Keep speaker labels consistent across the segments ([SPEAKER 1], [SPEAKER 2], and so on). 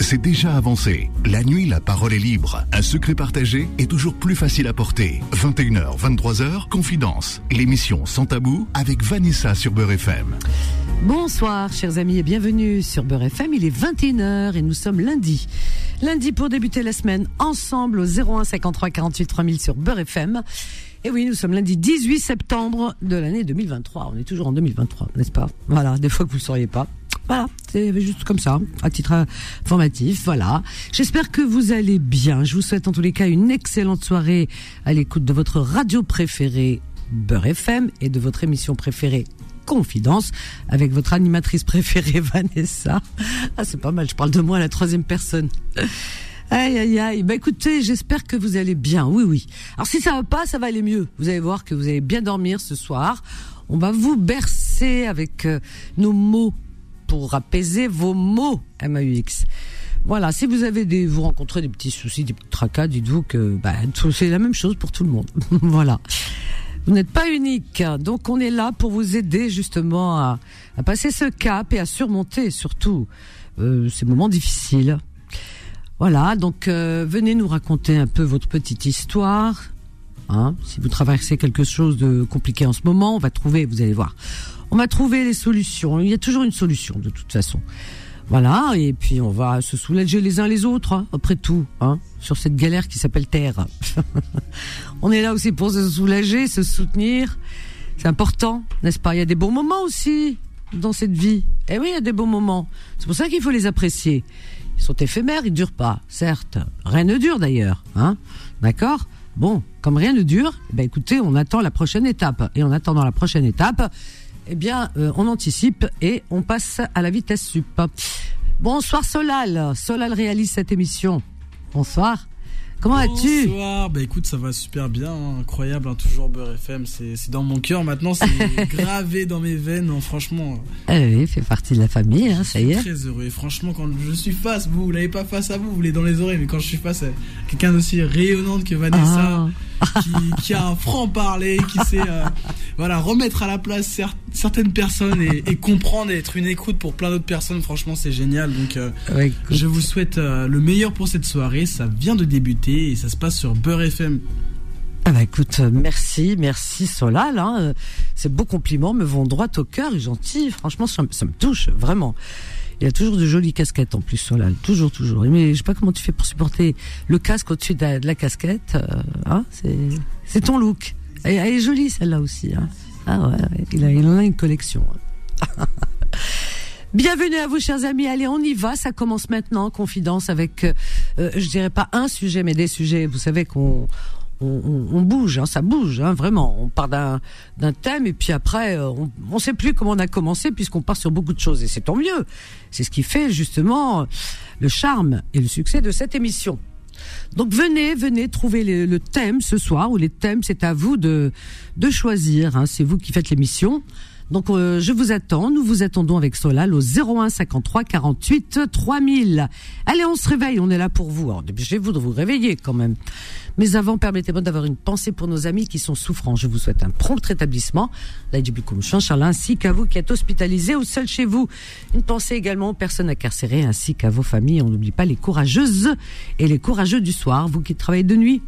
[SPEAKER 1] c'est déjà avancé. La nuit, la parole est libre. Un secret partagé est toujours plus facile à porter. 21h, 23h, Confidence. L'émission Sans Tabou avec Vanessa sur Beurre FM.
[SPEAKER 2] Bonsoir, chers amis, et bienvenue sur Beurre FM. Il est 21h et nous sommes lundi. Lundi pour débuter la semaine ensemble au 01 53 48 3000 sur Beurre FM. Et oui, nous sommes lundi 18 septembre de l'année 2023. On est toujours en 2023, n'est-ce pas? Voilà, des fois que vous ne sauriez pas. Voilà, c'est juste comme ça, à titre informatif. Voilà. J'espère que vous allez bien. Je vous souhaite en tous les cas une excellente soirée à l'écoute de votre radio préférée Beurre FM et de votre émission préférée Confidence avec votre animatrice préférée Vanessa. Ah, c'est pas mal. Je parle de moi à la troisième personne. Aïe, aïe, aïe. Bah, écoutez, j'espère que vous allez bien. Oui, oui. Alors, si ça va pas, ça va aller mieux. Vous allez voir que vous allez bien dormir ce soir. On va vous bercer avec euh, nos mots pour apaiser vos mots MAUX. Voilà, si vous avez des, vous rencontrez des petits soucis, des petits tracas, dites-vous que bah, c'est la même chose pour tout le monde. voilà. Vous n'êtes pas unique, donc on est là pour vous aider justement à, à passer ce cap et à surmonter surtout euh, ces moments difficiles. Voilà, donc euh, venez nous raconter un peu votre petite histoire. Hein, si vous traversez quelque chose de compliqué en ce moment, on va trouver, vous allez voir, on va trouver les solutions. Il y a toujours une solution de toute façon. Voilà, et puis on va se soulager les uns les autres, hein, après tout, hein, sur cette galère qui s'appelle Terre. on est là aussi pour se soulager, se soutenir. C'est important, n'est-ce pas? Il y a des bons moments aussi dans cette vie. Eh oui, il y a des bons moments. C'est pour ça qu'il faut les apprécier. Ils sont éphémères, ils durent pas, certes. Rien ne dure d'ailleurs, hein D'accord? Bon, comme rien ne dure, eh ben écoutez, on attend la prochaine étape. Et en attendant la prochaine étape, eh bien, euh, on anticipe et on passe à la vitesse sup. Bonsoir Solal. Solal réalise cette émission. Bonsoir. Comment vas-tu
[SPEAKER 3] Bonsoir, bah écoute, ça va super bien, hein. incroyable, hein, toujours Beurre FM, c'est dans mon cœur maintenant, c'est gravé dans mes veines, franchement.
[SPEAKER 2] Eh oui, fait partie de la famille, hein, ça y est.
[SPEAKER 3] Très heureux, et franchement, quand je suis face, vous, vous l'avez pas face à vous, vous l'avez dans les oreilles, mais quand je suis face à quelqu'un d'aussi rayonnante que Vanessa, ah. qui, a un franc-parler, qui sait euh, voilà, remettre à la place certaines personnes et, comprendre et être une écoute pour plein d'autres personnes, franchement, c'est génial. Donc, euh, je vous souhaite euh, le meilleur pour cette soirée, ça vient de débuter et ça se passe sur Beurre FM.
[SPEAKER 2] Ah bah écoute, euh, merci, merci Solal. Hein. Ces beaux compliments me vont droit au cœur et gentil. Franchement, ça, me touche vraiment. Il a toujours de jolies casquettes en plus, Solal. Toujours, toujours. Mais je sais pas comment tu fais pour supporter le casque au-dessus de, la, casquette. Euh, hein. c'est, ton look. Elle, est jolie celle-là aussi. Hein. Ah ouais, il, a, a une collection. Bienvenue à vous, chers amis. Allez, on y va. Ça commence maintenant. Confidence avec, euh, euh, je dirais pas un sujet, mais des sujets. Vous savez qu'on on, bouge, hein, ça bouge, hein, vraiment. On part d'un thème et puis après, euh, on ne sait plus comment on a commencé puisqu'on part sur beaucoup de choses et c'est tant mieux. C'est ce qui fait justement le charme et le succès de cette émission. Donc venez, venez trouver le, thème ce soir ou les thèmes, c'est à vous de de choisir. Hein, c'est vous qui faites l'émission. Donc euh, je vous attends, nous vous attendons avec Solal au 01 53 48 3000. Allez, on se réveille, on est là pour vous. Alors dépêchez-vous de vous réveiller quand même. Mais avant, permettez-moi d'avoir une pensée pour nos amis qui sont souffrants. Je vous souhaite un prompt rétablissement, ainsi qu'à vous qui êtes hospitalisés ou seuls chez vous. Une pensée également aux personnes incarcérées ainsi qu'à vos familles. On n'oublie pas les courageuses et les courageux du soir, vous qui travaillez de nuit.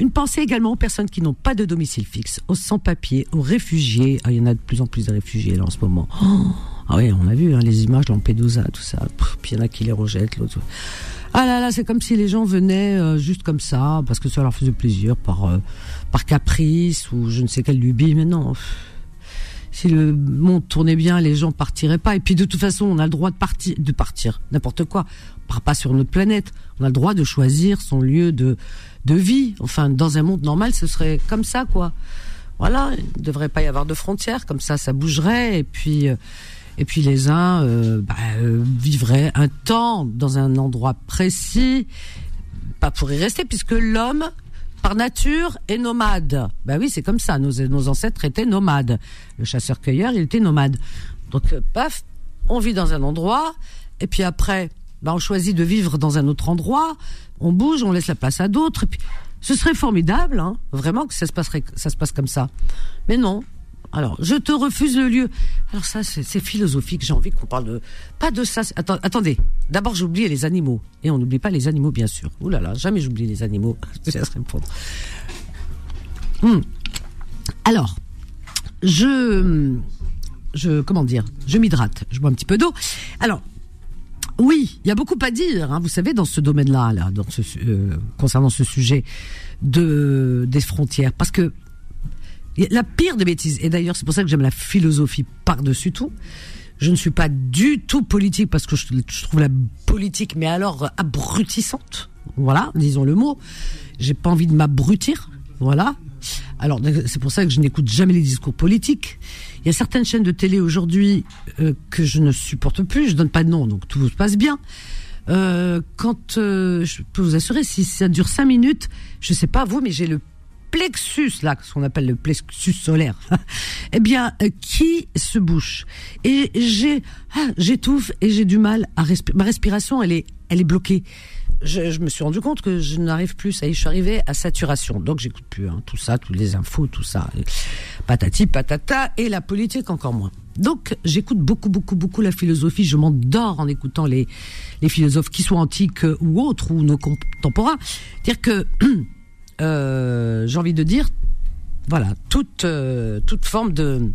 [SPEAKER 2] Une pensée également aux personnes qui n'ont pas de domicile fixe, aux sans-papiers, aux réfugiés. Ah, il y en a de plus en plus de réfugiés là en ce moment. Oh, ah oui, on a vu hein, les images Lampedusa, tout ça. puis il y en a qui les rejettent, l'autre. Ah là là, c'est comme si les gens venaient euh, juste comme ça, parce que ça leur faisait plaisir, par, euh, par caprice ou je ne sais quelle lubie, mais non. Si le monde tournait bien, les gens partiraient pas. Et puis de toute façon, on a le droit de partir, de partir, n'importe quoi. On part pas sur notre planète. On a le droit de choisir son lieu de de vie. Enfin, dans un monde normal, ce serait comme ça, quoi. Voilà, il ne devrait pas y avoir de frontières, comme ça, ça bougerait, et puis, euh, et puis les uns euh, bah, euh, vivraient un temps dans un endroit précis, pas pour y rester, puisque l'homme, par nature, est nomade. Ben oui, c'est comme ça. Nos, nos ancêtres étaient nomades. Le chasseur-cueilleur, il était nomade. Donc, paf, on vit dans un endroit, et puis après, ben, on choisit de vivre dans un autre endroit on bouge, on laisse la place à d'autres. ce serait formidable, hein, vraiment que ça se passe comme ça. Mais non, Alors, je te refuse le lieu. Alors ça, c'est philosophique. J'ai envie qu'on parle de pas de ça. attendez. D'abord, j'oublie les animaux et on n'oublie pas les animaux, bien sûr. Ouh là là, jamais j'oublie les animaux. je laisse répondre. Hmm. Alors, je, je, comment dire, je m'hydrate. Je bois un petit peu d'eau. Alors, oui, il y a beaucoup à dire, hein, vous savez, dans ce domaine-là, là, euh, concernant ce sujet de des frontières, parce que la pire des bêtises, et d'ailleurs c'est pour ça que j'aime la philosophie par-dessus tout, je ne suis pas du tout politique parce que je, trouve la politique, mais alors abrutissante. Voilà, disons le mot. J'ai pas envie de m'abrutir. Voilà. Alors c'est pour ça que je n'écoute jamais les discours politiques. Il y a certaines chaînes de télé aujourd'hui euh, que je ne supporte plus. Je donne pas de nom, donc tout se passe bien. Euh, quand euh, je peux vous assurer, si ça dure cinq minutes, je sais pas vous, mais j'ai le plexus, là, ce qu'on appelle le plexus solaire, eh bien, qui se bouche? Et j'ai, ah, j'étouffe et j'ai du mal à respirer. Ma respiration, elle est, elle est bloquée. Je, me suis rendu compte que je n'arrive plus. Ça y est, je suis arrivé à saturation. Donc, j'écoute plus hein, tout ça, toutes les infos, tout ça. Patati, patata, et la politique encore moins. Donc, j'écoute beaucoup, beaucoup, beaucoup la philosophie. Je m'endors en écoutant les, les philosophes, qui soient antiques ou autres, ou nos contemporains. C'est-à-dire que euh, j'ai envie de dire, voilà, toute, euh, toute forme de,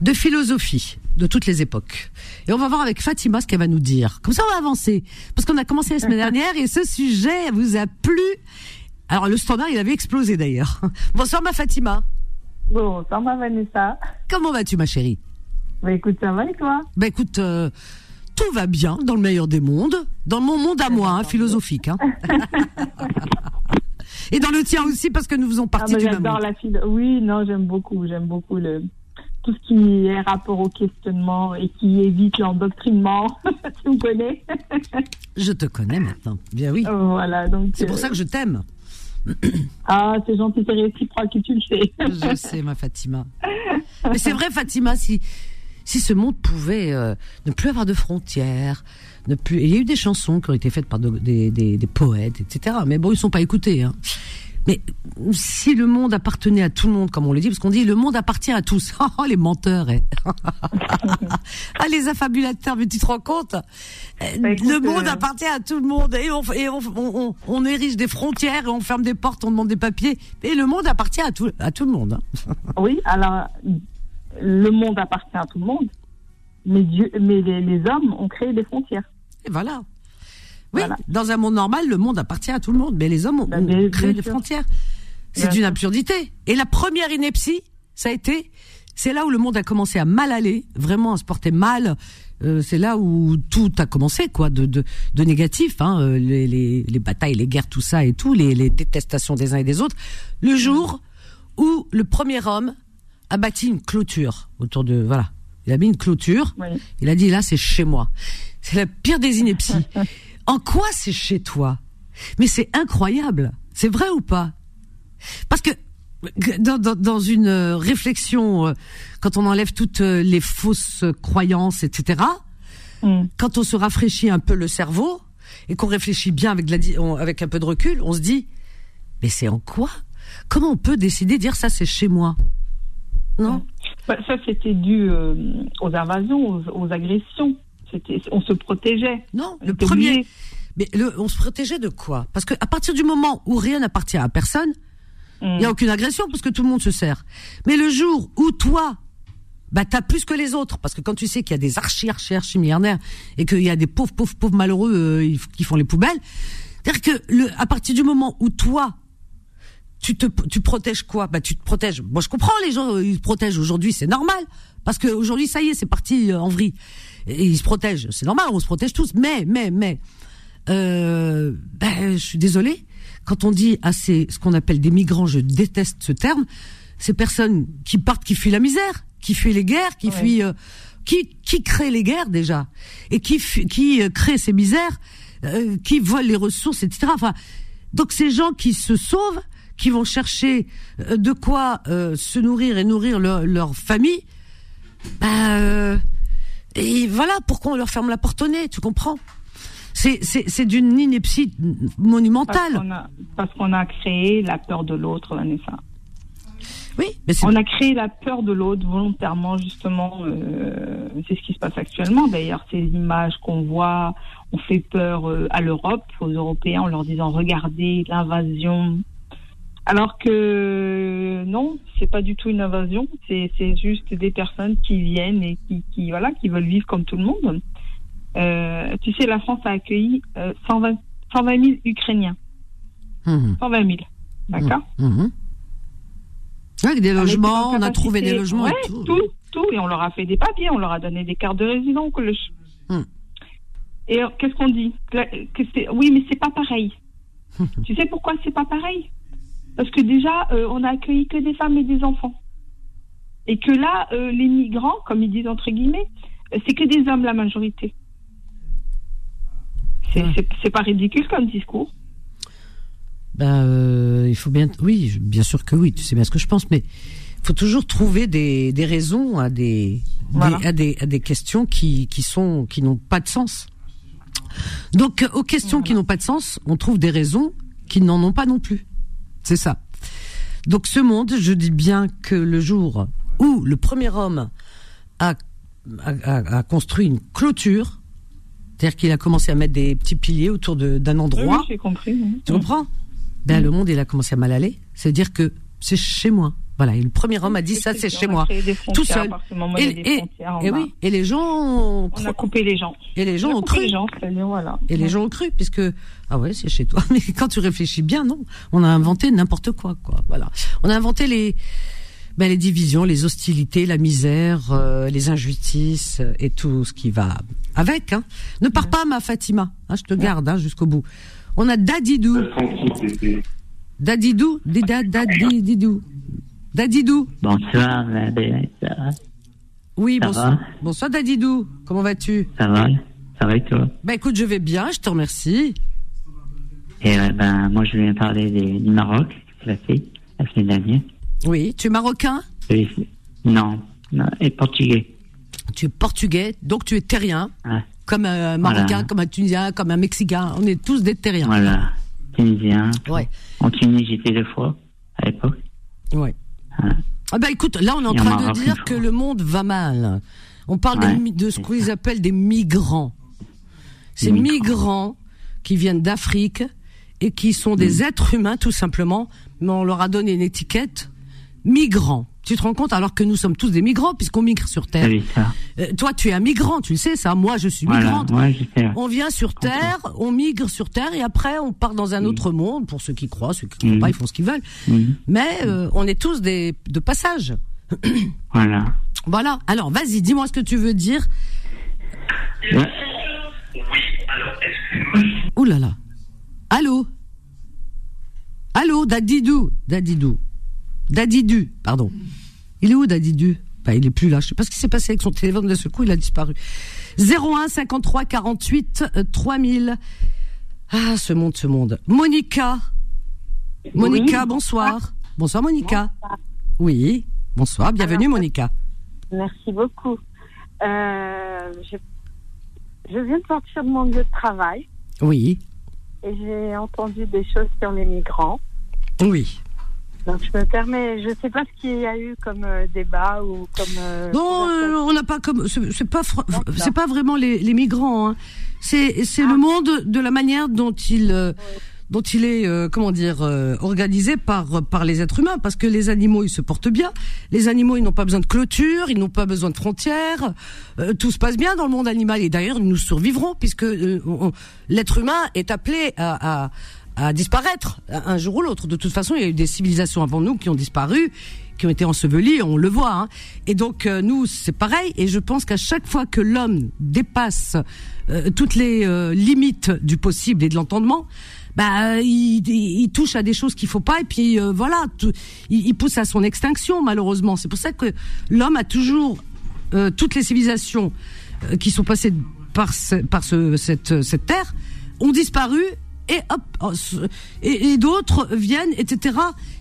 [SPEAKER 2] de philosophie de toutes les époques. Et on va voir avec Fatima ce qu'elle va nous dire. Comme ça, on va avancer. Parce qu'on a commencé la semaine dernière et ce sujet vous a plu. Alors, le standard, il avait explosé d'ailleurs. Bonsoir, ma Fatima.
[SPEAKER 4] Bonsoir, ma Vanessa.
[SPEAKER 2] Comment vas-tu, ma chérie?
[SPEAKER 4] Bah, écoute, ça va et toi?
[SPEAKER 2] Bah, écoute, euh, tout va bien dans le meilleur des mondes. Dans mon monde à moi, hein, philosophique. Hein. Et dans le tien aussi, parce que nous faisons partie ah, du même
[SPEAKER 4] la fille. Oui, non, j'aime beaucoup. J'aime beaucoup le tout ce qui est rapport au questionnement et qui évite l'endoctrinement. tu me connais
[SPEAKER 2] Je te connais maintenant. Bien oui.
[SPEAKER 4] Voilà, donc.
[SPEAKER 2] C'est pour ça que je t'aime.
[SPEAKER 4] ah, c'est gentil, c'est réciproque, tu le sais.
[SPEAKER 2] je sais, ma Fatima. Mais c'est vrai, Fatima, si si ce monde pouvait euh, ne plus avoir de frontières, ne plus. Il y a eu des chansons qui ont été faites par des, des, des, poètes, etc. Mais bon, ils sont pas écoutés. Hein. Mais si le monde appartenait à tout le monde, comme on le dit, parce qu'on dit le monde appartient à tous. Oh, les menteurs, eh. ah, les affabulateurs, mais tu te rends compte bah, Le monde euh, appartient à tout le monde et, on, et on, on, on, érige des frontières et on ferme des portes, on demande des papiers. Et le monde appartient à tout, à tout le monde.
[SPEAKER 4] Hein. oui, alors le monde appartient à tout le monde, mais, Dieu, mais les, hommes ont créé des frontières.
[SPEAKER 2] Et voilà. Oui, dans un monde normal, le monde appartient à tout le monde, mais les hommes ont, ben, créé des frontières. C'est une absurdité. Et la première ineptie, ça a été, c'est là où le monde a commencé à mal aller, vraiment à se porter mal. Euh, c'est là où tout a commencé, quoi, de, de, de négatif, hein, euh, les, les, les, batailles, les guerres, tout ça et tout, les, les détestations des uns et des autres. Le jour où le premier homme a bâti une clôture autour de voilà. Il a mis une clôture. Il a dit là c'est chez moi. C'est la pire des inepties. en quoi c'est chez toi? Mais c'est incroyable. C'est vrai ou pas? Parce que dans, dans, une euh, réflexion, euh, quand on enlève toutes euh, les fausses croyances, etc. Mm. Quand on se rafraîchit un peu le cerveau et qu'on réfléchit bien avec, la, avec un peu de recul, on se dit mais c'est en quoi? Comment on peut décider de dire ça c'est chez moi? Non?
[SPEAKER 4] Bah, Ça, c'était dû euh, aux invasions, aux, agressions. On se protégeait.
[SPEAKER 2] Non, le premier. Mais on se protégeait de quoi? Parce qu'à partir du moment où rien n'appartient à personne, il n'y a mm. aucune agression parce que tout le monde se sert. Mais le jour où toi, bah t'as plus que les autres parce que quand tu sais qu'il y a des archi archi archi milliardaires et qu'il y a des pauvres pauvres pauvres malheureux euh, qui font les poubelles, c'est-à-dire que le, à partir du moment où toi tu te tu protèges quoi? Bah tu te protèges. Moi je comprends les gens ils se protègent aujourd'hui, c'est normal parce que aujourd'hui ça y est, c'est parti euh, en vrille. Et ils se protègent, c'est normal, on se protège tous. Mais mais mais euh, ben, je suis désolée quand on dit à ces ce qu'on appelle des migrants, je déteste ce terme, ces personnes qui partent qui fuient la misère, qui fuient les guerres, qui fuient euh, qui qui créent les guerres déjà et qui qui euh, créent ces misères, qui volent les ressources, etc. Enfin donc ces gens qui se sauvent qui vont chercher euh, de quoi euh, se nourrir et nourrir leur, famille, bah, euh, et voilà pourquoi on leur ferme la porte au nez, tu comprends c'est d'une ineptie monumentale.
[SPEAKER 4] Parce qu'on a, a, créé la peur de l'autre, Vanessa.
[SPEAKER 2] Oui,
[SPEAKER 4] mais on a créé la peur de l'autre volontairement, justement. Euh, c'est ce qui se passe actuellement. D'ailleurs, ces images qu'on voit, on fait peur euh, à l'Europe, aux Européens, en leur disant regardez l'invasion. Alors que non, c'est pas du tout une invasion. C'est juste des personnes qui viennent et qui, qui voilà, qui veulent vivre comme tout le monde. Euh, tu sais, la France a accueilli 120, 120 000 Ukrainiens. 120 000. D'accord? Mmh. Mmh.
[SPEAKER 2] Avec des logements, on a trouvé des logements.
[SPEAKER 4] et tout. tout. tout, Et on leur a fait des papiers, on leur a donné des cartes de résident. Et qu'est-ce qu'on dit? Que Oui, mais c'est pas pareil. tu sais pourquoi c'est pas pareil? Parce que déjà, euh, on a accueilli que des femmes et des enfants. Et que là, euh, les migrants, comme ils disent entre guillemets, euh, c'est que des hommes la majorité. C'est pas ridicule comme discours
[SPEAKER 2] ben, euh, il faut bien, oui, bien sûr que oui, tu sais bien ce que je pense, mais il faut toujours trouver des, des raisons à des, à des, à des questions qui, qui sont, qui n'ont pas de sens. Donc, aux questions qui n'ont pas de sens, on trouve des raisons qui n'en ont pas non plus. C'est ça. Donc, ce monde, je dis bien que le jour où le premier homme a, a, a construit une clôture, c'est-à-dire qu'il a commencé à mettre des petits piliers autour d'un endroit.
[SPEAKER 4] Oui, j'ai compris.
[SPEAKER 2] Tu comprends? Ben, le monde, il a commencé à mal aller. C'est-à-dire que c'est chez moi. Voilà, et le premier homme a dit ça, c'est chez moi, tout seul. Et, et, oui, et les gens,
[SPEAKER 4] ont... on a coupé les gens.
[SPEAKER 2] Et les gens ont cru.
[SPEAKER 4] Les gens, voilà.
[SPEAKER 2] Et les gens ont cru, puisque ah ouais, c'est chez toi. Mais quand tu réfléchis bien, non, on a inventé n'importe quoi, quoi. Voilà, on a inventé les ben, les divisions, les hostilités, la misère, euh, les injustices euh, et tout ce qui va avec. Hein. Ne pars pas, ma Fatima. Hein, je te garde hein, jusqu'au bout. On a Dadidou. Dadidou, Dadidou. Dadidou.
[SPEAKER 5] Bonsoir,
[SPEAKER 2] Oui, bonsoir. Bonsoir Dadidou. Comment vas-tu?
[SPEAKER 5] Ça va? Ça va et toi?
[SPEAKER 2] Bah écoute, je vais bien, je te remercie.
[SPEAKER 5] Et euh, ben moi je viens parler du Maroc, la fait la semaine dernière.
[SPEAKER 2] Oui, tu es marocain?
[SPEAKER 5] Oui, Non, non, et portugais.
[SPEAKER 2] Tu es portugais, donc tu es terrien. Ah comme un Marocain, comme un Tunisien, comme un Mexicain. On est tous des terriens.
[SPEAKER 5] Voilà, Tunisien. Ouais. En Tunisie, j'étais deux fois à l'époque.
[SPEAKER 2] Ouais. Ah ben écoute, là on est en train de dire que le monde va mal. On parle de ce qu'ils appellent des migrants. Ces migrants. qui viennent d'Afrique et qui sont des êtres humains tout simplement, mais on leur a donné une étiquette migrants. Tu te rends compte alors que nous sommes tous des migrants puisqu'on migre sur Terre. Euh, toi, tu es un migrant, tu le sais ça. Moi, je suis migrante. on vient sur Terre, on migre sur Terre et après on part dans un autre monde. Pour ceux qui croient, ceux qui croient pas, ils font ce qu'ils veulent. Mais euh, on est tous des de passage.
[SPEAKER 5] voilà.
[SPEAKER 2] Voilà. Alors, vas-y, dis-moi ce que tu veux dire. Ouais. Ouh là là. Allô? Allô, Dadidou, Dadidou. Dadidu, pardon. Il est où Dadidu bah, il est plus là. Je sais pas ce qui s'est passé avec son téléphone de ce coup, il a disparu. 01 53 48 3000. Ah, ce monde, ce monde. Monica. Monica, bonsoir. Bonsoir, Monica. Oui, bonsoir. Bienvenue, Monica.
[SPEAKER 6] Merci beaucoup. Euh, je, je, viens de sortir de mon lieu de travail.
[SPEAKER 2] Oui.
[SPEAKER 6] Et j'ai entendu des choses sur les migrants.
[SPEAKER 2] Oui.
[SPEAKER 6] Donc je me permets, je ne sais pas ce qu'il y a eu comme euh, débat ou comme. Euh,
[SPEAKER 2] non, euh, on n'a pas comme, c'est pas, c'est pas vraiment les, les migrants. Hein. C'est c'est le ah. monde de la manière dont il. dont il est comment dire organisé par par les êtres humains parce que les animaux ils se portent bien les animaux ils n'ont pas besoin de clôture ils n'ont pas besoin de frontières tout se passe bien dans le monde animal et d'ailleurs nous survivrons puisque l'être humain est appelé à, à à disparaître un jour ou l'autre. De toute façon, il y a eu des civilisations avant nous qui ont disparu, qui ont été ensevelies, on le voit. Hein. Et donc euh, nous, c'est pareil. Et je pense qu'à chaque fois que l'homme dépasse euh, toutes les euh, limites du possible et de l'entendement, bah, il, il, touche à des choses qu'il faut pas. Et puis voilà, il, il, pousse à son extinction malheureusement. C'est pour ça que l'homme a toujours toutes les civilisations qui sont passées par, par ce, cette, cette terre ont disparu et hop, oh, et, d'autres viennent, etc.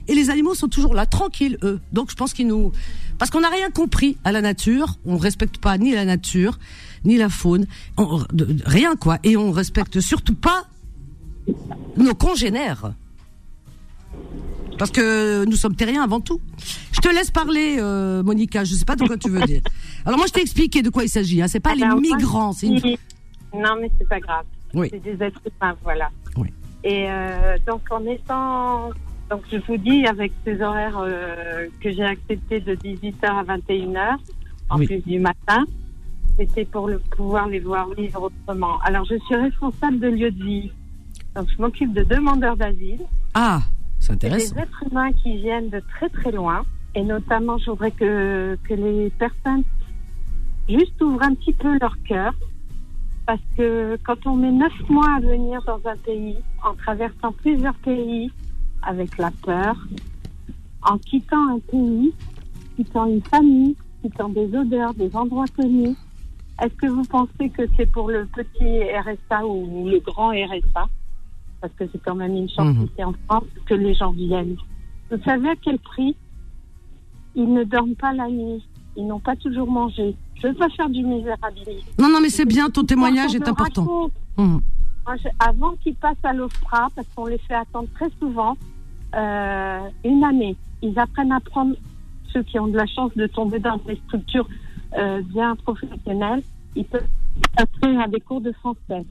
[SPEAKER 2] Et les animaux sont toujours là, tranquilles, eux. Donc je pense qu'ils nous... Parce qu'on n'a rien compris à la nature, on respecte pas ni la nature, ni la faune, rien quoi. Et on respecte surtout pas nos congénères. Parce que nous sommes terriens avant tout. Je te laisse parler, euh, Monica. Je sais pas de quoi tu veux dire. Alors moi, je t'ai expliqué de quoi il s'agit. Hein. C'est pas les migrants. C'est une...
[SPEAKER 6] Non, mais c'est pas grave.
[SPEAKER 2] Oui.
[SPEAKER 6] C'est des êtres humains, voilà.
[SPEAKER 2] Oui.
[SPEAKER 6] Et euh, donc en étant, donc je vous dis avec ces horaires euh, que j'ai acceptés de 18h à 21h en
[SPEAKER 2] Oui.
[SPEAKER 6] plus du matin, c'était pour le, pouvoir les voir vivre autrement. Alors je suis responsable de lieu de vie. Donc je m'occupe de demandeurs d'asile.
[SPEAKER 2] Ah, C'est intéressant.
[SPEAKER 6] des êtres humains qui viennent de très très loin. Et notamment, je voudrais que, que les personnes juste ouvrent un petit peu leur cœur. Parce que quand on met neuf mois à venir dans un pays, en traversant plusieurs pays, avec la peur, en quittant un pays, quittant une famille, quittant des odeurs, des endroits connus, est-ce que vous pensez que c'est pour le petit RSA ou le grand RSA parce que c'est quand même une chance
[SPEAKER 2] Mhm.
[SPEAKER 6] ici en France que les gens viennent. Vous savez à quel prix? Ils ne dorment pas la nuit. Ils n'ont pas toujours mangé. Je ne veux pas faire du misérabilisme.
[SPEAKER 2] Non, non, mais c'est bien. Ton témoignage est important. Hum.
[SPEAKER 6] Avant qu'ils passent à l'OFPRA, parce qu'on les fait attendre très souvent, euh, une année, ils apprennent à prendre, ceux qui ont de la chance de tomber dans des structures euh, bien professionnelles, ils peuvent passer à des cours de français.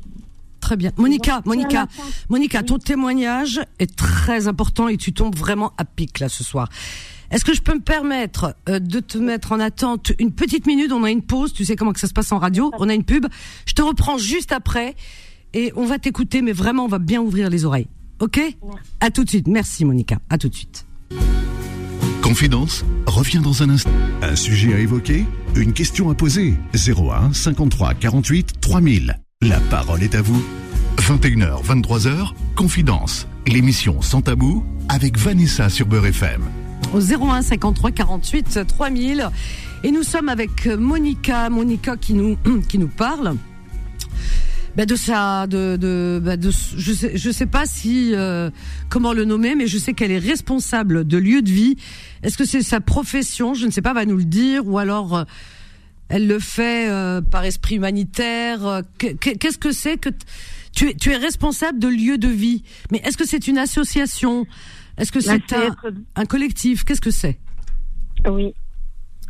[SPEAKER 2] Très bien. Monica, Monica, Monica, ton témoignage est très important et tu tombes vraiment à pic là ce soir. Est-ce que je peux me permettre euh, de te mettre en attente une petite minute? On a une pause, tu sais comment que ça se passe en radio. On a une pub. Je te reprends juste après et on va t'écouter, mais vraiment on va bien ouvrir les oreilles. Ok? À tout de suite. Merci Monica. À tout de suite.
[SPEAKER 1] Confidence revient dans un instant. Un sujet à évoquer? Une question à poser? 01 53 48 3000. La parole est à vous. 21h, 23h, Confidence. L'émission Sans Tabou avec Vanessa sur Beurre FM.
[SPEAKER 2] Au 01 53 48 3000 et nous sommes avec Monica, Monica qui nous qui nous parle. Ben de ça, de, de, ben je sais, je sais pas si euh, comment le nommer, mais je sais qu'elle est responsable de lieu de vie. Est-ce que c'est sa profession? Je ne sais pas, va nous le dire, ou alors euh, elle le fait euh, par esprit humanitaire. que- que- Qu'est-ce que c'est que tu tu es responsable de lieu de vie? Mais est-ce que c'est une association? Est-ce que c'est un, collectif? Qu'est-ce que c'est?
[SPEAKER 6] Oui.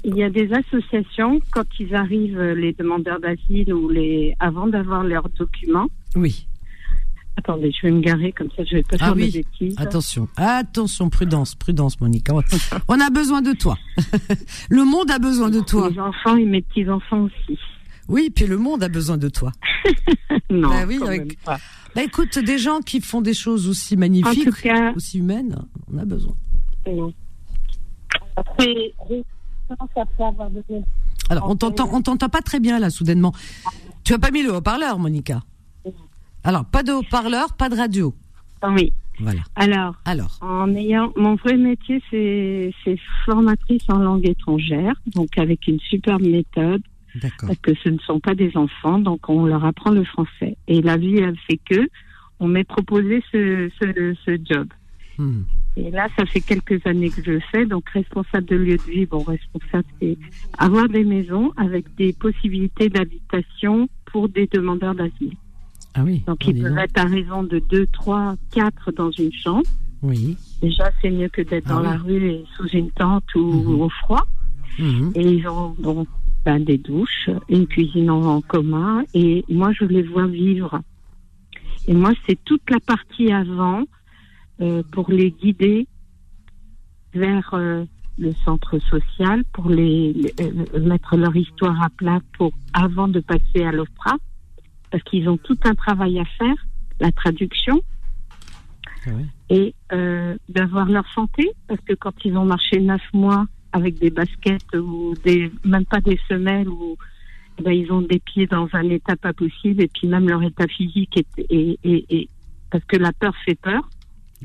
[SPEAKER 6] Il y a des associations, quand ils arrivent, euh, les demandeurs d'asile ou les, avant d'avoir leurs documents.
[SPEAKER 2] Oui.
[SPEAKER 6] Attendez, je vais me garer, comme ça je vais pas
[SPEAKER 2] Ah
[SPEAKER 6] faire
[SPEAKER 2] oui.
[SPEAKER 6] bêtises.
[SPEAKER 2] Attention, attention, prudence, prudence, Monica. On a besoin de toi. Le monde a besoin de toi.
[SPEAKER 6] Mes enfants et mes petits-enfants aussi.
[SPEAKER 2] Oui, puis le monde a besoin de toi.
[SPEAKER 6] non,
[SPEAKER 2] Bah oui,
[SPEAKER 6] quand
[SPEAKER 2] avec-
[SPEAKER 6] même pas.
[SPEAKER 2] Bah écoute, des gens qui font des choses aussi magnifiques,
[SPEAKER 6] cas,
[SPEAKER 2] aussi humaines, on a besoin.
[SPEAKER 6] non. Après, après avoir donné
[SPEAKER 2] Alors, on t'entend, on t'entend pas très bien là, soudainement. Tu as pas mis le haut-parleur, Monica Alors, pas de haut-parleur, pas de radio.
[SPEAKER 6] Ah Oui.
[SPEAKER 2] Voilà.
[SPEAKER 6] Alors,
[SPEAKER 2] Alors,
[SPEAKER 6] en ayant mon vrai métier, c'est formatrice en langue étrangère, donc avec une superbe méthode. Parce que ce ne sont pas des enfants, donc on leur apprend le français. Et la vie, elle fait que on m'est proposé ce, ce, ce job.
[SPEAKER 2] Hmm.
[SPEAKER 6] Et là, ça fait quelques années que je le fais, donc responsable de lieu de vie. Bon, responsable, c'est avoir des maisons avec des possibilités d'habitation pour des demandeurs d'asile.
[SPEAKER 2] Ah oui.
[SPEAKER 6] Donc,
[SPEAKER 2] oh,
[SPEAKER 6] ils peuvent être à raison de 2, 3, 4 dans une chambre.
[SPEAKER 2] Oui.
[SPEAKER 6] Déjà, c'est mieux que d'être
[SPEAKER 2] Ah
[SPEAKER 6] dans
[SPEAKER 2] oui.
[SPEAKER 6] la rue et sous une tente ou
[SPEAKER 2] Mhm.
[SPEAKER 6] au froid.
[SPEAKER 2] Mhm.
[SPEAKER 6] Et ils ont bon, ben, des douches, une cuisine en, commun. Et moi, je les vois vivre. Et moi, c'est toute la partie avant euh, pour les guider vers euh, le centre social, pour les, les- euh, mettre leur histoire à plat pour avant de passer à l'OFPRA, parce qu'ils ont tout un travail à faire, la traduction
[SPEAKER 2] Ah
[SPEAKER 6] et euh, d'avoir leur santé, parce que quand ils ont marché neuf mois avec des baskets ou des même pas des semelles ou eh ben, ils ont des pieds dans un état pas possible et puis même leur état physique est, est, est- est- parce que la peur fait peur.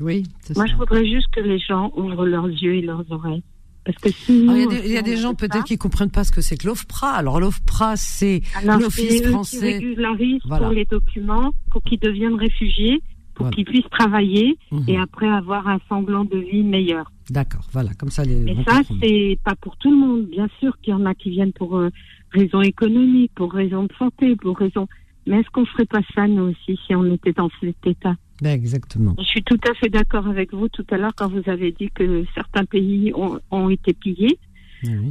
[SPEAKER 2] Oui, c'est
[SPEAKER 6] Moi,
[SPEAKER 2] ça.
[SPEAKER 6] je voudrais juste que les gens ouvrent leurs yeux et leurs oreilles, parce que sinon
[SPEAKER 2] Alors, Il y a des, il y a
[SPEAKER 6] on
[SPEAKER 2] des
[SPEAKER 6] ne
[SPEAKER 2] gens
[SPEAKER 6] peut
[SPEAKER 2] peut-être qui comprennent pas ce que c'est que l'OFPRA. Alors l'OFPRA, c'est
[SPEAKER 6] Alors,
[SPEAKER 2] l'Office
[SPEAKER 6] c'est eux qui
[SPEAKER 2] français.
[SPEAKER 6] régularisent
[SPEAKER 2] Voilà.
[SPEAKER 6] pour les documents, pour qu'ils deviennent réfugiés, pour
[SPEAKER 2] Voilà.
[SPEAKER 6] qu'ils puissent travailler
[SPEAKER 2] Mhm.
[SPEAKER 6] et après avoir un semblant de vie meilleur.
[SPEAKER 2] D'accord, voilà, comme ça les.
[SPEAKER 6] Mais ça, c'est pas pour tout le monde. Bien sûr qu'il y en a qui viennent pour euh, raison économique, pour raison de santé, pour raison. Mais est-ce qu'on ferait pas ça nous aussi si on était dans cet état?
[SPEAKER 2] Ben, exactement.
[SPEAKER 6] Je suis tout à fait d'accord avec vous tout à l'heure quand vous avez dit que certains pays ont, ont été pillés.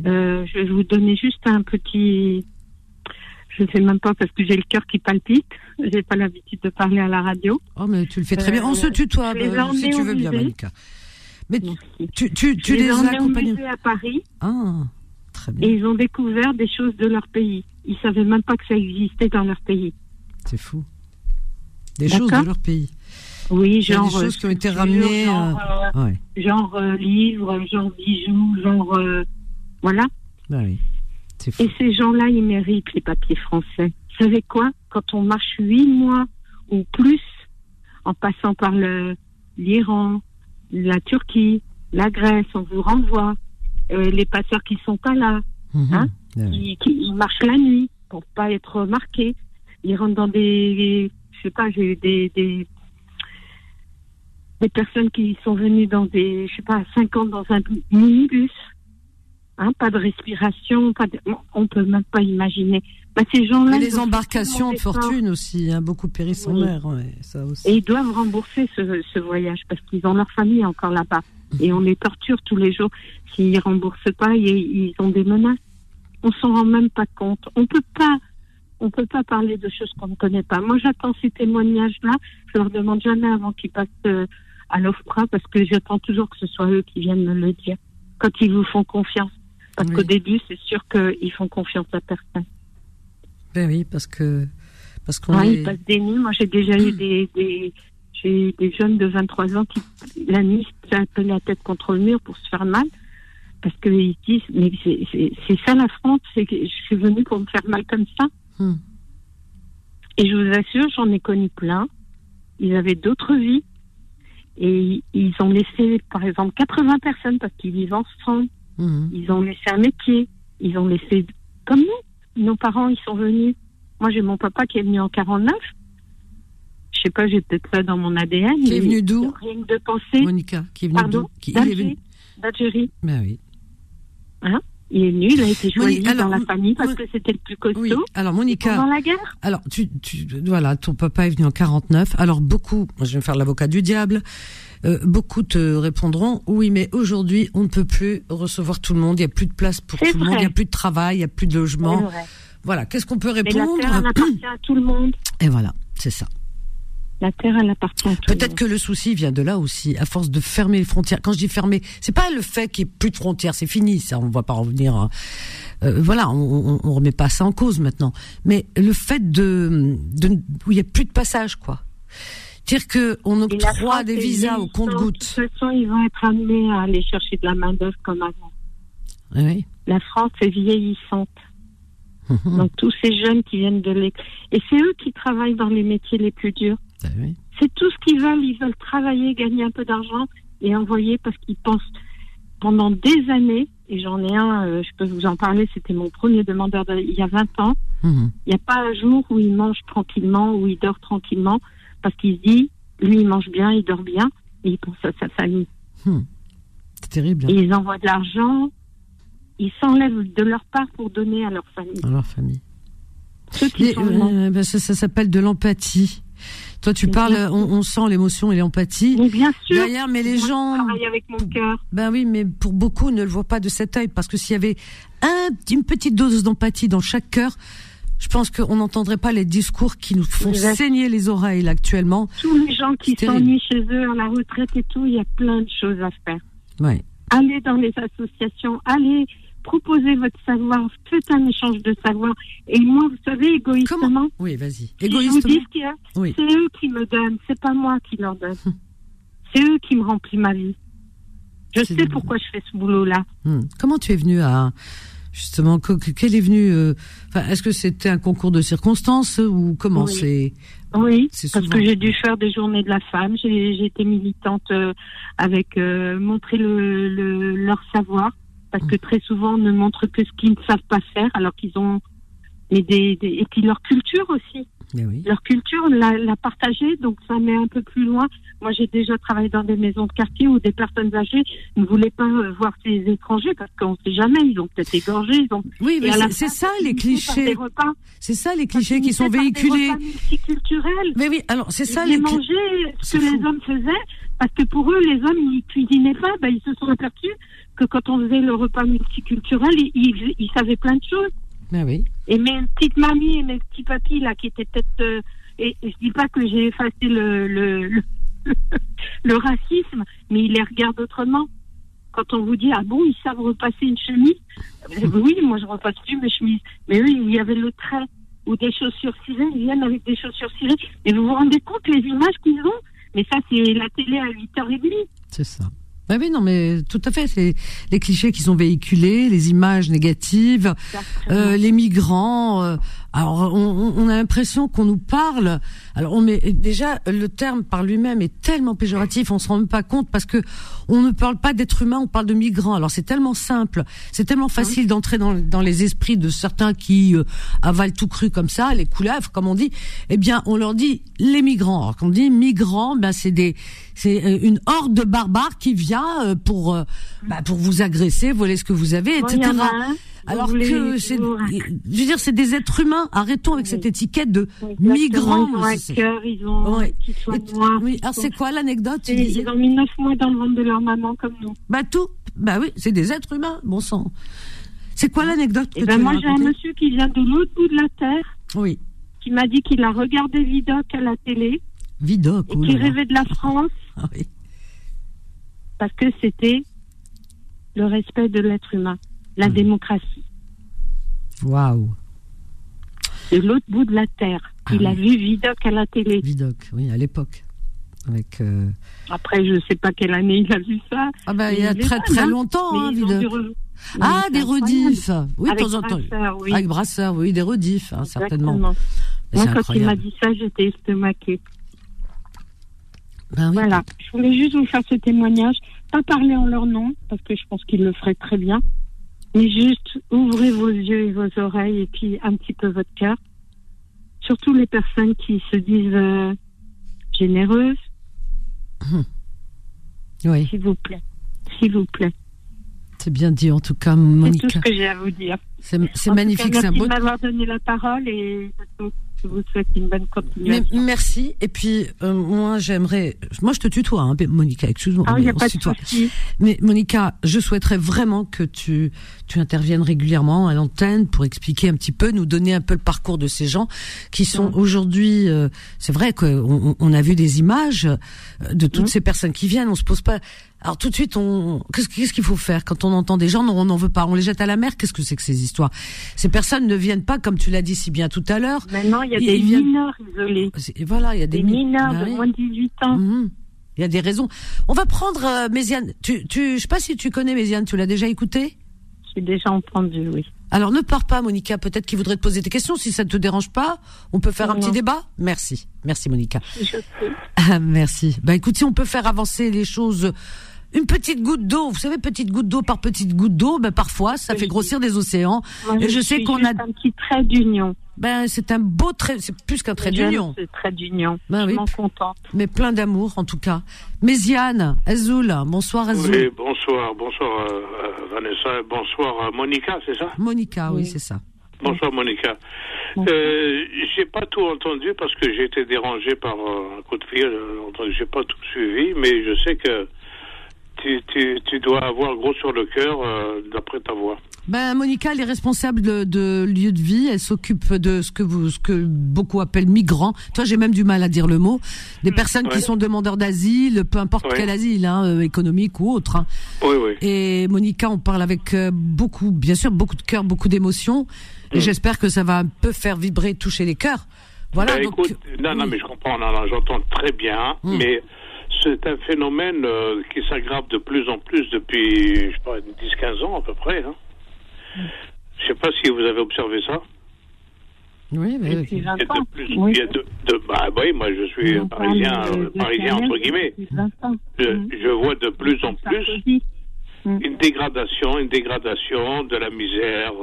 [SPEAKER 6] Euh, je vais vous donner juste un petit. Je ne sais même pas parce que j'ai le cœur qui palpite. J'ai pas l'habitude de parler à la radio.
[SPEAKER 2] Oh, mais tu le fais très bien. On se
[SPEAKER 6] Euh,
[SPEAKER 2] tutoie,
[SPEAKER 6] les ai
[SPEAKER 2] ben, si tu veux bien. Malika. Mais tu, tu, tu, les
[SPEAKER 6] ai
[SPEAKER 2] as accompagnés.
[SPEAKER 6] à Paris
[SPEAKER 2] Ah, très bien.
[SPEAKER 6] et ils ont découvert des choses de leur pays. Ils savaient même pas que ça existait dans leur pays.
[SPEAKER 2] C'est fou. Des choses de leur pays.
[SPEAKER 6] Oui, genre.
[SPEAKER 2] des choses qui ont été ramenées.
[SPEAKER 6] Genre,
[SPEAKER 2] euh,
[SPEAKER 6] euh,
[SPEAKER 2] ouais.
[SPEAKER 6] genre euh, livres, genre bijoux, genre. euh, voilà.
[SPEAKER 2] Bah oui.
[SPEAKER 6] Et ces gens-là, ils méritent les papiers français. Vous savez quoi? Quand on marche huit mois ou plus, en passant par le l'Iran, la Turquie, la Grèce, on vous renvoie. Euh, les passeurs qui sont pas là,
[SPEAKER 2] Mhm.
[SPEAKER 6] hein
[SPEAKER 2] oui.
[SPEAKER 6] qui, qui- ils marchent la nuit pour pas être remarqués. Ils rentrent dans des, je sais pas, j'ai eu des, des des personnes qui sont venues dans des, je sais pas, 50 dans un minibus. Hein, pas de respiration, pas de, on peut même pas imaginer. Bah, ces gens-là.
[SPEAKER 2] Et les embarcations de fortune aussi, hein, beaucoup périssent en
[SPEAKER 6] Oui.
[SPEAKER 2] mer, ouais, ça aussi.
[SPEAKER 6] Et ils doivent rembourser ce, ce voyage parce qu'ils ont leur famille encore là-bas. Et on les torture tous les jours. S'ils ne remboursent pas, ils, ils ont des menaces. On s'en rend même pas compte. On peut pas, on peut pas parler de choses qu'on ne connaît pas. Moi, j'attends ces témoignages-là. Je leur demande jamais avant qu'ils passent euh, à l'OFPRA parce que j'attends toujours que ce soit eux qui viennent me le dire. Quand ils vous font confiance. Parce
[SPEAKER 2] Oui.
[SPEAKER 6] qu'au début, c'est sûr qu'ils font confiance à personne.
[SPEAKER 2] Ben oui, parce que parce qu'on
[SPEAKER 6] Ah,
[SPEAKER 2] est-
[SPEAKER 6] ils passent des nuits. Moi, j'ai déjà eu des, des, j'ai eu des jeunes de 23 ans qui, la nuit, se tapaient la tête contre le mur pour se faire mal. Parce qu'ils disent, mais c'est ça la France, c'est que je suis venue pour me faire mal comme ça.
[SPEAKER 2] Hmm.
[SPEAKER 6] Et je vous assure, j'en ai connu plein. Ils avaient d'autres vies. Et ils ont laissé, par exemple, 80 personnes parce qu'ils vivent ensemble.
[SPEAKER 2] Mhm.
[SPEAKER 6] Ils ont laissé un métier. Ils ont laissé, comme nous, nos parents, ils sont venus. Moi, j'ai mon papa qui est venu en 49. Je sais pas, j'ai peut-être ça dans mon ADN.
[SPEAKER 2] Qui est venu d'où?
[SPEAKER 6] Rien que de penser.
[SPEAKER 2] Monica, qui est d'où? Venu?
[SPEAKER 6] D'Algérie. D'Algérie.
[SPEAKER 2] Ben oui.
[SPEAKER 6] Il est venu, il a été
[SPEAKER 2] Moni- alors,
[SPEAKER 6] dans la famille parce que c'était le plus costaud.
[SPEAKER 2] Oui. Alors Monica,
[SPEAKER 6] Pendant la guerre?
[SPEAKER 2] Alors, tu, tu, voilà, ton papa est venu en 49. Alors, beaucoup, moi, je vais me faire l'avocat du diable. Euh, beaucoup te répondront, oui, mais aujourd'hui, on ne peut plus recevoir tout le monde. Il n'y a plus de place pour tout le monde. Il n'y a plus de travail. Il n'y a plus de logement. Voilà. Qu'est-ce qu'on peut
[SPEAKER 6] Mais la
[SPEAKER 2] répondre
[SPEAKER 6] terre, elle appartient à tout le monde.
[SPEAKER 2] Et voilà, c'est ça.
[SPEAKER 6] La terre, elle appartient à tout le
[SPEAKER 2] Peut-être
[SPEAKER 6] monde.
[SPEAKER 2] que le souci vient de là aussi, à force de fermer les frontières. Quand je dis fermer, c'est pas le fait qu'il n'y ait plus de frontières, c'est fini, ça, on va pas revenir. hein. Euh, voilà, on, on, remet pas ça en cause maintenant. Mais le fait de, de où il y a plus de passage, quoi. Dire que on
[SPEAKER 6] Et la
[SPEAKER 2] octroie
[SPEAKER 6] France
[SPEAKER 2] des visas au compte-gouttes.
[SPEAKER 6] De toute façon, ils vont être amenés à aller chercher de la main-d'œuvre comme avant.
[SPEAKER 2] Oui.
[SPEAKER 6] La France est vieillissante.
[SPEAKER 2] Mhm.
[SPEAKER 6] Donc, tous ces jeunes qui viennent de l'école. Et c'est eux qui travaillent dans les métiers les plus durs.
[SPEAKER 2] Ah oui.
[SPEAKER 6] C'est tout ce qu'ils veulent. Ils veulent travailler, gagner un peu d'argent et envoyer parce qu'ils pensent pendant des années, et j'en ai un, euh, je peux vous en parler, c'était mon premier demandeur de- il y a 20 ans.
[SPEAKER 2] Mhm.
[SPEAKER 6] Il n'y a pas un jour où il mange tranquillement, où il dort tranquillement, parce qu'il se dit, lui, il mange bien, il dort bien, et il pense à sa famille.
[SPEAKER 2] Hmm. C'est terrible.
[SPEAKER 6] Et
[SPEAKER 2] hein,
[SPEAKER 6] ils envoient de l'argent, ils s'enlèvent de leur part pour donner à leur famille.
[SPEAKER 2] dans leur famille.
[SPEAKER 6] Ceux qui sont
[SPEAKER 2] euh, ben, ça, ça s'appelle de l'empathie. Toi, tu
[SPEAKER 6] Mais
[SPEAKER 2] parles, on, on sent l'émotion et l'empathie.
[SPEAKER 6] Mais bien sûr,
[SPEAKER 2] Derrière, mais les gens.
[SPEAKER 6] je avec mon cœur.
[SPEAKER 2] Ben oui, mais pour beaucoup ne le voient pas de cet œil parce que s'il y avait un, une petite dose d'empathie dans chaque cœur, je pense qu'on n'entendrait pas les discours qui nous font
[SPEAKER 6] Exact.
[SPEAKER 2] saigner les oreilles là, actuellement.
[SPEAKER 6] Tous les gens qui s'ennuient chez eux à la retraite et tout, il y a plein de choses à faire.
[SPEAKER 2] Ouais.
[SPEAKER 6] Allez dans les associations, allez proposer votre savoir, faites un échange de savoir. Et moi, vous savez, égoïstement,
[SPEAKER 2] Oui, vas-y. Égoïstement.
[SPEAKER 6] dis ce qu'il y a,
[SPEAKER 2] Oui.
[SPEAKER 6] c'est eux qui me donnent, c'est pas moi qui leur donne. c'est eux qui me remplissent ma vie. Je sais pourquoi je fais ce boulot-là.
[SPEAKER 2] Hmm. Comment tu es venu à justement que- que- quel est venu euh, Est-ce que c'était un concours de circonstances ou comment
[SPEAKER 6] Oui.
[SPEAKER 2] c'est
[SPEAKER 6] Oui, parce que j'ai dû faire des journées de la femme. J'ai été militante euh, avec euh, montrer le, le- leur savoir, parce que très souvent on ne montre que ce qu'ils ne savent pas faire, alors qu'ils ont mais des, des- et puis leur culture aussi. Leur culture, la, la, partager. Donc ça met un peu plus loin. Moi, j'ai déjà travaillé dans des maisons de quartier où des personnes âgées ne voulaient pas euh, voir ces étrangers parce qu'on ne sait jamais. Ils ont peut-être égorgé. Ils ont...
[SPEAKER 2] Oui, mais c'est ça les clichés. C'est ça les clichés qui sont véhiculés.
[SPEAKER 6] multiculturels.
[SPEAKER 2] Mais oui, alors c'est ça les
[SPEAKER 6] manger ce que les hommes faisaient parce que pour eux, les hommes ils cuisinaient pas. Ben, ils se sont aperçus que quand on faisait le repas multiculturel, ils, ils, ils savaient plein de choses.
[SPEAKER 2] Ben oui.
[SPEAKER 6] Et mes petites mamies et mes petits papis, là, qui étaient peut-être. Euh, et, je dis pas que j'ai effacé le, le, le, racisme, mais ils les regardent autrement. Quand on vous dit, ah bon, ils savent repasser une chemise? Oui, moi, je repasse plus mes chemises. Mais oui, il y avait le trait ou des chaussures cirées. Ils viennent avec des chaussures cirées. Et vous vous rendez compte les images qu'ils ont? Mais ça, c'est la télé à 8h30.
[SPEAKER 2] C'est ça. Bah oui, non, mais tout à fait. C'est les clichés qui sont véhiculés, les images négatives, euh, les migrants. Euh, alors, on, on a l'impression qu'on nous parle. Alors, on met déjà le terme par lui-même est tellement péjoratif, on se rend même pas compte parce que on ne parle pas d'être humain, on parle de migrants. Alors, c'est tellement simple, c'est tellement facile d'entrer dans, dans, les esprits de certains qui euh, avalent tout cru comme ça, les couleuvres, comme on dit. Eh bien, on leur dit les migrants. Alors, quand on dit migrants, ben c'est des c'est euh, une horde de barbares qui vient euh, pour bah, pour vous agresser, voler ce que vous avez, etc. Alors que c'est, je veux dire, c'est des êtres humains. Arrêtons avec cette étiquette de migrants.
[SPEAKER 6] Ils ont un cœur, ils ont ouais.
[SPEAKER 2] Oui. Alors c'est quoi l'anecdote
[SPEAKER 6] Ils ont mis neuf mois dans le ventre de leur maman comme nous.
[SPEAKER 2] Bah tout. Bah oui, c'est des êtres humains, bon sang. C'est quoi l'anecdote que
[SPEAKER 6] eh ben Moi, j'ai un monsieur qui vient de l'autre bout de la terre.
[SPEAKER 2] Oui.
[SPEAKER 6] Qui m'a dit qu'il a regardé Vidoc à la télé.
[SPEAKER 2] Vidoc.
[SPEAKER 6] Et qui rêvait de la France.
[SPEAKER 2] Ah oui.
[SPEAKER 6] Parce que c'était le respect de l'être humain la mmh. démocratie.
[SPEAKER 2] Waouh.
[SPEAKER 6] De l'autre bout de la terre. Ah il a vu Vidocq à la télé.
[SPEAKER 2] Vidocq, oui, à l'époque. Avec euh,
[SPEAKER 6] Après, je ne sais pas quelle année il a vu ça.
[SPEAKER 2] Ah ben, il y a très très longtemps, hein, Vidocq. Ah, des redifs. Oui, de temps en temps. Oui. Avec Brasseur, oui, des redifs, hein, certainement.
[SPEAKER 6] Moi, quand il m'a dit ça, j'étais estomaquée.
[SPEAKER 2] Ben oui.
[SPEAKER 6] Voilà. Je voulais juste vous faire ce témoignage. Pas parler en leur nom, parce que je pense qu'ils le feraient très bien. Mais juste ouvrez vos yeux et vos oreilles et puis un petit peu votre cœur. Surtout les personnes qui se disent euh, généreuses.
[SPEAKER 2] Hum. Oui.
[SPEAKER 6] S'il vous plaît. S'il vous plaît.
[SPEAKER 2] C'est bien dit en tout cas, Monica.
[SPEAKER 6] C'est tout ce que j'ai à vous dire.
[SPEAKER 2] C'est magnifique.
[SPEAKER 6] Merci de m'avoir donné la parole et je vous souhaite une bonne continuation.
[SPEAKER 2] merci. Et puis, euh, moi, j'aimerais. Moi, je te tutoie, hein, Monica, excuse-moi.
[SPEAKER 6] Ah, il n'y a pas de souci.
[SPEAKER 2] Mais, Monica, je souhaiterais vraiment que tu, tu interviennes régulièrement à l'antenne pour expliquer un petit peu, nous donner un peu le parcours de ces gens qui sont aujourd'hui. Euh, c'est vrai qu'on on a vu des images euh, de toutes ces personnes qui viennent. On se pose pas alors tout de suite, on qu'est-ce qu'il faut faire quand on entend des gens non, on n'en veut pas, on les jette à la mer? Qu'est-ce que c'est que ces histoires? Ces personnes ne viennent pas, comme tu l'as dit si bien tout à l'heure.
[SPEAKER 6] Maintenant, il y a des mineurs isolés.
[SPEAKER 2] voilà, il y a des,
[SPEAKER 6] mineurs de moins de 18 ans.
[SPEAKER 2] Mhm. Il y a des raisons. On va prendre euh, Méziane. Tu, tu, je sais pas si tu connais Méziane. Tu l'as déjà écouté
[SPEAKER 6] J'ai déjà entendu, oui.
[SPEAKER 2] Alors ne pars pas, Monica. Peut-être qu'il voudrait te poser des questions. Si ça ne te dérange pas, on peut faire un petit débat. Merci, merci, Monica.
[SPEAKER 6] Je
[SPEAKER 2] ah, merci. Bah écoute, si on peut faire avancer les choses une petite goutte d'eau, vous savez, petite goutte d'eau par petite goutte d'eau, ben parfois ça fait grossir des océans.
[SPEAKER 6] et je, sais qu'on a un petit trait d'union.
[SPEAKER 2] Ben c'est un beau trait, c'est plus qu'un trait d'union.
[SPEAKER 6] C'est trait d'union.
[SPEAKER 2] Ben
[SPEAKER 6] je oui. contente.
[SPEAKER 2] Mais plein d'amour en tout cas. Méziane, Azoul, bonsoir Azoul.
[SPEAKER 7] Oui, bonsoir, bonsoir euh, euh, Vanessa, bonsoir euh, Monica, c'est ça?
[SPEAKER 2] Monica, oui, c'est ça.
[SPEAKER 7] Bonsoir Monica. Euh, j'ai pas tout entendu parce que j'ai été dérangé par un coup de fil. J'ai pas tout suivi, mais je sais que tu, tu, tu, dois avoir gros sur le cœur euh, d'après ta voix.
[SPEAKER 2] Ben, Monica, elle est responsable de, de lieu de vie. Elle s'occupe de ce que vous, ce que beaucoup appellent migrants. Toi, j'ai même du mal à dire le mot. Des personnes qui sont demandeurs d'asile, peu importe quel asile, hein, euh, économique ou autre. Hein.
[SPEAKER 7] Oui, oui.
[SPEAKER 2] Et Monica, on parle avec euh, beaucoup, bien sûr, beaucoup de cœur, beaucoup d'émotions. Et mm. j'espère que ça va un peu faire vibrer, toucher les cœurs. Voilà.
[SPEAKER 7] Ben, écoute, non, non, mais je comprends. j'entends très bien. Mm. Mais c'est un phénomène euh, qui s'aggrave de plus en plus depuis, je sais pas, 10-15 ans à peu près. Hein. Je sais pas si vous avez observé ça.
[SPEAKER 2] Oui, mais
[SPEAKER 6] depuis 20
[SPEAKER 7] ans. oui. de, bah, oui, moi je suis parisien, euh, parisien entre guillemets. Je, mm. je, vois de plus en plus mm. une dégradation, une dégradation de la misère,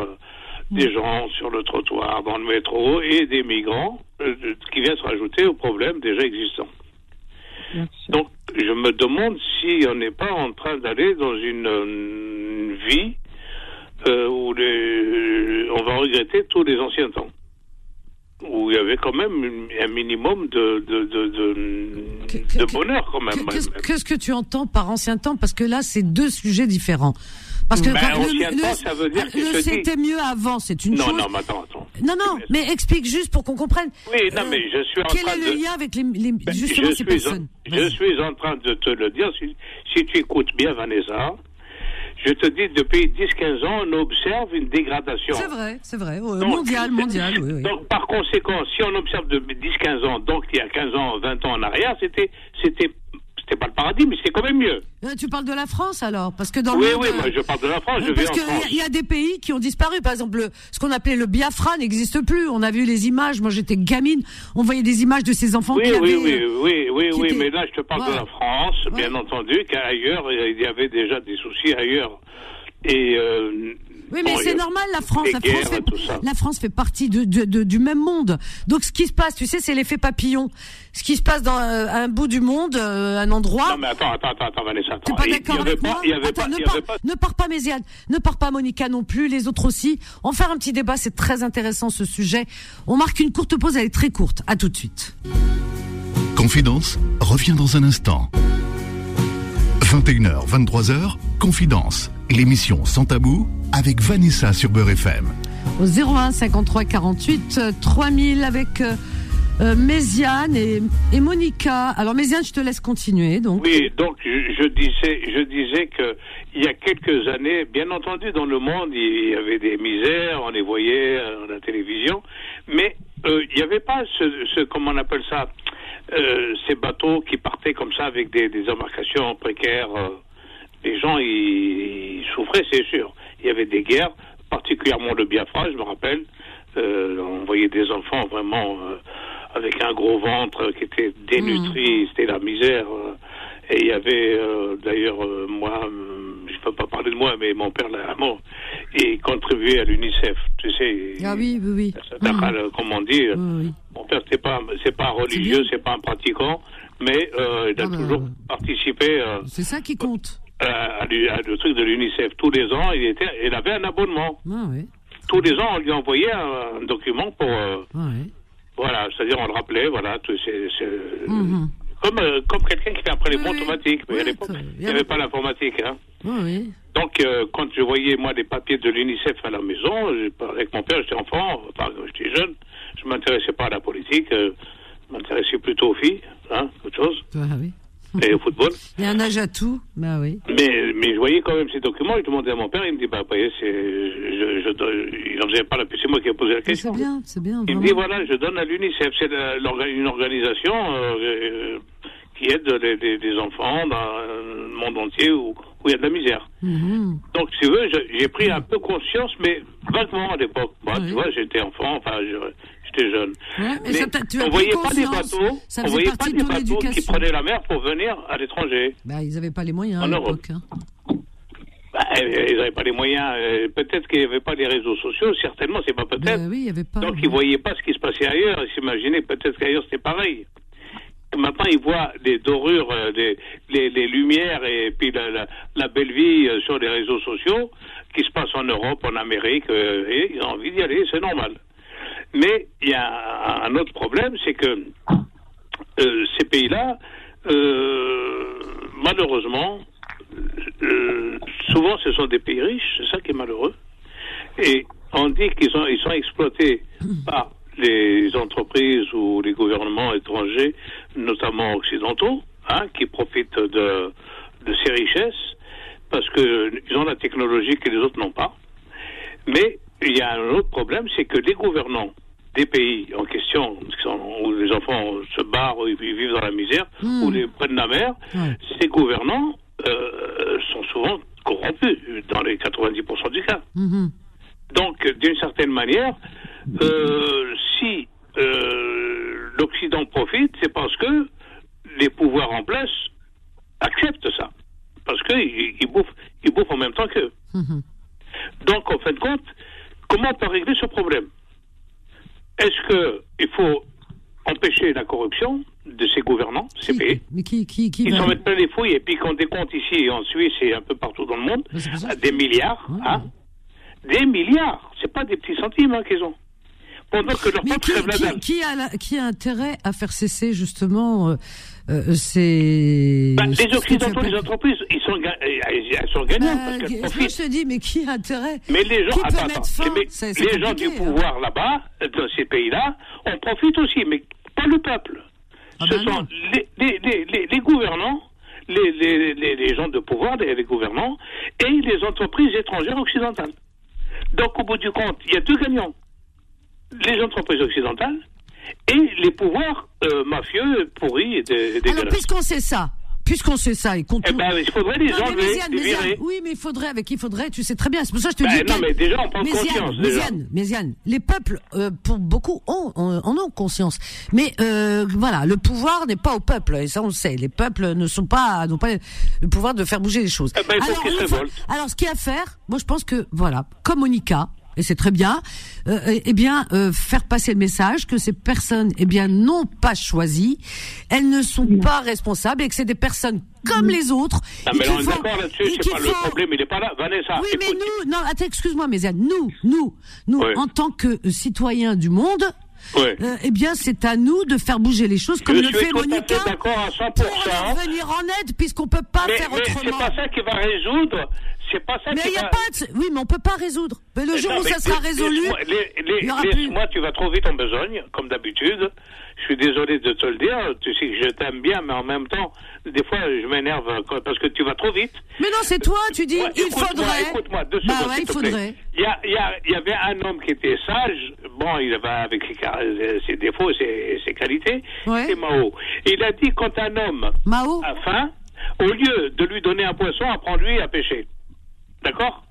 [SPEAKER 7] des gens sur le trottoir, dans le métro, et des migrants euh, qui viennent se rajouter aux problèmes déjà existants. Donc, je me demande si on n'est pas en train d'aller dans une, une vie euh, où les, on va regretter tous les anciens temps. Où il y avait quand même une- un minimum de, de, de, de,
[SPEAKER 2] Que-
[SPEAKER 7] de
[SPEAKER 2] que-
[SPEAKER 7] bonheur quand même.
[SPEAKER 2] Qu'est-ce qu'est-ce que tu entends par ancien temps? Parce que là, c'est deux sujets différents. Parce que
[SPEAKER 7] Ben,
[SPEAKER 2] quand le-
[SPEAKER 7] ça veut dire que
[SPEAKER 2] le c'était mieux avant, c'est une
[SPEAKER 7] non,
[SPEAKER 2] chose.
[SPEAKER 7] non, mais attends, attends.
[SPEAKER 2] Non, non, mais explique juste pour qu'on comprenne.
[SPEAKER 7] Oui, non,
[SPEAKER 2] Euh,
[SPEAKER 7] mais je suis en
[SPEAKER 2] Quel
[SPEAKER 7] train
[SPEAKER 2] est le lien avec les, les-
[SPEAKER 7] Ben,
[SPEAKER 2] justement
[SPEAKER 7] je
[SPEAKER 2] ces
[SPEAKER 7] suis,
[SPEAKER 2] personnes?
[SPEAKER 7] en, je suis en train de te le dire. Si, si tu écoutes bien, Vanessa, je te dis, depuis 10-15 ans, on observe une dégradation.
[SPEAKER 2] C'est vrai, c'est vrai.
[SPEAKER 7] Donc,
[SPEAKER 2] mondial, mondial, oui, oui.
[SPEAKER 7] Donc, par conséquent, si on observe de 10-15 ans, donc il y a 15 ans, 20 ans en arrière, c'était, c'était, c'était pas le paradis, mais c'était quand même mieux.
[SPEAKER 2] Euh, Tu parles de la France alors Parce que dans
[SPEAKER 7] oui,
[SPEAKER 2] le monde,
[SPEAKER 7] oui,
[SPEAKER 2] euh,
[SPEAKER 7] moi je parle de la France, je
[SPEAKER 2] Parce qu'il y, a des pays qui ont disparu. Par exemple, le- ce qu'on appelait le Biafra n'existe plus. On a vu les images. Moi, j'étais gamine. On voyait des images de ces enfants
[SPEAKER 7] Oui,
[SPEAKER 2] qui
[SPEAKER 7] oui,
[SPEAKER 2] avaient.
[SPEAKER 7] oui,
[SPEAKER 2] euh,
[SPEAKER 7] oui, oui, oui, mais là je te parle de la France, bien entendu, qu'ailleurs il y avait déjà des soucis ailleurs. Et euh,
[SPEAKER 2] Oui, mais c'est normal, la France. La France, fait, la France partie de, de- de- du même monde. Donc, ce qui se passe, tu sais, c'est l'effet papillon. Ce qui se passe dans euh, un bout du monde, euh, un endroit.
[SPEAKER 7] Non, mais attends, attends, attends, attends Vanessa.
[SPEAKER 2] T'es
[SPEAKER 7] Attends.
[SPEAKER 2] pas
[SPEAKER 7] Il-
[SPEAKER 2] d'accord avec
[SPEAKER 7] pas-
[SPEAKER 2] moi Attends,
[SPEAKER 7] pas,
[SPEAKER 2] ne, pars,
[SPEAKER 7] pas.
[SPEAKER 2] ne pars pas Méziane, ne pars pas Monica non plus, les autres aussi. On va faire un petit débat, c'est très intéressant ce sujet. On marque une courte pause, elle est très courte. À tout de suite.
[SPEAKER 1] Confidence revient dans un instant. 21h, 23h, Confidence, l'émission sans tabou avec Vanessa sur Beurre FM.
[SPEAKER 2] Au 01 53 48 euh, 3000 avec euh, euh, Méziane et, et Monica. Alors Méziane, je te laisse continuer. Donc.
[SPEAKER 7] Oui, donc je, je disais, je disais que il y a quelques années, bien entendu, dans le monde, il y avait des misères, on les voyait euh, à la télévision, mais euh, il n'y avait pas ce, ce, comment on appelle ça, euh, ces bateaux qui partaient comme ça avec des, des embarcations précaires. Les gens, ils, ils souffraient, c'est sûr. Il y avait des guerres, particulièrement le Biafra, je me rappelle. Euh, on voyait des enfants vraiment euh, avec un gros ventre qui était dénutri, c'était la misère. euh. et il y avait d'ailleurs moi, hum, je peux pas parler de moi, mais mon père là, mort, il contribuait à l'UNICEF, tu sais.
[SPEAKER 2] Ah oui, oui, oui.
[SPEAKER 7] T'as qu'à le- comme on dit, euh,
[SPEAKER 2] Oui, oui.
[SPEAKER 7] mon père c'est pas c'est pas un religieux, c'est pas un pratiquant, mais euh, il a
[SPEAKER 2] Ah bah,
[SPEAKER 7] toujours participé euh,
[SPEAKER 2] C'est ça qui compte.
[SPEAKER 7] À, à l'u- à le truc de l'UNICEF. Tous les ans, il était, il avait un abonnement.
[SPEAKER 2] Ah oui.
[SPEAKER 7] Tous les ans, on lui envoyait un, un document pour, euh,
[SPEAKER 2] Ah oui.
[SPEAKER 7] voilà, c'est-à-dire on le rappelait, voilà, tout, c'est, c'est-
[SPEAKER 2] Mhm.
[SPEAKER 7] comme euh, comme quelqu'un qui fait un prélèvement
[SPEAKER 2] Oui, oui.
[SPEAKER 7] automatique. Mais à l'époque,
[SPEAKER 2] que-
[SPEAKER 7] il n'y avait pas l'informatique, hein.
[SPEAKER 2] Oui, oui.
[SPEAKER 7] Donc, euh, quand je voyais, moi, les papiers de l'UNICEF à la maison, avec mon père, j'étais enfant, enfin, j'étais jeune, je m'intéressais pas à la politique, euh, je m'intéressais plutôt aux filles, hein, autre chose,
[SPEAKER 2] Ah oui.
[SPEAKER 7] Et au football.
[SPEAKER 2] Il y a un âge à tout. Bah oui.
[SPEAKER 7] Mais, mais je voyais quand même ces documents, je demandais à mon père, il me dit, bah, vous voyez, c'est, je, je, donne- il n'en faisait pas la c'est moi qui ai posé la
[SPEAKER 2] Mais C'est
[SPEAKER 7] question.
[SPEAKER 2] bien, c'est bien.
[SPEAKER 7] Il me dit, voilà, je donne à l'UNICEF, c'est une organisation euh, qui aide les, les- les enfants dans le monde entier où, où il y a de la misère.
[SPEAKER 2] Mhm.
[SPEAKER 7] Donc, si tu veux, je- j'ai pris un peu conscience, mais vaguement à l'époque.
[SPEAKER 2] Oui.
[SPEAKER 7] tu vois, j'étais enfant, enfin, je- j'étais jeune.
[SPEAKER 2] Ouais, mais
[SPEAKER 7] Mais
[SPEAKER 2] ça t'a- tu as
[SPEAKER 7] on voyait pas des bateaux, on voyait pas des bateaux qui prenaient la mer pour venir à l'étranger.
[SPEAKER 2] Bah, ils n'avaient pas les moyens
[SPEAKER 7] En
[SPEAKER 2] à l'époque. hein.
[SPEAKER 7] Bah, euh, ils n'avaient pas les moyens. euh, Peut-être qu'il n'y avait pas les réseaux sociaux, certainement, c'est pas peut-être.
[SPEAKER 2] Bah oui.
[SPEAKER 7] Donc, ils voyaient pas ce qui se passait ailleurs. Ils s'imaginaient peut-être qu'ailleurs c'était pareil. Maintenant, ils voient les dorures, euh, les, les, les lumières et puis la, la, la belle vie euh, sur les réseaux sociaux qui se passe en Europe, en Amérique, euh, et ils ont envie d'y aller, c'est normal. Mais il y a un autre problème, c'est que euh, ces pays-là, euh, malheureusement, euh, souvent ce sont des pays riches, c'est ça qui est malheureux. Et on dit qu'ils sont, exploités par les entreprises ou les gouvernements étrangers, notamment occidentaux, hein, qui profitent de, de ces richesses parce qu'ils ont la technologie que les autres n'ont pas. Mais il y a un autre problème, c'est que les gouvernants des pays en question, où les enfants se barrent, où ils vivent dans la misère,
[SPEAKER 2] Hmm.
[SPEAKER 7] où les prennent la mer, ces gouvernants euh, sont souvent corrompus dans les 90% du cas.
[SPEAKER 2] Mhm.
[SPEAKER 7] Donc, d'une certaine manière, euh, si euh, l'Occident profite, c'est parce que les pouvoirs en place acceptent ça. Parce qu'ils ils bouffent, ils bouffent en même temps qu'eux.
[SPEAKER 2] Mhm.
[SPEAKER 7] Donc, en fin de compte, comment on peut régler ce problème? Est-ce qu'il faut empêcher la corruption de ces gouvernants, ces
[SPEAKER 2] Qui-
[SPEAKER 7] pays?
[SPEAKER 2] Mais qui, qui, qui
[SPEAKER 7] Ils s'en mettent plein les fouilles et puis qu'on décompte ici en Suisse et un peu partout dans le monde, des milliards,
[SPEAKER 2] Ouais.
[SPEAKER 7] hein. Des milliards C'est pas des petits centimes hein, qu'ils ont. Pendant que leur
[SPEAKER 2] Mais
[SPEAKER 7] peuple
[SPEAKER 2] qui,
[SPEAKER 7] la
[SPEAKER 2] qui- a la- qui a intérêt à faire cesser justement euh, euh, ces
[SPEAKER 7] Bah, les Occidentaux, les entreprises, ils sont, ga- elles sont gagnantes parce
[SPEAKER 2] Euh,
[SPEAKER 7] qu'elles
[SPEAKER 2] moi,
[SPEAKER 7] profitent.
[SPEAKER 2] je te dis, mais qui a intérêt
[SPEAKER 7] Mais les gens,
[SPEAKER 2] Qui peut
[SPEAKER 7] attends,
[SPEAKER 2] mettre
[SPEAKER 7] attends.
[SPEAKER 2] fin
[SPEAKER 7] Mais
[SPEAKER 2] C'est- c'est
[SPEAKER 7] les gens du
[SPEAKER 2] hein.
[SPEAKER 7] pouvoir là-bas, dans ces pays-là, on profite aussi, mais pas le peuple.
[SPEAKER 2] Ah
[SPEAKER 7] Ce
[SPEAKER 2] ben
[SPEAKER 7] sont les, les, les, les, les gouvernants, les, gens de pouvoir, les, les gouvernants, et les entreprises étrangères occidentales. Donc, au bout du compte, il y a deux gagnants. Les entreprises occidentales et les pouvoirs euh, mafieux pourris et dé- et
[SPEAKER 2] Alors, puisqu'on sait ça, puisqu'on sait ça et qu'on
[SPEAKER 7] Eh ben, il faudrait les
[SPEAKER 2] Non, mais
[SPEAKER 7] enlever,
[SPEAKER 2] Méziane,
[SPEAKER 7] les
[SPEAKER 2] Méziane, oui, mais il faudrait, avec qui il faudrait, tu sais très bien. C'est pour ça que je te
[SPEAKER 7] Ben,
[SPEAKER 2] dis.
[SPEAKER 7] non, mais déjà, on prend
[SPEAKER 2] Méziane,
[SPEAKER 7] conscience.
[SPEAKER 2] Méziane, Méziane, les peuples, euh, pour beaucoup, ont, ont- en ont conscience. Mais euh, voilà, le pouvoir n'est pas au peuple, et ça on le sait. Les peuples ne sont pas, n'ont pas le pouvoir de faire bouger les choses.
[SPEAKER 7] Eh ben, faut- révoltent.
[SPEAKER 2] alors, ce qu'il y a à faire, moi je pense que, voilà, comme Monica, et c'est très bien, euh, eh bien, euh, faire passer le message que ces personnes, eh bien, n'ont pas choisi, elles ne sont pas responsables et que c'est des personnes comme les autres.
[SPEAKER 7] Ah,
[SPEAKER 2] et
[SPEAKER 7] mais on est d'accord là-dessus, c'est pas le
[SPEAKER 2] faut-
[SPEAKER 7] problème, il n'est pas là. Vanessa,
[SPEAKER 2] oui, mais nous, non, attends, excuse-moi, Méziane, nous, nous, nous,
[SPEAKER 7] Ouais.
[SPEAKER 2] en tant que euh, citoyens du monde,
[SPEAKER 7] Ouais.
[SPEAKER 2] euh, eh bien, c'est à nous de faire bouger les choses comme
[SPEAKER 7] Je
[SPEAKER 2] le fait Monica
[SPEAKER 7] d'accord à 100%.
[SPEAKER 2] pour venir en aide, puisqu'on peut pas
[SPEAKER 7] mais
[SPEAKER 2] faire
[SPEAKER 7] mais c'est
[SPEAKER 2] autrement.
[SPEAKER 7] pas ça qui va résoudre. C'est pas ça
[SPEAKER 2] Mais il y a pas de... Oui, mais on peut pas résoudre. Mais le jour où ça sera résolu,
[SPEAKER 7] laisse-moi- tu vas trop vite en besogne, comme d'habitude. Je suis désolé de te le dire. Tu sais que je t'aime bien, mais en même temps, des fois, je m'énerve parce que tu vas trop vite.
[SPEAKER 2] mais non, c'est toi, tu dis,
[SPEAKER 7] Ouais,
[SPEAKER 2] il faudrait.
[SPEAKER 7] Écoute-moi, deux
[SPEAKER 2] bah
[SPEAKER 7] secondes,
[SPEAKER 2] ouais,
[SPEAKER 7] s'il
[SPEAKER 2] il faudrait.
[SPEAKER 7] Y, a, il, y a, il y avait un homme qui était sage. Bon, il avait avec ses, défauts, ses, ses qualités.
[SPEAKER 2] Ouais.
[SPEAKER 7] C'est Mao. Il a dit quand un homme
[SPEAKER 2] Mao
[SPEAKER 7] a faim, au lieu de lui donner un poisson, apprends-lui à pêcher. D'accord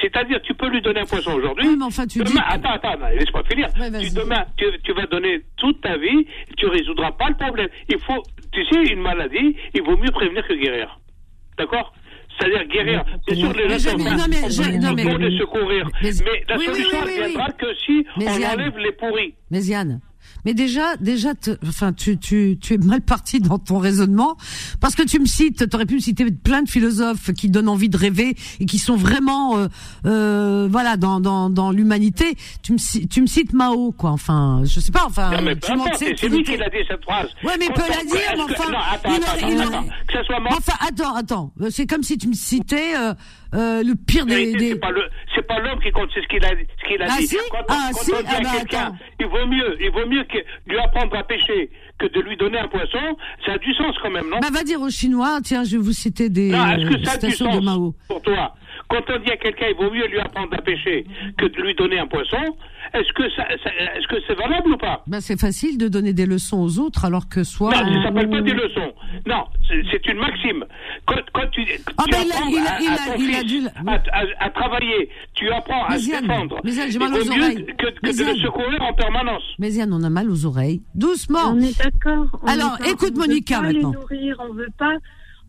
[SPEAKER 7] C'est-à-dire, tu peux lui donner un poisson aujourd'hui.
[SPEAKER 2] Mais enfin, tu
[SPEAKER 7] demain,
[SPEAKER 2] dis-
[SPEAKER 7] Attends, attends, laisse-moi finir.
[SPEAKER 2] Ouais, vas-y.
[SPEAKER 7] tu, demain, tu, tu vas donner toute ta vie, tu résoudras pas le problème. Il faut, tu sais, une maladie, il vaut mieux prévenir que guérir. D'accord c'est-à-dire guérir. C'est sûr, les
[SPEAKER 2] Mais
[SPEAKER 7] gens sont
[SPEAKER 2] mais non, mais je- non, mais-
[SPEAKER 7] secourir.
[SPEAKER 2] Mais-
[SPEAKER 7] Mais, la
[SPEAKER 2] oui,
[SPEAKER 7] solution
[SPEAKER 2] oui,
[SPEAKER 7] ne
[SPEAKER 2] oui.
[SPEAKER 7] viendra que si
[SPEAKER 2] Mais
[SPEAKER 7] on enlève les pourris.
[SPEAKER 2] Méziane. Mais déjà, déjà, te- enfin, tu, tu, tu es mal parti dans ton raisonnement parce que tu me cites, tu aurais pu me citer plein de philosophes qui donnent envie de rêver et qui sont vraiment, euh, euh, voilà, dans dans, dans l'humanité. Tu me tu me cites Mao, quoi. Enfin, je sais pas. Enfin,
[SPEAKER 7] Non, mais
[SPEAKER 2] tu
[SPEAKER 7] c'est lui qui l'a dit cette phrase.
[SPEAKER 2] Ouais, mais peut la dire,
[SPEAKER 7] que-
[SPEAKER 2] enfin,
[SPEAKER 7] Non, attends,
[SPEAKER 2] il
[SPEAKER 7] attends,
[SPEAKER 2] aurait- il
[SPEAKER 7] attends,
[SPEAKER 2] aurait-
[SPEAKER 7] attends. Que ça soit mort.
[SPEAKER 2] Enfin, attends, attends. C'est comme si tu me citais euh, euh, le pire des. des-
[SPEAKER 7] c'est pas le, c'est pas l'homme qui compte, c'est ce qu'il a, ce qu'il a
[SPEAKER 2] Ah,
[SPEAKER 7] dit.
[SPEAKER 2] si
[SPEAKER 7] quand
[SPEAKER 2] Ah,
[SPEAKER 7] quand
[SPEAKER 2] si
[SPEAKER 7] on dit
[SPEAKER 2] Ah,
[SPEAKER 7] à
[SPEAKER 2] bah,
[SPEAKER 7] quelqu'un, il vaut mieux, il vaut mieux que lui apprendre à pêcher que de lui donner un poisson, ça a du sens quand même, non?
[SPEAKER 2] Bah, va dire aux Chinois. Tiens, je vais vous citer des
[SPEAKER 7] non, est-ce que ça a du
[SPEAKER 2] de
[SPEAKER 7] sens
[SPEAKER 2] Mao.
[SPEAKER 7] pour toi? Quand on dit à quelqu'un, il vaut mieux lui apprendre à pêcher que de lui donner un poisson, est-ce que ça, ça- est-ce que c'est valable ou pas?
[SPEAKER 2] Ben, c'est facile de donner des leçons aux autres alors que soit.
[SPEAKER 7] Non, ça
[SPEAKER 2] euh,
[SPEAKER 7] s'appelle pas des leçons. Non, c'est c'est une maxime. Quand, quand tu,
[SPEAKER 2] Ah,
[SPEAKER 7] tu
[SPEAKER 2] ben, il a-
[SPEAKER 7] apprends
[SPEAKER 2] il a-
[SPEAKER 7] à,
[SPEAKER 2] il
[SPEAKER 7] à
[SPEAKER 2] a-
[SPEAKER 7] ton
[SPEAKER 2] il a
[SPEAKER 7] fils
[SPEAKER 2] dû-
[SPEAKER 7] à, à- à travailler, tu apprends à se
[SPEAKER 2] Méziane,
[SPEAKER 7] défendre.
[SPEAKER 2] Méziane, j'ai
[SPEAKER 7] Il
[SPEAKER 2] mal aux oreilles.
[SPEAKER 7] que, que de le secourir en permanence.
[SPEAKER 2] Méziane, on a mal aux oreilles. Doucement.
[SPEAKER 6] On est d'accord. on
[SPEAKER 2] Alors,
[SPEAKER 6] est pas-
[SPEAKER 2] écoute
[SPEAKER 6] on veut
[SPEAKER 2] Monica,
[SPEAKER 6] pas
[SPEAKER 2] maintenant.
[SPEAKER 6] Les nourrir, on veut pas,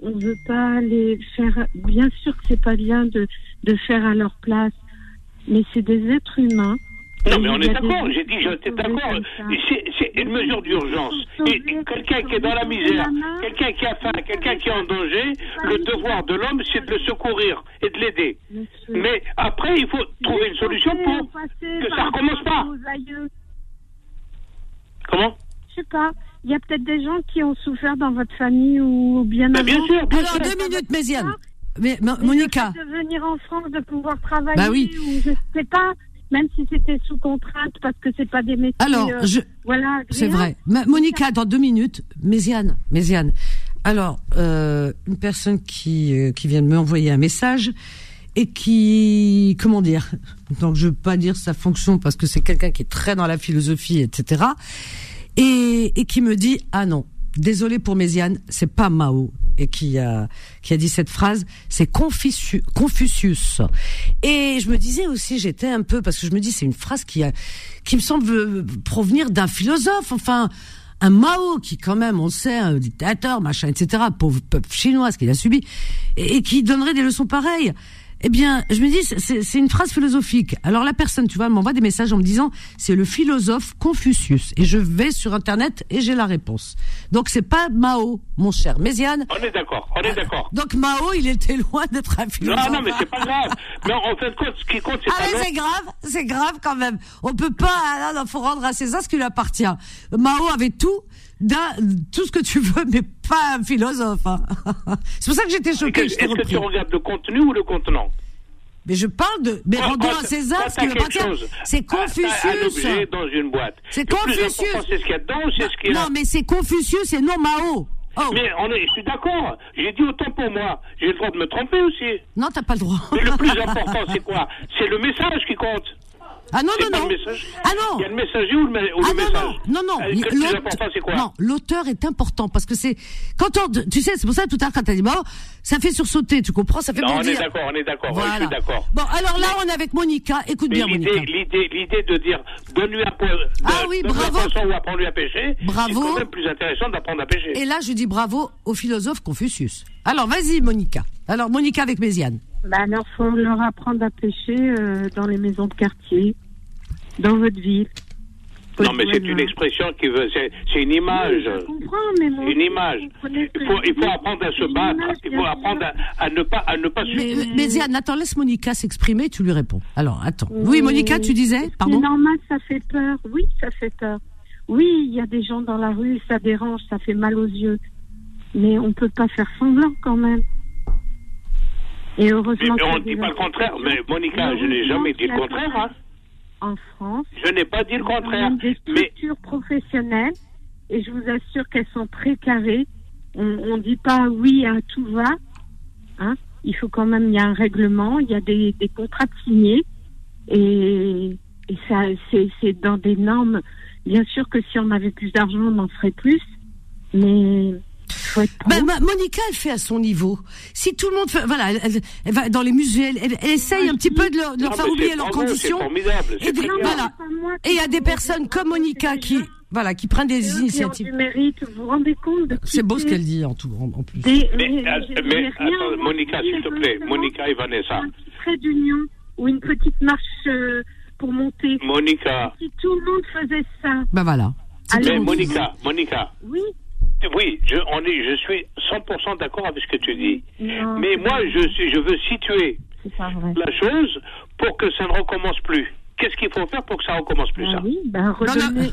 [SPEAKER 6] on veut pas les faire. Bien sûr que c'est pas bien de de faire à leur place, mais c'est des êtres humains.
[SPEAKER 7] Non, mais on est d'accord, j'ai dit, j'étais d'accord. C'est une mesure d'urgence. Et quelqu'un qui est dans la misère, quelqu'un qui a faim, quelqu'un qui est en danger, le devoir de l'homme, c'est de le secourir et de l'aider. Mais après, il faut trouver une solution pour que ça recommence pas. Comment?
[SPEAKER 6] Je sais pas. Il y a peut-être des gens qui ont souffert dans votre famille ou bien
[SPEAKER 7] Mais
[SPEAKER 6] avant.
[SPEAKER 7] bien sûr, bien
[SPEAKER 2] Alors,
[SPEAKER 7] sûr.
[SPEAKER 2] deux minutes, Méziane. Mais, Mo-
[SPEAKER 6] Mais
[SPEAKER 2] Monica.
[SPEAKER 6] De venir en France, de pouvoir travailler.
[SPEAKER 2] Bah oui.
[SPEAKER 6] Ou je sais pas. Même si c'était sous contrainte parce que c'est pas des métiers.
[SPEAKER 2] Alors,
[SPEAKER 6] euh,
[SPEAKER 2] je,
[SPEAKER 6] voilà.
[SPEAKER 2] c'est vrai. Ma- Monica, dans deux minutes. Méziane, Méziane. Alors, euh, une personne qui, euh, qui vient de m'envoyer un message et qui, comment dire, donc je veux pas dire sa fonction parce que c'est quelqu'un qui est très dans la philosophie, etc. Et, et qui me dit, ah non, désolé pour Méziane, c'est pas Mao. Et qui a, qui a dit cette phrase, c'est Confucius. Et je me disais aussi, j'étais un peu, parce que je me dis, c'est une phrase qui a, qui me semble euh, provenir d'un philosophe, enfin, un Mao qui quand même, on sait, un dictateur, machin, etc., pauvre peuple chinois, ce qu'il a subi, et qui donnerait des leçons pareilles. Eh bien, je me dis, c'est une phrase philosophique. Alors la personne, tu vois, m'envoie des messages en me disant, c'est le philosophe Confucius. Et je vais sur Internet et j'ai la réponse. Donc c'est pas Mao, mon cher Méziane.
[SPEAKER 7] On est d'accord, on est d'accord.
[SPEAKER 2] Donc Mao, il était loin d'être un
[SPEAKER 7] Non,
[SPEAKER 2] philosophe.
[SPEAKER 7] non, mais c'est pas grave. Mais en fait, ce qui compte, c'est
[SPEAKER 2] Ah
[SPEAKER 7] pas
[SPEAKER 2] mais c'est grave, c'est grave quand même. On peut pas, non, non, faut rendre à César ce qui lui appartient. Mao avait tout, d'un, tout ce que tu veux, mais pas un philosophe. hein. c'est pour ça que j'étais choquée.
[SPEAKER 7] Est-ce que tu regardes le contenu ou le contenant?
[SPEAKER 2] Mais je parle de, mais rendons à César ce qui lui appartient. C'est
[SPEAKER 7] Un,
[SPEAKER 2] Confucius.
[SPEAKER 7] objet dans une boîte.
[SPEAKER 2] C'est Confucius.
[SPEAKER 7] c'est ce qu'il y a dedans c'est ce qu'il
[SPEAKER 2] Non, mais c'est Confucius et non Mao. Oh.
[SPEAKER 7] Mais on est, je suis d'accord. J'ai dit autant pour moi. J'ai le droit de me tromper aussi.
[SPEAKER 2] Non, t'as pas le droit.
[SPEAKER 7] Mais le plus important, c'est quoi? C'est le message qui compte.
[SPEAKER 2] Ah non, non, non. Ah non.
[SPEAKER 7] Il y a le messager ou le, ou
[SPEAKER 2] Ah
[SPEAKER 7] le
[SPEAKER 2] non,
[SPEAKER 7] message
[SPEAKER 2] non, non, non.
[SPEAKER 7] Euh,
[SPEAKER 2] Non, l'auteur est important parce que c'est quand on, tu sais, c'est pour ça tout à l'heure quand t'as dit bon, ça fait sursauter, tu comprends, ça fait
[SPEAKER 7] Non, on est d'accord, on est d'accord. ouais,
[SPEAKER 2] Voilà.
[SPEAKER 7] suis d'accord.
[SPEAKER 2] Bon, alors là, on est avec Monica. Écoute
[SPEAKER 7] Mais
[SPEAKER 2] bien, Monica.
[SPEAKER 7] l'idée, l'idée de dire donne-lui un,
[SPEAKER 2] Ah
[SPEAKER 7] de-
[SPEAKER 2] oui,
[SPEAKER 7] donne-lui un
[SPEAKER 2] bravo.
[SPEAKER 7] poisson ou apprends-lui à pêcher,
[SPEAKER 2] Bravo.
[SPEAKER 7] c'est quand même plus intéressant d'apprendre à pêcher.
[SPEAKER 2] Et là, je dis bravo au philosophe Confucius. Alors, vas-y, Monica. Alors, Monica avec Méziane.
[SPEAKER 6] Bah alors, faut leur apprendre à pêcher euh, dans les maisons de quartier, dans votre ville.
[SPEAKER 7] Non, mais c'est une expression qui veut, c'est, c'est une image.
[SPEAKER 6] Oui, je comprends, mais mon
[SPEAKER 7] Une image. Il faut, il faut
[SPEAKER 6] dire
[SPEAKER 7] apprendre à
[SPEAKER 6] C'est
[SPEAKER 7] se battre.
[SPEAKER 6] image,
[SPEAKER 7] Il faut apprendre à, à ne pas, à ne pas se.
[SPEAKER 2] Mais, Méziane, attends, laisse Monica s'exprimer, tu lui réponds. Alors, attends. Oui, Monica, tu disais,
[SPEAKER 6] C'est
[SPEAKER 2] pardon
[SPEAKER 6] normal, ça fait peur. Oui, ça fait peur. Oui, il y a des gens dans la rue, ça dérange, ça fait mal aux yeux. Mais on peut pas faire semblant quand même. Et
[SPEAKER 7] Mais,
[SPEAKER 6] heureusement.
[SPEAKER 7] mais on
[SPEAKER 6] y a
[SPEAKER 7] ne dit pas le contraire. Mais. Monica, je n'ai jamais dit le contraire. Hein.
[SPEAKER 6] En France,
[SPEAKER 7] Je n'ai pas dit le contraire.
[SPEAKER 6] des
[SPEAKER 7] Mais
[SPEAKER 6] structures professionnelles, et je vous assure qu'elles sont très carrées. On ne dit pas oui à tout va. Hein. Il faut quand même, il y a un règlement, il y a des, des contrats signés, et, et ça, c'est dans des normes. Bien sûr que si on avait plus d'argent, on en ferait plus, mais
[SPEAKER 2] ma- Monica, elle fait à son niveau. Si tout le monde fait, voilà, elle, elle- elle va dans les musées, elle, elle- elle essaye un petit peu de leur, de leur
[SPEAKER 7] Non,
[SPEAKER 2] faire oublier leurs conditions. Et voilà. Et il y a des personnes comme Monica qui, voilà, qui prennent des initiatives.
[SPEAKER 6] du mérite, vous vous rendez compte de
[SPEAKER 2] C'est beau ce qu'elle dit en tout, en, en plus.
[SPEAKER 6] des-
[SPEAKER 7] Mais,
[SPEAKER 6] mais-
[SPEAKER 7] attends,
[SPEAKER 6] moi,
[SPEAKER 7] Monica, s'il te plaît, Monica et Vanessa.
[SPEAKER 6] Un petit trait d'union ou une petite marche euh, pour monter.
[SPEAKER 7] Monica,
[SPEAKER 6] Si tout le monde faisait ça,
[SPEAKER 2] Ben voilà.
[SPEAKER 7] mais
[SPEAKER 6] on-
[SPEAKER 7] Monica, Monica,
[SPEAKER 6] Oui.
[SPEAKER 7] Oui, je, on est, je suis 100% d'accord avec ce que tu dis.
[SPEAKER 6] Non,
[SPEAKER 7] Mais moi, je, je veux situer la chose pour que ça ne recommence plus. Qu'est-ce qu'il faut faire pour que ça recommence plus,
[SPEAKER 6] Ah
[SPEAKER 7] ça
[SPEAKER 6] oui, ben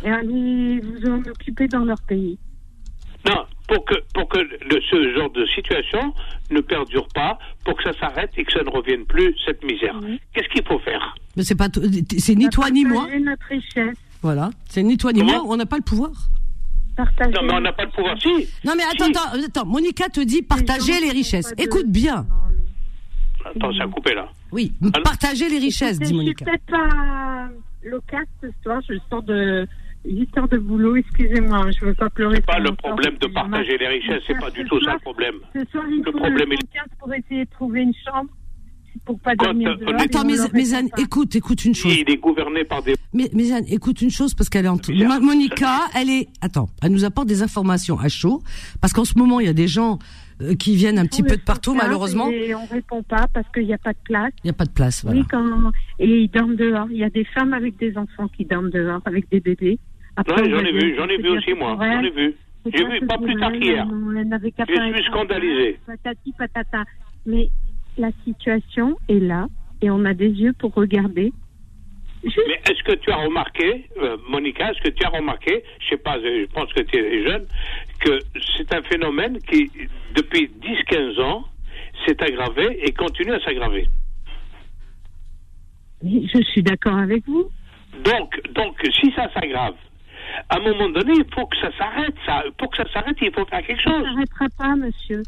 [SPEAKER 6] allez vous en occuper dans leur pays.
[SPEAKER 7] Non, pour que, pour que le- ce genre de situation ne perdure pas, pour que ça s'arrête et que ça ne revienne plus, cette misère.
[SPEAKER 6] Oui.
[SPEAKER 7] Qu'est-ce qu'il faut faire?
[SPEAKER 2] Mais c'est pas, c'est ni toi ni moi.
[SPEAKER 6] Notre richesse.
[SPEAKER 2] Voilà. C'est ni toi ni
[SPEAKER 7] Comment?
[SPEAKER 2] Moi. On n'a pas le pouvoir.
[SPEAKER 6] Partager
[SPEAKER 7] Non, mais on n'a pas le pouvoir. Si
[SPEAKER 2] Non mais attends,
[SPEAKER 7] Si.
[SPEAKER 2] attends, attends. Monica te dit partager les richesses.
[SPEAKER 6] pas de-
[SPEAKER 2] Écoute bien.
[SPEAKER 6] Non, mais-
[SPEAKER 7] Attends, ça a coupé là.
[SPEAKER 2] Oui,
[SPEAKER 7] Alors-
[SPEAKER 2] partager les richesses,
[SPEAKER 6] Écoutez,
[SPEAKER 2] dit
[SPEAKER 6] Je suis
[SPEAKER 2] Monica.
[SPEAKER 6] peut-être pas loquace ce soir, je sors de 8 heures de boulot, excusez-moi, je veux pas pleurer.
[SPEAKER 7] Pas
[SPEAKER 6] sur
[SPEAKER 7] le problème de partager les richesses, c'est pas du tout ça le problème.
[SPEAKER 6] Ce soir, il
[SPEAKER 7] Le
[SPEAKER 6] faut
[SPEAKER 7] problème,
[SPEAKER 6] le
[SPEAKER 7] il-
[SPEAKER 6] 75 pour essayer de trouver une chambre, pour pas dormir
[SPEAKER 7] euh,
[SPEAKER 6] dehors.
[SPEAKER 2] Attends, mais,
[SPEAKER 6] pas.
[SPEAKER 2] écoute, écoute une chose.
[SPEAKER 7] Il est gouverné par des.
[SPEAKER 2] Mais, mais Anne, écoute une chose parce qu'elle est en. Ma- Monica, elle est attends, elle nous apporte des informations à chaud parce qu'en ce moment il y a des gens euh, qui viennent un petit peu de partout malheureusement.
[SPEAKER 6] Et on répond pas parce qu'il n'y a pas de place.
[SPEAKER 2] Il n'y a pas de place, voilà.
[SPEAKER 6] Oui, quand... Et ils dorment dehors. Il y a des femmes avec des enfants qui dorment dehors, avec des bébés. Après,
[SPEAKER 7] Ouais, j'en ai vu, j'en ai vu aussi moi. J'en ai vu. J'ai vu pas plus tard qu'hier. Je suis scandalisé.
[SPEAKER 6] Patati patata. Mais la situation est là et on a des yeux pour regarder. Juste
[SPEAKER 7] Mais est-ce que tu as remarqué, euh, Monica, est-ce que tu as remarqué, je sais pas, je pense que tu es jeune, que c'est un phénomène qui, depuis 10-15 ans, s'est aggravé et continue à s'aggraver?
[SPEAKER 6] Je suis d'accord avec vous.
[SPEAKER 7] Donc, donc, si ça s'aggrave, à un moment donné, il faut que ça s'arrête. Ça, pour que ça s'arrête, il faut faire quelque
[SPEAKER 6] Ça
[SPEAKER 7] chose.
[SPEAKER 6] ne s'arrêtera pas, monsieur.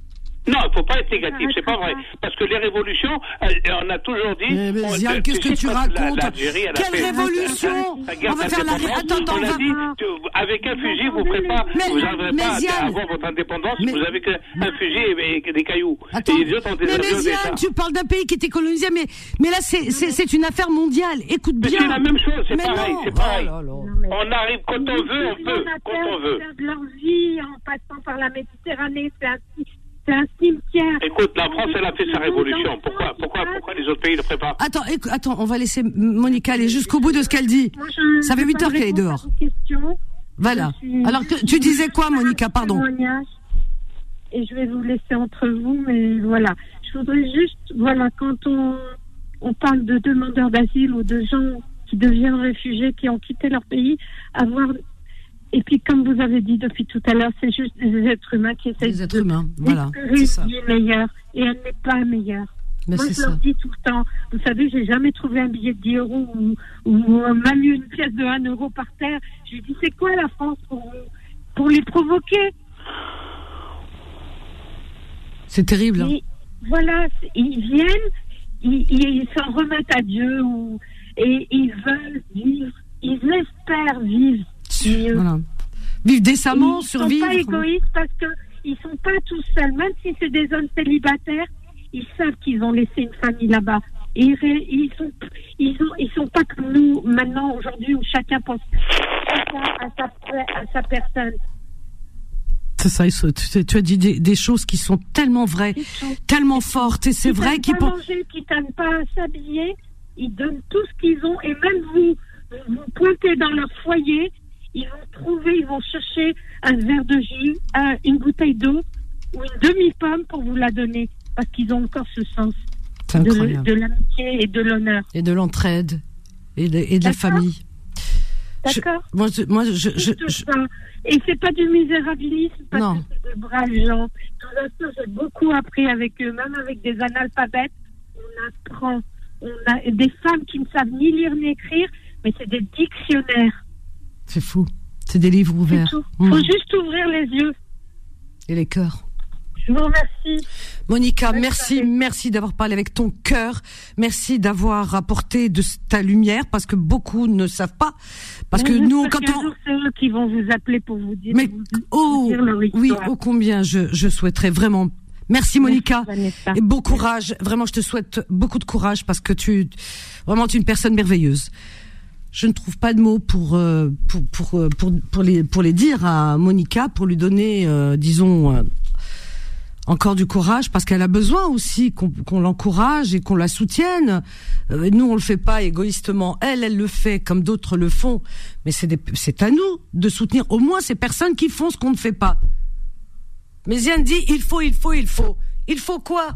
[SPEAKER 7] Non, il ne faut pas être négatif, c'est pas vrai. Parce que les révolutions, euh, on a toujours dit.
[SPEAKER 2] Mais, mais
[SPEAKER 7] euh,
[SPEAKER 2] qu'est-ce que tu racontes
[SPEAKER 7] la-
[SPEAKER 2] Quelle révolution On va faire la ré-
[SPEAKER 7] d'indépendance,
[SPEAKER 2] Attends, attends,
[SPEAKER 7] on
[SPEAKER 2] on
[SPEAKER 7] a
[SPEAKER 2] va-
[SPEAKER 7] dit, tu- avec un fusil, vous ferez pas,
[SPEAKER 2] Mais-
[SPEAKER 7] vous n'arriverez
[SPEAKER 2] mais
[SPEAKER 7] pas à avoir votre indépendance,
[SPEAKER 2] Mais-
[SPEAKER 7] vous avez qu'un fusil et, et des cailloux.
[SPEAKER 2] Attends,
[SPEAKER 7] et les autres ont des
[SPEAKER 2] mais Méziane,
[SPEAKER 7] d'État.
[SPEAKER 2] tu parles d'un pays qui était colonisé, mais, mais là, c'est, une affaire mondiale. Écoute
[SPEAKER 7] Mais
[SPEAKER 2] bien.
[SPEAKER 7] c'est la même chose, c'est
[SPEAKER 2] Mais
[SPEAKER 7] pareil, c'est pareil.
[SPEAKER 2] Oh là là.
[SPEAKER 6] Non, mais-
[SPEAKER 7] On arrive quand on veut, on peut,
[SPEAKER 6] la
[SPEAKER 7] quand on
[SPEAKER 6] ils
[SPEAKER 7] veut.
[SPEAKER 6] perdent leur vie en passant par la Méditerranée. C'est ainsi. C'est un cimetière.
[SPEAKER 7] Écoute, la France, elle a fait sa révolution. Pourquoi, pourquoi, pourquoi les autres pays ne le préparent pas
[SPEAKER 2] Attends, attends, on va laisser Monica aller jusqu'au bout de ce qu'elle dit.
[SPEAKER 6] Moi, je-
[SPEAKER 2] Ça fait
[SPEAKER 6] je
[SPEAKER 2] 8
[SPEAKER 6] peux
[SPEAKER 2] heures qu'elle est dehors. Voilà.
[SPEAKER 6] Suis-
[SPEAKER 2] Alors que tu disais quoi, Monica Pardon.
[SPEAKER 6] Et je vais vous laisser entre vous, mais voilà. Je voudrais juste, voilà, quand on, on parle de demandeurs d'asile ou de gens qui deviennent réfugiés, qui ont quitté leur pays, avoir. Et puis, comme vous avez dit depuis tout à l'heure, c'est juste des êtres humains qui essaient
[SPEAKER 2] Les êtres
[SPEAKER 6] de
[SPEAKER 2] humains, voilà. ça.
[SPEAKER 6] une vie meilleure. Et elle n'est pas meilleure.
[SPEAKER 2] Mais
[SPEAKER 6] Moi, je leur dis tout le temps, vous savez, j'ai jamais trouvé un billet de 10 euros ou, ou même une pièce de 1 euro par terre. Je lui dis, c'est quoi la France pour, pour les provoquer
[SPEAKER 2] C'est terrible. hein.
[SPEAKER 6] Et Voilà, ils viennent, ils ils s'en remettent à Dieu ou, et ils veulent vivre, ils espèrent vivre.
[SPEAKER 2] Voilà. Vivre décemment,
[SPEAKER 6] ils
[SPEAKER 2] survivre.
[SPEAKER 6] sont pas égoïstes parce que ils sont pas tout seuls. Même si c'est des hommes célibataires, ils savent qu'ils ont laissé une famille là-bas. Et ils, ils sont, ils ont, ils sont pas comme nous maintenant aujourd'hui où chacun pense à sa, à sa personne.
[SPEAKER 2] C'est ça, ils tu, as dit des, des choses qui sont tellement vraies, tellement fortes, et c'est
[SPEAKER 6] Ils
[SPEAKER 2] vrai qu'ils pensent.
[SPEAKER 6] manger, qu'ils n'aiment pas s'habiller, ils donnent tout ce qu'ils ont et même vous, vous pointez dans leur foyer, ils vont trouver, ils vont chercher un verre de jus, un- une bouteille d'eau ou une demi-pomme pour vous la donner parce qu'ils ont encore ce sens de, l'amitié et de l'honneur.
[SPEAKER 2] Et de l'entraide, et de, et de la famille.
[SPEAKER 6] D'accord
[SPEAKER 2] Moi, je, moi, je, je.
[SPEAKER 6] Et c'est pas du misérabilisme parce
[SPEAKER 2] Non.
[SPEAKER 6] que c'est de braves gens. Tout ça, j'ai beaucoup appris avec eux, même avec des analphabètes. On apprend. On a des femmes qui ne savent ni lire ni écrire, mais c'est des dictionnaires.
[SPEAKER 2] C'est fou. C'est des livres ouverts.
[SPEAKER 6] tout.
[SPEAKER 2] Mm.
[SPEAKER 6] Faut juste ouvrir les yeux.
[SPEAKER 2] Et les cœurs.
[SPEAKER 6] Je vous remercie.
[SPEAKER 2] Monica, merci, merci d'avoir parlé avec ton cœur. Merci d'avoir apporté de ta lumière parce que beaucoup ne savent pas. Parce que nous, quand
[SPEAKER 6] qu'un
[SPEAKER 2] on,
[SPEAKER 6] c'est eux qui vont vous appeler pour vous dire.
[SPEAKER 2] mais
[SPEAKER 6] vous-
[SPEAKER 2] oh,
[SPEAKER 6] vous dire leur
[SPEAKER 2] oui, oh combien je, je souhaiterais vraiment. Merci Monica.
[SPEAKER 6] Merci.
[SPEAKER 2] Et beau courage. Vraiment, je te souhaite beaucoup de courage parce que tu, vraiment, tu es une personne merveilleuse. Je ne trouve pas de mots pour euh, pour pour euh, pour pour les pour les dire à Monica pour lui donner, euh, disons. encore du courage parce qu'elle a besoin aussi qu'on qu'on l'encourage et qu'on la soutienne. Nous, on le fait pas égoïstement. Elle, elle le fait comme d'autres le font. Mais c'est à nous de soutenir au moins ces personnes qui font ce qu'on ne fait pas. Mais Ziane dit il faut, il faut, il faut. Il faut quoi?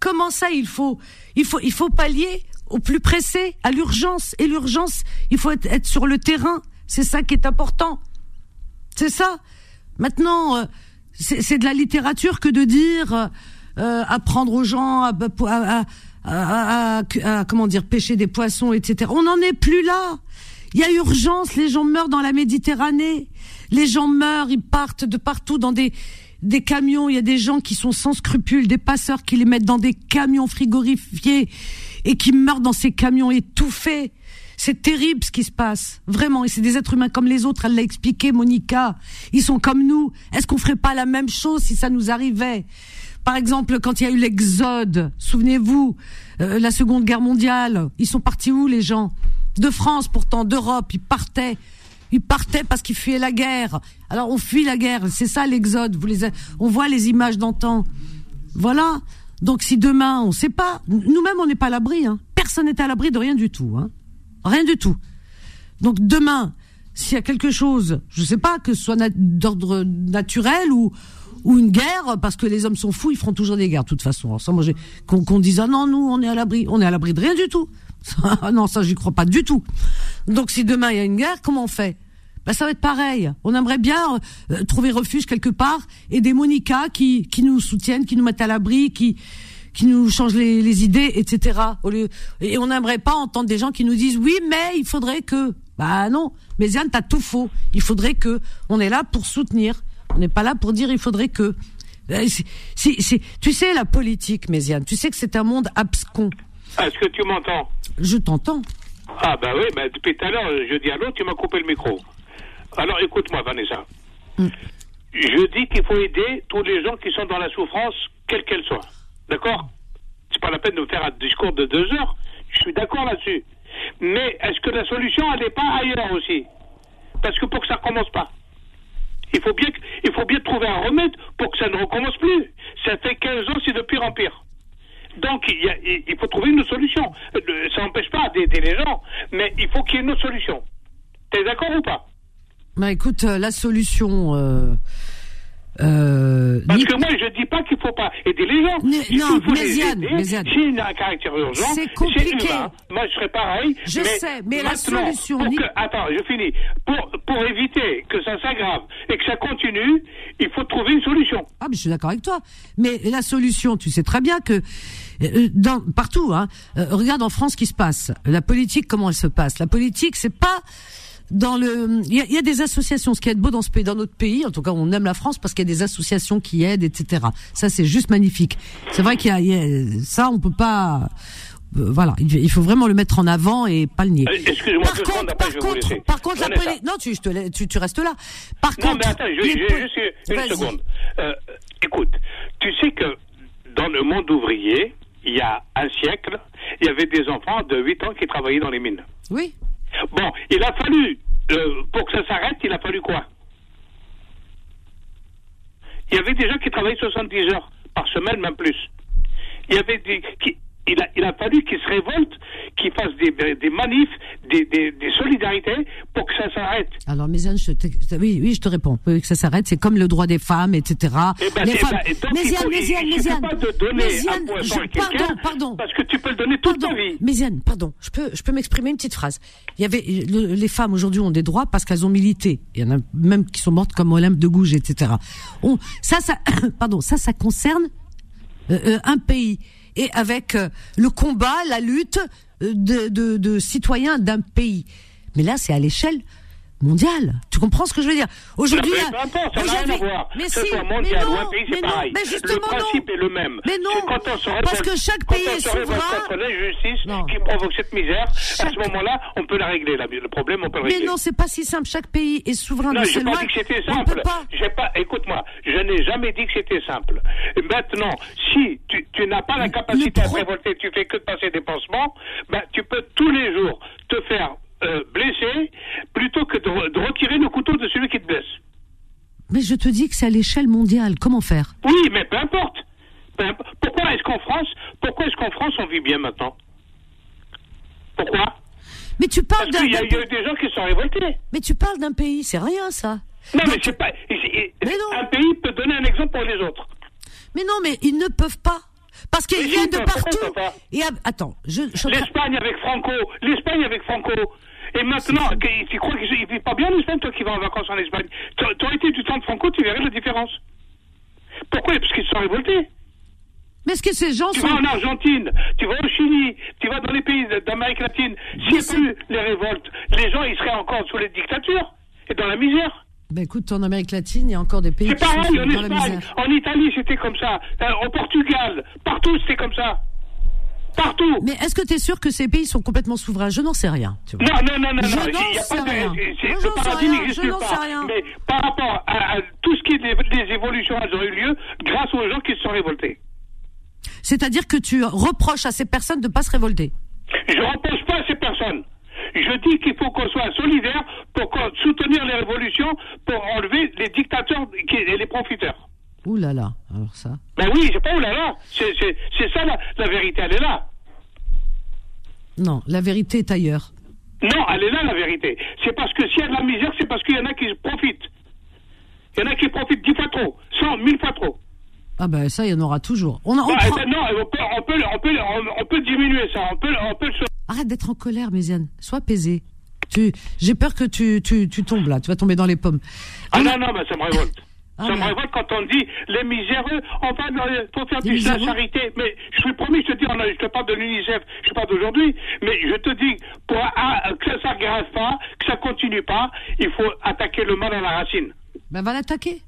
[SPEAKER 2] Comment ça il faut? Il faut il faut pallier au plus pressé, à l'urgence. Et l'urgence, il faut être, être sur le terrain. C'est ça qui est important. C'est ça. Maintenant, euh, c'est de la littérature que de dire euh, apprendre aux gens à- à- à- à- comment dire pêcher des poissons, etc. On n'en est plus là. Il y a urgence. Les gens meurent dans la Méditerranée. Les gens meurent. Ils partent de partout dans des des camions. Il y a des gens qui sont sans scrupules, des passeurs qui les mettent dans des camions frigorifiés et qui meurent dans ces camions étouffés. C'est terrible ce qui se passe, vraiment. Et c'est des êtres humains comme les autres. Elle l'a expliqué, Monica. Ils sont comme nous. Est-ce qu'on ferait pas la même chose si ça nous arrivait? Par exemple, quand il y a eu l'exode, souvenez-vous, euh, la Seconde Guerre mondiale, ils sont partis où les gens? De France, pourtant, d'Europe. Ils partaient. Ils partaient parce qu'ils fuyaient la guerre. Alors on fuit la guerre. C'est ça l'exode. Vous les, on voit les images d'antan. Voilà. Donc si demain, on sait pas, nous-mêmes on n'est pas à l'abri. Hein. Personne n'est à l'abri de rien du tout. Hein. Rien du tout. Donc demain, s'il y a quelque chose, je sais pas, que ce soit d'ordre naturel ou une guerre, parce que les hommes sont fous, ils feront toujours des guerres de toute façon. Qu'on dise ah non, nous on est à l'abri, on est à l'abri de rien du tout. Ah non, ça j'y crois pas du tout. Donc si demain il y a une guerre, comment on fait? Ben, ça va être pareil. On aimerait bien euh, trouver refuge quelque part et des Monica qui qui nous soutiennent, qui nous mettent à l'abri, qui qui nous changent les, les idées, etc. Au lieu, et on n'aimerait pas entendre des gens qui nous disent oui, mais il faudrait que. Bah non, mais Ziane, t'as tout faux. Il faudrait que. On est là pour soutenir. On n'est pas là pour dire il faudrait que. Euh, c'est- c'est- c'est- tu sais la politique, Méziane, tu sais que c'est un monde abscon.
[SPEAKER 7] Est-ce que tu m'entends?
[SPEAKER 2] Je t'entends.
[SPEAKER 7] Ah bah oui, bah, depuis tout à l'heure, je dis allô, tu m'as coupé le micro. Alors écoute-moi, Vanessa.
[SPEAKER 2] Mm.
[SPEAKER 7] Je dis qu'il faut aider tous les gens qui sont dans la souffrance, quelle qu'elle soit. D'accord C'est pas la peine de me faire un discours de deux heures. Je suis d'accord là-dessus. Mais est-ce que la solution, elle n'est pas ailleurs aussi Parce que pour que ça recommence pas. Il faut bien, il faut bien trouver un remède pour que ça ne recommence plus. ça fait 15 ans, c'est de pire en pire. Donc, il, y a- il- il faut trouver une solution. Euh, Ça n'empêche pas d'aider les gens, mais il faut qu'il y ait une autre solution. T'es d'accord ou pas
[SPEAKER 2] Bah écoute, euh, la solution. Euh, euh,
[SPEAKER 7] Parce
[SPEAKER 2] ni-
[SPEAKER 7] que moi, je dis pas qu'il faut pas aider les gens.
[SPEAKER 2] Non, mais.
[SPEAKER 7] S'il a un caractère urgent,
[SPEAKER 2] C'est compliqué.
[SPEAKER 7] humain. Moi, je serais pareil.
[SPEAKER 2] Je sais, mais la solution,
[SPEAKER 7] pour
[SPEAKER 2] ni-
[SPEAKER 7] que- attends, je finis. Pour, pour éviter que ça s'aggrave et que ça continue, il faut trouver une solution.
[SPEAKER 2] Ah, mais je suis d'accord avec toi. Mais la solution, tu sais très bien que euh, dans, partout, hein, euh, regarde en France ce qui se passe. La politique, comment elle se passe La politique, c'est pas dans le. Il y a, il y a des associations. Ce qui est beau dans ce pays, dans notre pays, en tout cas, on aime la France parce qu'il y a des associations qui aident, etc. Ça, c'est juste magnifique. C'est vrai qu'il y a, il y a- ça, on peut pas. euh, voilà, il faut vraiment le mettre en avant et pas le nier.
[SPEAKER 7] Euh, Excusez-moi
[SPEAKER 2] Par contre,
[SPEAKER 7] après
[SPEAKER 2] par
[SPEAKER 7] je vais vous
[SPEAKER 2] contre,
[SPEAKER 7] laisser.
[SPEAKER 2] par contre. Non, tu, je te tu, tu restes là. Par
[SPEAKER 7] Non,
[SPEAKER 2] contre,
[SPEAKER 7] mais attends, je-
[SPEAKER 2] les
[SPEAKER 7] je-
[SPEAKER 2] po-
[SPEAKER 7] juste une seconde. Euh, écoute, tu sais que dans le monde ouvrier, il y a un siècle, il y avait des enfants de 8 ans qui travaillaient dans les mines.
[SPEAKER 2] Oui.
[SPEAKER 7] Bon, il a fallu, euh, pour que ça s'arrête, il a fallu quoi? Il y avait des gens qui travaillaient 70 heures par semaine, même plus. Il y avait des... Qui, il, a, il a fallu qu'ils se révoltent, qu'ils fassent des, des manifs, des, des, des solidarités pour que ça s'arrête.
[SPEAKER 2] Alors, Méziane, je te, oui, oui, je te réponds. Oui, que ça s'arrête. C'est comme le droit des femmes, etc.
[SPEAKER 7] Eh ben,
[SPEAKER 2] les
[SPEAKER 7] eh
[SPEAKER 2] femmes.
[SPEAKER 7] ben, et donc,
[SPEAKER 2] Méziane,
[SPEAKER 7] faut-
[SPEAKER 2] Méziane, Méziane.
[SPEAKER 7] pas de donner
[SPEAKER 2] Méziane,
[SPEAKER 7] un
[SPEAKER 2] je- pardon, pardon.
[SPEAKER 7] Parce que tu peux le donner toute
[SPEAKER 2] Pardon,
[SPEAKER 7] ta vie.
[SPEAKER 2] Méziane, pardon. Je peux, je peux m'exprimer une petite phrase. Il y avait, le- les femmes aujourd'hui ont des droits parce qu'elles ont milité. Il y en a même qui sont mortes comme Olympe de Gouges, etc. On, ça, ça, pardon, ça, ça concerne euh, euh, un pays et avec euh, le combat, la lutte euh, de, citoyens d'un pays. Mais là, c'est à l'échelle mondiale. Tu comprends ce que je veux dire? Aujourd'hui,
[SPEAKER 7] Non, mais
[SPEAKER 2] si,
[SPEAKER 7] soit
[SPEAKER 2] mais
[SPEAKER 7] mondial
[SPEAKER 2] non,
[SPEAKER 7] ou un pays, c'est
[SPEAKER 2] mais non,
[SPEAKER 7] pareil.
[SPEAKER 2] mais
[SPEAKER 7] Le
[SPEAKER 2] justement
[SPEAKER 7] principe
[SPEAKER 2] non.
[SPEAKER 7] est le même.
[SPEAKER 2] Mais non,
[SPEAKER 7] C'est quand on se
[SPEAKER 2] parce que chaque pays est souverain.
[SPEAKER 7] contre l'injustice
[SPEAKER 2] Non.
[SPEAKER 7] qui provoque cette misère, à ce moment-là, on peut la régler. la- le problème, on peut le
[SPEAKER 2] Mais
[SPEAKER 7] régler.
[SPEAKER 2] non, c'est pas si simple. Chaque pays est souverain
[SPEAKER 7] Non,
[SPEAKER 2] de
[SPEAKER 7] j'ai
[SPEAKER 2] ses
[SPEAKER 7] pas
[SPEAKER 2] lois.
[SPEAKER 7] dit que c'était simple.
[SPEAKER 2] pas.
[SPEAKER 7] J'ai pas. Écoute-moi, je n'ai jamais dit que c'était simple. Et Maintenant, si tu, tu n'as pas la capacité à te révolter, tu fais que de passer des pansements, ben tu peux tous les jours te faire euh, blesser plutôt que de, re- de retirer le couteau de celui qui te blesse.
[SPEAKER 2] Mais je te dis que c'est à l'échelle mondiale. Comment faire?
[SPEAKER 7] Oui, mais peu importe. Peu imp- Pourquoi est-ce qu'en France, pourquoi est-ce qu'en France on vit bien maintenant? Pourquoi?
[SPEAKER 2] Mais tu parles d'un.
[SPEAKER 7] il y a eu des gens qui sont révoltés.
[SPEAKER 2] Mais tu parles d'un pays, c'est rien ça.
[SPEAKER 7] Non, mais c'est pas.
[SPEAKER 2] Mais non.
[SPEAKER 7] Un pays peut donner un exemple pour les autres.
[SPEAKER 2] Mais non, mais ils ne peuvent pas. Parce qu'ils viennent de partout. Et attends, je,
[SPEAKER 7] L'Espagne avec Franco, l'Espagne avec Franco. Et maintenant, que- tu crois qu'ils vivent pas bien l'Espagne, toi qui vas en vacances en Espagne Tu aurais été du temps de Franco, tu verrais la différence. Pourquoi? Parce qu'ils se sont révoltés.
[SPEAKER 2] Mais est-ce que ces gens
[SPEAKER 7] Tu
[SPEAKER 2] sont.
[SPEAKER 7] vas en Argentine, tu vas au Chili, tu vas dans les pays d'Amérique latine. S'il n'y a plus les révoltes, les gens, ils seraient encore sous les dictatures et dans la misère.
[SPEAKER 2] Ben écoute, en Amérique latine, il y a encore des pays qui sont
[SPEAKER 7] pareil en
[SPEAKER 2] dans la
[SPEAKER 7] Espagne,
[SPEAKER 2] misère.
[SPEAKER 7] en Italie, c'était comme ça. Euh, Au Portugal, partout, c'était comme ça. Partout.
[SPEAKER 2] Mais est-ce que tu es sûr que ces pays sont complètement souverains? Je n'en sais rien. Tu vois.
[SPEAKER 7] Non, non, non, non,
[SPEAKER 2] Je
[SPEAKER 7] non.
[SPEAKER 2] n'en sais rien. sais
[SPEAKER 7] paradis
[SPEAKER 2] rien,
[SPEAKER 7] n'existe
[SPEAKER 2] je n'en sais rien.
[SPEAKER 7] Mais par rapport à, à tout ce qui est des, des évolutions, elles ont eu lieu grâce aux gens qui se sont révoltés.
[SPEAKER 2] C'est-à-dire que tu reproches à ces personnes de ne pas se révolter?
[SPEAKER 7] Je ne reproche pas à ces personnes. Je dis qu'il faut qu'on soit solidaire pour soutenir les révolutions, pour enlever les dictateurs et les profiteurs.
[SPEAKER 2] Ouh là là, alors ça?
[SPEAKER 7] Ben oui, c'est pas où là là. C'est ça la, la vérité, elle est là.
[SPEAKER 2] Non, la vérité est ailleurs.
[SPEAKER 7] Non, elle est là la vérité. C'est parce que s'il y a de la misère, c'est parce qu'il y en a qui profitent. Il y en a qui profitent dix fois trop, cent, mille fois trop.
[SPEAKER 2] Ah ben ça, il y en aura toujours. On, on
[SPEAKER 7] Bah,
[SPEAKER 2] prend-
[SPEAKER 7] eh ben non, on peut, on, peut, on, peut, on, on peut diminuer ça, on peut, on peut le
[SPEAKER 2] Arrête d'être en colère, Méziane. Sois apaisé. Tu... J'ai peur que tu, tu, tu tombes là, tu vas tomber dans les pommes.
[SPEAKER 7] Ah
[SPEAKER 2] On
[SPEAKER 7] non, non, mais ça me révolte.
[SPEAKER 2] Ah,
[SPEAKER 7] ça me révolte quand on dit les miséreux, on va pour faire du de la charité. Mais je suis promis, je te dis, on a- je te parle de l'UNICEF, je te parle d'aujourd'hui, mais je te dis, pour que ça s'aggrave pas, que ça continue pas, il faut attaquer le mal à la racine.
[SPEAKER 2] Ben va l'attaquer.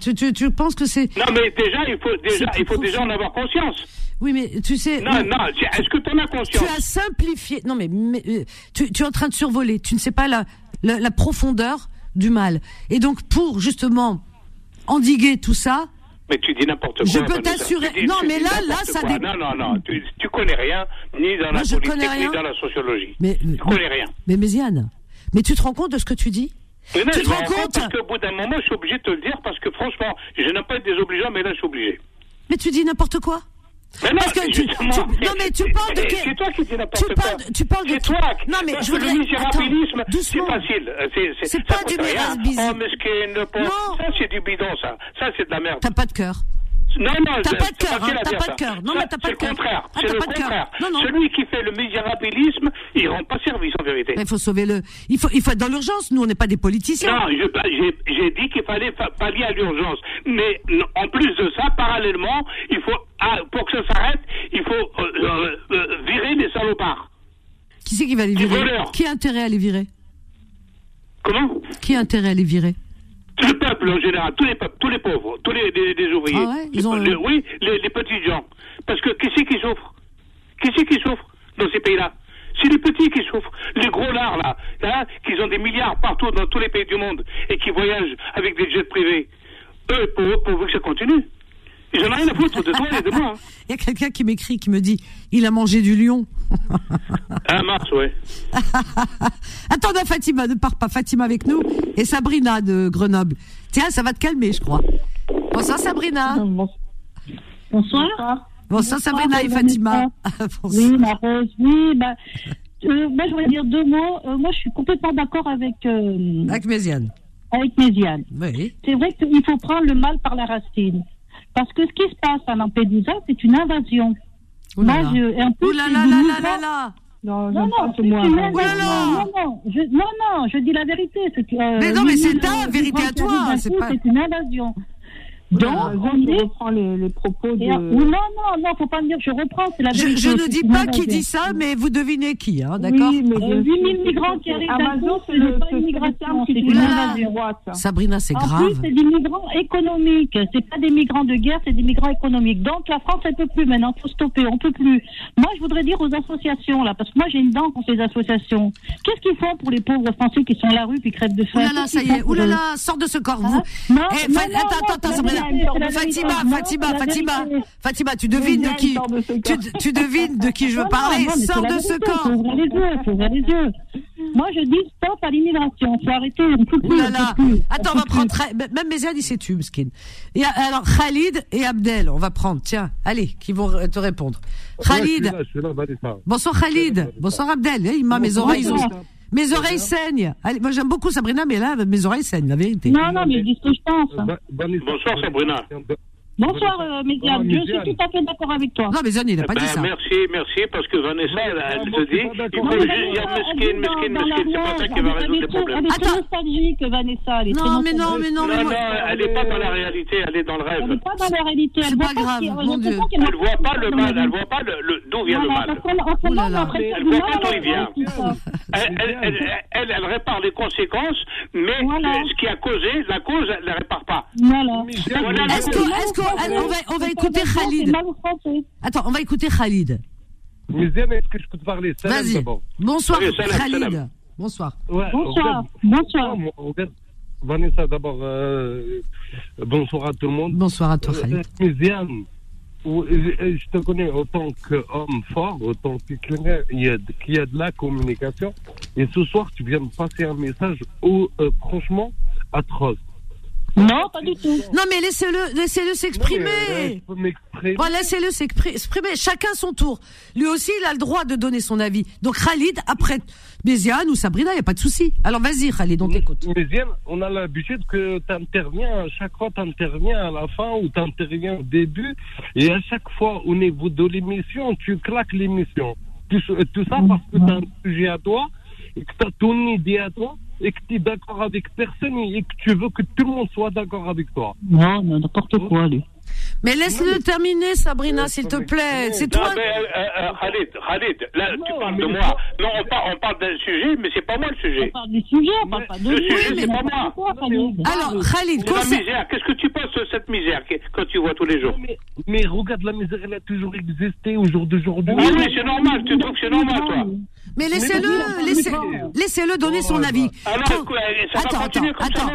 [SPEAKER 2] Tu, tu, tu penses que c'est...
[SPEAKER 7] Non, mais déjà, il faut déjà, il faut déjà en avoir conscience.
[SPEAKER 2] Oui, mais tu sais...
[SPEAKER 7] Non, non, est-ce que tu en as
[SPEAKER 2] Tu
[SPEAKER 7] conscience
[SPEAKER 2] as simplifié... Non, mais, mais, euh, tu, tu es en train de survoler. Tu ne sais pas la, la, la profondeur du mal. Et donc, pour justement endiguer tout ça,
[SPEAKER 7] Mais tu dis n'importe quoi.
[SPEAKER 2] Je peux t'assurer- non, mais là, là, ça dé-
[SPEAKER 7] Non, non, non, tu, tu connais rien, ni dans
[SPEAKER 2] Moi,
[SPEAKER 7] la politique, ni dans la sociologie.
[SPEAKER 2] mais,
[SPEAKER 7] Tu connais rien.
[SPEAKER 2] mais Méziane, mais tu te rends compte de ce que tu dis?
[SPEAKER 7] Mais non,
[SPEAKER 2] tu te rends compte
[SPEAKER 7] Parce qu'au bout d'un moment, je suis obligé de te le dire parce que franchement, je n'aime pas être désobligeant, mais là, je suis obligé.
[SPEAKER 2] Mais tu dis n'importe quoi?
[SPEAKER 7] Mais non,
[SPEAKER 2] Parce que tu, tu- non mais tu parles de
[SPEAKER 7] C'est toi qui dis n'importe quoi.
[SPEAKER 2] parles, tu parles de
[SPEAKER 7] C'est
[SPEAKER 2] qui
[SPEAKER 7] toi.
[SPEAKER 2] Non mais je voudrais
[SPEAKER 7] le misérabilisme, c'est facile. C'est,
[SPEAKER 2] pas
[SPEAKER 7] coûte
[SPEAKER 2] du misérabilisme.
[SPEAKER 7] Oh, mesquine, le pauvre. Ça, c'est du bidon, ça. Ça, c'est de la merde.
[SPEAKER 2] T'as pas de cœur.
[SPEAKER 7] Non, non,
[SPEAKER 2] T'as pas de cœur, hein, t'as pas de cœur. Non,
[SPEAKER 7] Ça,
[SPEAKER 2] mais t'as pas de cœur.
[SPEAKER 7] le contraire.
[SPEAKER 2] Ah,
[SPEAKER 7] c'est le
[SPEAKER 2] pas de cœur.
[SPEAKER 7] contraire.
[SPEAKER 2] Non, non.
[SPEAKER 7] Celui qui fait le misérabilisme, il rend pas service, en vérité.
[SPEAKER 2] Il faut sauver le. Il faut, il faut être dans l'urgence. Nous, on n'est pas des politiciens.
[SPEAKER 7] Non, bah, j'ai dit qu'il fallait fa- pallier à l'urgence. Mais en plus de ça, parallèlement, il faut, ah, pour que ça s'arrête, il faut euh, euh, euh, virer les salopards.
[SPEAKER 2] Qui c'est qui va les virer? Qui a intérêt à les virer?
[SPEAKER 7] Comment?
[SPEAKER 2] Qui a intérêt à les virer?
[SPEAKER 7] Le peuple en général, tous les peuples, tous les pauvres, tous les, les- les ouvriers.
[SPEAKER 2] Ah ouais, ils ont-
[SPEAKER 7] Les- oui, les, les petits gens. Parce que qui c'est qui souffre? Qui c'est qui souffre dans ces pays-là? C'est les petits qui souffrent. Les gros lards, là, hein, qui ont des milliards partout dans tous les pays du monde et qui voyagent avec des jets privés. Eux, pour eux, pour eux que ça continue. Ils en ont rien à foutre de toi et de moi. hein.
[SPEAKER 2] Il y a quelqu'un qui m'écrit, qui me dit, il a mangé du lion.
[SPEAKER 7] Ah, mars, ouais.
[SPEAKER 2] Attends, Fatima, ne pars pas. Fatima avec nous. Et Sabrina de Grenoble. Tiens, ça va te calmer, je crois. Bonsoir, Sabrina.
[SPEAKER 8] Bonsoir.
[SPEAKER 2] Bonsoir, Sabrina et
[SPEAKER 8] Bonsoir,
[SPEAKER 2] Fatima.
[SPEAKER 8] Oui, ma rose. Oui, bah, euh, moi, je voulais dire deux mots. Euh, moi, je suis complètement d'accord avec, euh,
[SPEAKER 2] Avec Méziane.
[SPEAKER 8] avec Méziane.
[SPEAKER 2] Oui.
[SPEAKER 8] C'est vrai qu'il faut prendre le mal par la racine. Parce que ce qui se passe à Lampedusa, c'est une invasion.
[SPEAKER 2] Ouh là là.
[SPEAKER 8] je, et en plus,
[SPEAKER 2] Ouh là là là.
[SPEAKER 4] Non,
[SPEAKER 8] Non, non,
[SPEAKER 4] hein.
[SPEAKER 8] Non, non, je, non, non, je dis la vérité. euh,
[SPEAKER 2] Mais non, mais c'est ta vérité à toi, c'est
[SPEAKER 8] c'est
[SPEAKER 2] pas-
[SPEAKER 8] une invasion.
[SPEAKER 4] Donc,
[SPEAKER 8] Donc, on
[SPEAKER 4] je
[SPEAKER 8] est
[SPEAKER 4] reprends les, les propos de...
[SPEAKER 8] Euh, non, non, non, faut pas me dire, je reprends, c'est la
[SPEAKER 2] Je,
[SPEAKER 8] vérité.
[SPEAKER 2] je ne dis pas qui dit ça, mais vous devinez qui, hein, d'accord
[SPEAKER 4] Oui, mais
[SPEAKER 8] Euh,
[SPEAKER 4] je
[SPEAKER 8] 8000
[SPEAKER 4] suis-
[SPEAKER 8] migrants qui arrivent d'un
[SPEAKER 4] Amazon,
[SPEAKER 8] coup,
[SPEAKER 4] c'est
[SPEAKER 8] ce n'est
[SPEAKER 4] le
[SPEAKER 8] pas
[SPEAKER 4] c'est
[SPEAKER 8] une
[SPEAKER 4] le
[SPEAKER 8] migration,
[SPEAKER 4] terme
[SPEAKER 8] c'est
[SPEAKER 4] qui ça.
[SPEAKER 2] Sabrina, c'est
[SPEAKER 8] En
[SPEAKER 2] grave.
[SPEAKER 8] plus, c'est des migrants économiques. C'est pas des migrants de guerre, c'est des migrants économiques. Donc, la France, elle peut plus maintenant. Faut stopper. On peut plus. Moi, je voudrais dire aux associations, là, parce que moi, j'ai une dent contre les associations. Qu'est-ce qu'ils font pour les pauvres Français qui sont à la rue puis crèvent de faim? Qu'est-ce
[SPEAKER 2] ça y est. là, sors de ce corps.
[SPEAKER 8] Hein?
[SPEAKER 2] Vous.
[SPEAKER 8] Non,
[SPEAKER 2] Eh,
[SPEAKER 8] non,
[SPEAKER 2] Fa-
[SPEAKER 8] non,
[SPEAKER 2] attends,
[SPEAKER 8] non,
[SPEAKER 2] attends, attends, Fatima, Fatima, Fatima. Fatima, tu devines de qui tu, devines de qui je veux parler. Sors de ce corps.
[SPEAKER 8] Faut ouvrir les yeux, faut ouvrir les yeux. Moi, je dis stop à l'immigration. Faut arrêter.
[SPEAKER 2] Attends, on va prendre. Même Méziane, il s'est tu, skin. Et alors, Khalid et Abdel, on va prendre. Tiens, allez, qui vont te répondre. Khalid.
[SPEAKER 9] je suis là, Vanessa.
[SPEAKER 2] Bonsoir Khalid. Bonsoir Abdel. Il m'a mes
[SPEAKER 8] Bonsoir.
[SPEAKER 2] oreilles. Mes oreilles saignent. Allez, moi j'aime beaucoup Sabrina, mais là, mes oreilles saignent, la vérité.
[SPEAKER 8] Non, non, mais dis ce que je pense.
[SPEAKER 7] Bonsoir, Sabrina.
[SPEAKER 8] Bonsoir, euh, Méziane. Je suis tout à fait d'accord avec toi.
[SPEAKER 2] Non, mais Zane, il n'a pas
[SPEAKER 7] Ben,
[SPEAKER 2] dit ça.
[SPEAKER 7] merci, merci, parce que Vanessa, elle, elle
[SPEAKER 9] suis
[SPEAKER 7] dit, il faut juste dire mesquine, mesquine, mesquine, c'est pas ça qui va résoudre les problèmes.
[SPEAKER 8] Elle est très nostalgique, Vanessa. Elle est très
[SPEAKER 2] Non, mais non, mais non, mais
[SPEAKER 7] Non, elle n'est pas dans la réalité, elle est dans le
[SPEAKER 8] Elle n'est
[SPEAKER 7] rêve.
[SPEAKER 8] pas dans la réalité.
[SPEAKER 2] C'est
[SPEAKER 8] Elle voit
[SPEAKER 2] pas grave,
[SPEAKER 7] Elle voit pas le mal, elle
[SPEAKER 8] vie.
[SPEAKER 7] voit pas d'où vient le mal. Elle voit pas d'où il vient. Elle, répare les conséquences, mais ce qui a causé, la cause, elle ne la répare pas.
[SPEAKER 8] Voilà.
[SPEAKER 2] Est-ce
[SPEAKER 7] cause.
[SPEAKER 2] On va, on va écouter Khalid. Attends, on va écouter Khalid.
[SPEAKER 9] Méziane, est-ce que je peux te parler
[SPEAKER 2] Vas-y. Bonsoir Khalid. Bonsoir.
[SPEAKER 8] Bonsoir. Bonsoir.
[SPEAKER 9] Vanessa, d'abord, euh, bonsoir à tout le monde.
[SPEAKER 2] Bonsoir à toi
[SPEAKER 9] Euh,
[SPEAKER 2] Khalid.
[SPEAKER 9] Ou- je te connais autant qu'homme fort, autant que quelqu'un qui a, de la communication. Et ce soir, tu viens me passer un message euh, franchement atroce.
[SPEAKER 8] Non, pas du tout.
[SPEAKER 2] Non mais laissez-le laissez-le
[SPEAKER 9] Non, mais,
[SPEAKER 2] s'exprimer. Bon, laissez-le s'exprimer. Chacun son tour. Lui aussi, il a le droit de donner son avis. Donc Khalid, après Béziane ou Sabrina, il n'y a pas de souci. Alors vas-y Khalid, on t'écoute.
[SPEAKER 9] Méziane, on a l'habitude que tu interviens, à chaque fois tu interviens à la fin ou tu interviens au début, et à chaque fois au niveau de l'émission, tu claques l'émission. Tout, tout ça parce que tu as un sujet à toi, et que tu as ton idée à toi, et que tu es d'accord avec personne, et que tu veux que tout le monde soit d'accord avec toi.
[SPEAKER 8] Non, non, n'importe quoi, lui.
[SPEAKER 2] Mais laisse-le terminer Sabrina, s'il te plaît. C'est toi.
[SPEAKER 7] mais euh, euh, Khalid, Khalid, là, tu parles de moi.
[SPEAKER 9] pas-
[SPEAKER 7] Non, on, par- on parle d'un sujet, mais c'est pas moi le
[SPEAKER 8] On
[SPEAKER 7] sujet.
[SPEAKER 8] parle du sujet, on parle pas de
[SPEAKER 7] Le sujet,
[SPEAKER 8] mais
[SPEAKER 7] c'est pas moi.
[SPEAKER 8] quoi, Khalid.
[SPEAKER 2] Alors Khalid,
[SPEAKER 7] C'est la misère. Qu'est-ce que tu penses de cette misère que- tu vois tous les jours?
[SPEAKER 9] Mais, mais regarde, la misère, elle a toujours existé au jour d'aujourd'hui.
[SPEAKER 7] Ah oui, c'est normal. Tu trouves que c'est normal, toi
[SPEAKER 2] mais laissez-le, laissez, laissez-le donner son avis. Attends, attends, attends.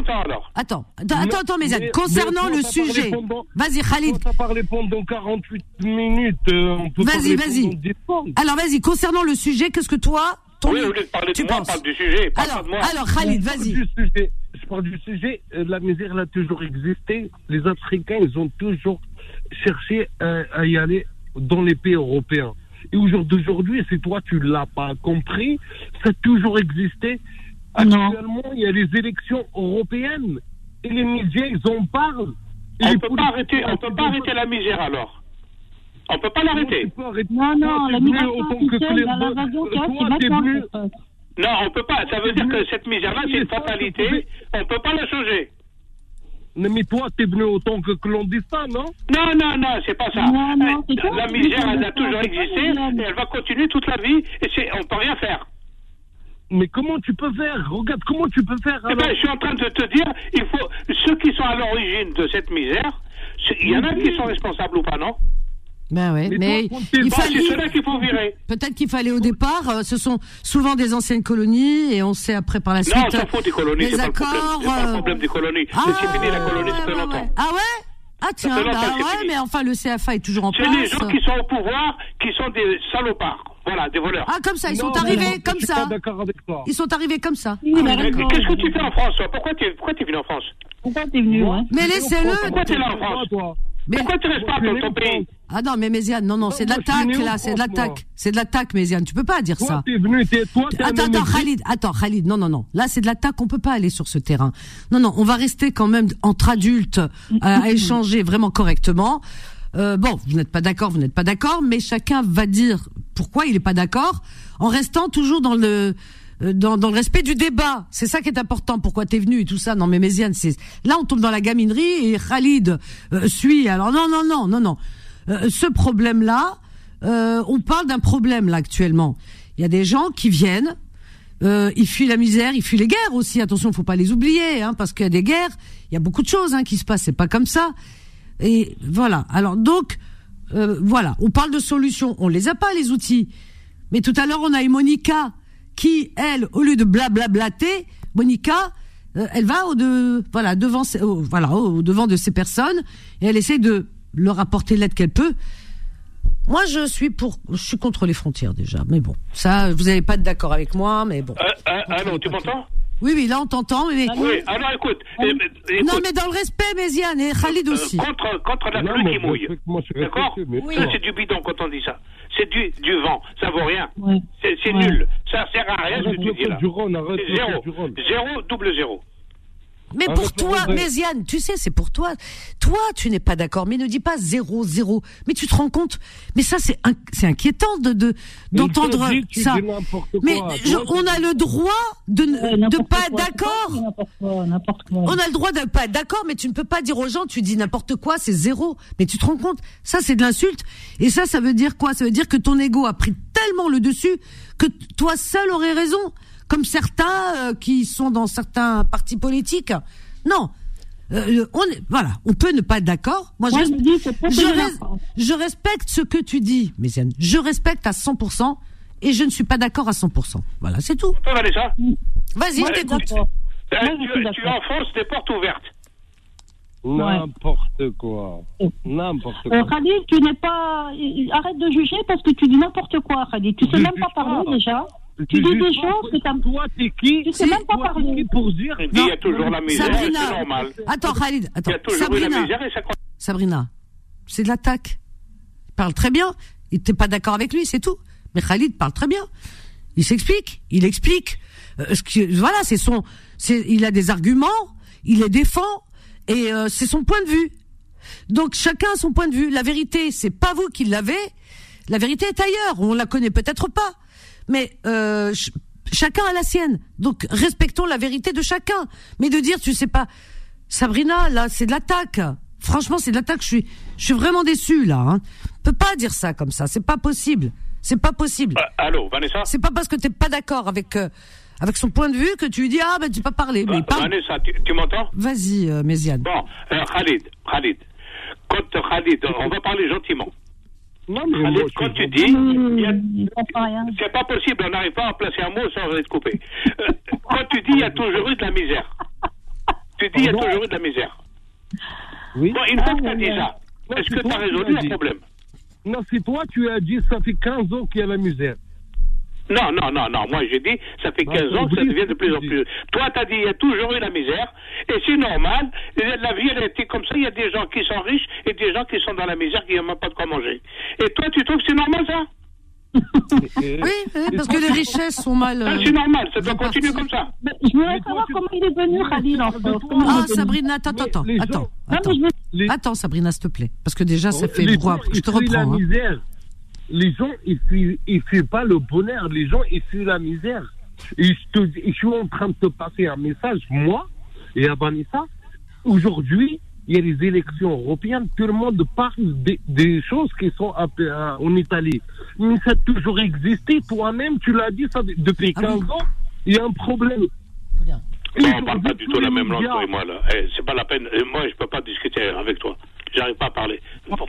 [SPEAKER 2] Attends, attends, attends, mes amis.
[SPEAKER 9] mais-
[SPEAKER 2] Concernant le sujet, vas-y Khalid.
[SPEAKER 9] Quand t'as parlé pendant 48 minutes, euh, on
[SPEAKER 2] Vas-y, vas-y.
[SPEAKER 9] pendant 10 secondes.
[SPEAKER 2] Alors vas-y, concernant le sujet, qu'est-ce que toi, ton
[SPEAKER 7] Oui, au lieu de parler
[SPEAKER 2] tu
[SPEAKER 7] de moi,
[SPEAKER 2] penses
[SPEAKER 7] parle du sujet. Parle
[SPEAKER 2] Alors,
[SPEAKER 7] pas de moi.
[SPEAKER 2] alors Khalid,
[SPEAKER 9] On parle
[SPEAKER 2] vas-y.
[SPEAKER 9] sujet. part du sujet. Euh, La misère, elle a toujours existé. Les Africains, ils ont toujours cherché à, à y aller dans les pays européens. Et au jour d'aujourd'hui, si toi tu l'as pas compris, ça a toujours existé. Actuellement, il y a les élections européennes et les médias, ils en parlent. Et
[SPEAKER 7] On
[SPEAKER 9] les
[SPEAKER 7] peut pas arrêter, on peut pas arrêter la misère alors. On peut pas l'arrêter.
[SPEAKER 8] Non, non, la passe.
[SPEAKER 7] Non, on peut pas. Ça veut dire que cette misère-là, c'est une fatalité. On peut pas la changer.
[SPEAKER 9] Mais, mais toi, t'es venu autant que clandestin, non?
[SPEAKER 7] Non, non, non, c'est pas ça.
[SPEAKER 8] Non, non, c'est
[SPEAKER 7] Euh,
[SPEAKER 8] toi
[SPEAKER 7] la misère, elle a
[SPEAKER 8] ça,
[SPEAKER 7] toujours existé et elle va continuer toute la vie et c'est, on peut rien faire.
[SPEAKER 9] Mais comment tu peux faire? Regarde, comment tu peux faire
[SPEAKER 7] Eh ben, je suis en train de te dire, il faut ceux qui sont à l'origine de cette misère, il y en a qui sont responsables ou pas, non?
[SPEAKER 2] Ben ouais,
[SPEAKER 9] Mais
[SPEAKER 2] mais
[SPEAKER 9] toi, quand t'es
[SPEAKER 2] il
[SPEAKER 7] Bon,
[SPEAKER 2] fallait.
[SPEAKER 7] c'est ceux-là qu'il faut virer.
[SPEAKER 2] Peut-être qu'il fallait au départ, euh, ce sont souvent des anciennes colonies et on sait après par la suite.
[SPEAKER 7] Non, on s'en fout des colonies, c'est pas le problème.
[SPEAKER 2] accords,
[SPEAKER 7] C'est pas le
[SPEAKER 2] euh,
[SPEAKER 7] problème des colonies.
[SPEAKER 2] Ah,
[SPEAKER 7] c'est fini la colonie, ça fait
[SPEAKER 2] ouais,
[SPEAKER 7] longtemps.
[SPEAKER 2] ouais. Ah ouais? Ah tiens, bah
[SPEAKER 7] c'est
[SPEAKER 2] ouais,
[SPEAKER 7] fini.
[SPEAKER 2] mais enfin le CFA est toujours en
[SPEAKER 7] C'est
[SPEAKER 2] place.
[SPEAKER 7] les gens qui sont au pouvoir qui sont des salopards. Voilà, des voleurs.
[SPEAKER 2] Ah comme ça, ils
[SPEAKER 9] Non,
[SPEAKER 2] sont arrivés
[SPEAKER 9] non,
[SPEAKER 2] comme
[SPEAKER 9] je suis
[SPEAKER 2] ça.
[SPEAKER 9] pas d'accord avec toi.
[SPEAKER 2] Ils sont arrivés comme ça.
[SPEAKER 8] Oui, raison.
[SPEAKER 7] Qu'est-ce que tu fais en France toi? Pourquoi tu pourquoi es venu en France?
[SPEAKER 8] Pourquoi t'es venu, ouais
[SPEAKER 2] Mais laissez-le.
[SPEAKER 7] Pourquoi t'es là en France
[SPEAKER 9] toi?
[SPEAKER 2] Mais
[SPEAKER 7] Pourquoi tu restes pas dans ton pays
[SPEAKER 2] ah non, mais Méziane, non non, c'est de l'attaque là, c'est de l'attaque, c'est de l'attaque, Méziane. Tu peux pas dire
[SPEAKER 9] Toi,
[SPEAKER 2] ça.
[SPEAKER 9] venu, toi,
[SPEAKER 2] Attends, attends. Khalid, attends, Khalid, non, non, non. Là, c'est de l'attaque, on peut pas aller sur ce terrain. Non, non, on va rester quand même entre adultes euh, à, échanger vraiment correctement. Euh, bon, vous n'êtes pas d'accord, vous n'êtes pas d'accord, mais chacun va dire pourquoi il est pas d'accord, en restant toujours dans le dans, dans le respect du débat. C'est ça qui est important. Pourquoi t'es venu et tout ça? Non, mais Méziane, c'est là on tombe dans la gaminerie et Khalid euh, suit. Alors non, non, non, non, non. Euh, ce problème-là, euh, on parle d'un problème là actuellement. Il y a des gens qui viennent, euh, ils fuient la misère, ils fuient les guerres aussi. Attention, faut pas les oublier, hein, parce qu'il y a des guerres, il y a beaucoup de choses hein, qui se passent. C'est pas comme ça. Et voilà. Alors donc, euh, voilà, on parle de solutions. On les a pas les outils. Mais tout à l'heure, on a eu Monica qui, elle, au lieu de blablablater, Monica, euh, elle va au de, voilà, devant, voilà, au devant de ces personnes et elle essaie de leur apporter l'aide qu'elle peut. Moi, je suis pour, je suis contre les frontières déjà. Mais bon, ça, vous n'allez pas être d'accord avec moi, mais bon.
[SPEAKER 7] Euh, euh, Allô, tu m'entends?
[SPEAKER 2] Oui, oui, là, on t'entend, mais.
[SPEAKER 7] Oui, alors écoute. euh, écoute,
[SPEAKER 2] non, mais dans le respect, Méziane et Khalid
[SPEAKER 7] euh,
[SPEAKER 2] aussi.
[SPEAKER 7] contre, contre la pluie qui mouille. D'accord
[SPEAKER 9] mais
[SPEAKER 7] Ça, c'est du bidon quand on dit ça. C'est du, du vent. Ça vaut rien. C'est c'est
[SPEAKER 8] Ouais.
[SPEAKER 7] nul. Ça sert à rien ce que tu dis là.
[SPEAKER 9] du Rhône, arrête
[SPEAKER 7] C'est
[SPEAKER 9] le
[SPEAKER 7] Zéro.
[SPEAKER 9] code du Rhône.
[SPEAKER 7] Zéro, double zéro.
[SPEAKER 2] Mais pour toi. Méziane, tu sais, c'est pour toi. Toi, tu n'es pas d'accord, mais ne dis pas zéro, zéro. Mais tu te rends compte Mais ça, c'est c'est inquiétant de de- d'entendre ça. Mais je- on a le droit de ne
[SPEAKER 8] Ouais,
[SPEAKER 2] de
[SPEAKER 8] n'importe
[SPEAKER 2] pas d'accord. On a le droit de pas être d'accord, mais tu ne peux pas dire aux gens, tu dis n'importe quoi, c'est zéro. Mais tu te rends compte Ça, c'est de l'insulte. Et ça, ça veut dire quoi? Ça veut dire que ton ego a pris tellement le dessus que toi seul aurais raison. Comme certains euh, qui sont dans certains partis politiques. Non. Euh, on est, voilà, on peut ne pas être d'accord. Moi,
[SPEAKER 8] Moi,
[SPEAKER 2] je,
[SPEAKER 8] dis, c'est pas
[SPEAKER 2] je, res-
[SPEAKER 8] France.
[SPEAKER 2] je respecte ce que tu dis, Méziane. Je respecte à 100% et je ne suis pas d'accord à 100%. Voilà, c'est tout. Vas-y,
[SPEAKER 8] Moi,
[SPEAKER 2] je t'écoute.
[SPEAKER 7] euh, tu, enfonces des portes ouvertes.
[SPEAKER 9] N'importe quoi. N'importe
[SPEAKER 8] Euh,
[SPEAKER 9] quoi.
[SPEAKER 8] Khalid, tu n'es pas. Arrête de juger parce que tu dis n'importe quoi, Khalid. Tu sais
[SPEAKER 9] Je
[SPEAKER 8] même pas parler déjà.
[SPEAKER 9] Tu
[SPEAKER 8] dis des choses que t'as.
[SPEAKER 9] Toi, t'es qui?
[SPEAKER 8] Tu sais même pas parler.
[SPEAKER 9] qui pour dire?
[SPEAKER 7] Il il y a toujours la misère,
[SPEAKER 2] Sabrina.
[SPEAKER 7] c'est normal.
[SPEAKER 2] Attends, Khalid,
[SPEAKER 7] Il
[SPEAKER 2] attends.
[SPEAKER 7] y a toujours eu la
[SPEAKER 2] Sabrina,
[SPEAKER 7] misère et ça.
[SPEAKER 2] Sabrina, c'est de l'attaque. Il parle très bien. Il t'es pas d'accord avec lui, c'est tout. Mais Khalid parle très bien. Il s'explique, il explique. Euh, ce que, voilà, c'est son, c'est, il a des arguments, il les défend et euh, c'est son point de vue. Donc chacun a son point de vue. La vérité, c'est pas vous qui l'avez. La vérité est ailleurs. On la connaît peut-être pas, mais euh, ch- chacun a la sienne. Donc respectons la vérité de chacun. Mais de dire, tu sais pas, Sabrina, là, c'est de l'attaque. Franchement, c'est de l'attaque. Je suis, je suis vraiment déçu là. Hein. On peut pas dire ça comme ça. C'est pas possible. C'est pas possible.
[SPEAKER 7] Euh, allô, Vanessa?
[SPEAKER 2] C'est pas parce que t'es pas d'accord avec euh, avec son point de vue que tu lui dis ah ben tu peux pas parler. Mais il
[SPEAKER 7] Va-
[SPEAKER 2] parle.
[SPEAKER 7] Vanessa, tu, tu m'entends?
[SPEAKER 2] Vas-y, euh, Méziane.
[SPEAKER 7] Bon, euh, Khalid, Khalid. Quand Khalid, on va parler gentiment.
[SPEAKER 9] Non, mais
[SPEAKER 7] quand tu dis, a- c'est pas possible, on n'arrive pas à placer un mot sans être coupé. Quand tu dis, il y a toujours eu de la misère. Tu dis, il y a
[SPEAKER 9] Pardon
[SPEAKER 7] toujours eu de la misère.
[SPEAKER 9] Oui.
[SPEAKER 7] Bon, une fois que tu
[SPEAKER 8] Ah,
[SPEAKER 7] as dit ça, est-ce que tu as résolu le problème?
[SPEAKER 9] Non, c'est toi, tu as dit, ça fait 15 ans qu'il y a la misère.
[SPEAKER 7] Non, non, non, non. Moi, j'ai dit, ça fait 15 ans que ça devient de plus en plus. Toi, t'as dit, il y a toujours eu la misère. Et c'est normal. La vie, elle a été comme ça. Il y a des gens qui sont riches et des gens qui sont dans la misère, qui n'ont même pas de quoi manger. Et toi, tu trouves que c'est normal, ça?
[SPEAKER 2] Oui, oui, parce que les richesses sont mal.
[SPEAKER 7] Ah,
[SPEAKER 2] euh,
[SPEAKER 7] c'est normal. Ça doit continuer comme ça.
[SPEAKER 8] Je voudrais savoir comment il est venu, Khalil, en fait.
[SPEAKER 2] Ah. Sabrina, attends, attends,
[SPEAKER 9] gens-
[SPEAKER 2] attends,
[SPEAKER 8] Non, mais
[SPEAKER 2] attends.
[SPEAKER 8] je veux-
[SPEAKER 2] Attends, Sabrina, s'il te plaît. Parce que déjà, ça fait
[SPEAKER 9] les
[SPEAKER 2] brouhaha.
[SPEAKER 9] gens,
[SPEAKER 2] Je te reprends. hein.
[SPEAKER 9] Les gens, ils fuient, ils fuient pas le bonheur. Les gens, ils fuient la misère. Et je, te, dis- je suis en train de te passer un message, moi et à Vanessa. Aujourd'hui, il y a les élections européennes. Tout le monde parle des, des choses qui sont euh, en Italie. Mais ça a toujours existé. Toi-même, tu l'as dit, ça, depuis
[SPEAKER 2] Ah oui.
[SPEAKER 9] 15 ans, il y a un problème.
[SPEAKER 7] Non, on parle pas du tout la même langue, toi et moi, là. Eh, c'est pas la peine. Eh, Moi, je peux pas discuter avec toi. J'arrive pas à parler.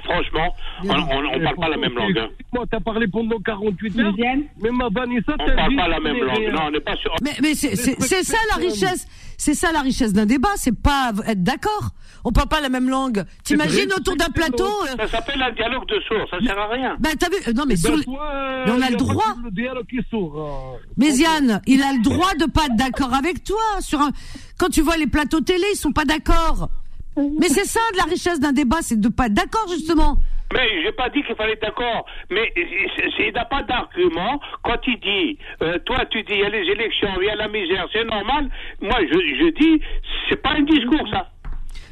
[SPEAKER 7] Franchement, on, on, on parle pas la même langue. hein.
[SPEAKER 9] Moi, t'as parlé pendant 48 heures. Mais ma Vanessa,
[SPEAKER 7] On parle pas la même
[SPEAKER 9] c'est
[SPEAKER 7] langue.
[SPEAKER 9] rien.
[SPEAKER 7] Non, on n'est pas sur.
[SPEAKER 2] Mais, mais c'est ça la richesse. C'est ça la richesse d'un débat. C'est pas être d'accord. On parle pas la même langue. T'imagines autour d'un plateau. euh,
[SPEAKER 7] Ça s'appelle un dialogue de sourds. Ça sert à rien.
[SPEAKER 2] bah t'as vu euh, Non mais sur
[SPEAKER 9] Ben, euh,
[SPEAKER 2] Mais on a
[SPEAKER 9] y
[SPEAKER 2] le droit.
[SPEAKER 9] euh.
[SPEAKER 2] Mais Yann, il a le droit de pas être d'accord avec toi. Sur un... Quand tu vois les plateaux télé, ils sont pas d'accord. Mais c'est ça de la richesse d'un débat, c'est de pas être d'accord justement.
[SPEAKER 7] Mais j'ai pas dit qu'il fallait être d'accord. Mais il n'a pas d'argument quand il dit, euh, toi tu dis il y a les élections, il y a la misère, c'est normal. Moi je, je dis, c'est pas un discours ça.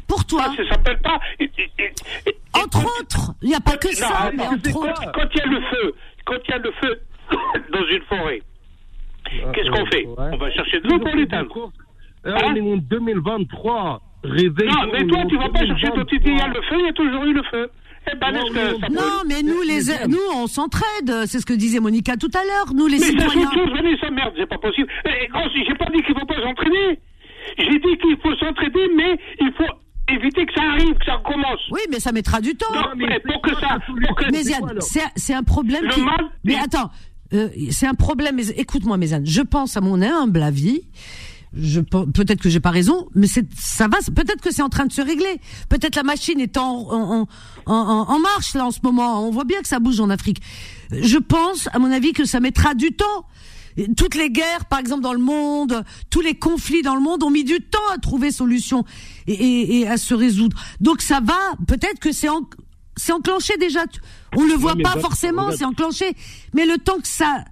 [SPEAKER 2] Pour toi,
[SPEAKER 7] Ça s'appelle pas. et- et- et- et-
[SPEAKER 2] entre autres, il n'y a pas que
[SPEAKER 7] Non,
[SPEAKER 2] ça, mais entre
[SPEAKER 7] quoi
[SPEAKER 2] autres.
[SPEAKER 7] Quand il y a le feu, quand il y a le feu dans une forêt, qu'est-ce qu'on fait
[SPEAKER 9] Ouais.
[SPEAKER 7] On va chercher de l'eau pour l'éteindre.
[SPEAKER 9] Euh,
[SPEAKER 7] Hein
[SPEAKER 9] on est en 2023. Réveil.
[SPEAKER 7] Non, mais toi, tu vas pas chercher ton petit il y a le feu, il y a toujours eu le feu. Eh ben,
[SPEAKER 9] Non, mais
[SPEAKER 7] que ça
[SPEAKER 2] Non, mais nous, les,
[SPEAKER 9] Mais-
[SPEAKER 2] nous, on s'entraide. C'est ce que disait Monica tout à l'heure. Nous, les
[SPEAKER 7] Mais
[SPEAKER 2] citoyens.
[SPEAKER 7] autre chose, Vanessa, merde, c'est pas possible. Eh, quand j'ai pas dit qu'il faut pas s'entraîner. J'ai dit qu'il faut s'entraider, mais il faut éviter que ça arrive, que ça recommence.
[SPEAKER 2] Oui, mais ça mettra du temps.
[SPEAKER 7] Non,
[SPEAKER 9] mais
[SPEAKER 7] mais
[SPEAKER 9] c'est
[SPEAKER 7] pour que ça, pour que,
[SPEAKER 2] Mais
[SPEAKER 9] c'est
[SPEAKER 2] un problème
[SPEAKER 7] Le
[SPEAKER 2] qui.
[SPEAKER 7] mal,
[SPEAKER 2] mais attends, euh, c'est un problème. Mais écoute-moi, Mézane, je pense à mon humble avis. Je pe- peut-être que j'ai pas raison, mais c'est ça va. Peut-être que c'est en train de se régler. Peut-être la machine est en en, en, en marche là en ce moment. On voit bien que ça bouge en Afrique. Je pense, à mon avis, que ça mettra du temps. Toutes les guerres, par exemple, dans le monde, tous les conflits dans le monde ont mis du temps à trouver solution et, et, et à se résoudre. Donc ça va. Peut-être que c'est en, c'est enclenché déjà. On le voit pas forcément, c'est enclenché. Mais le temps que ça,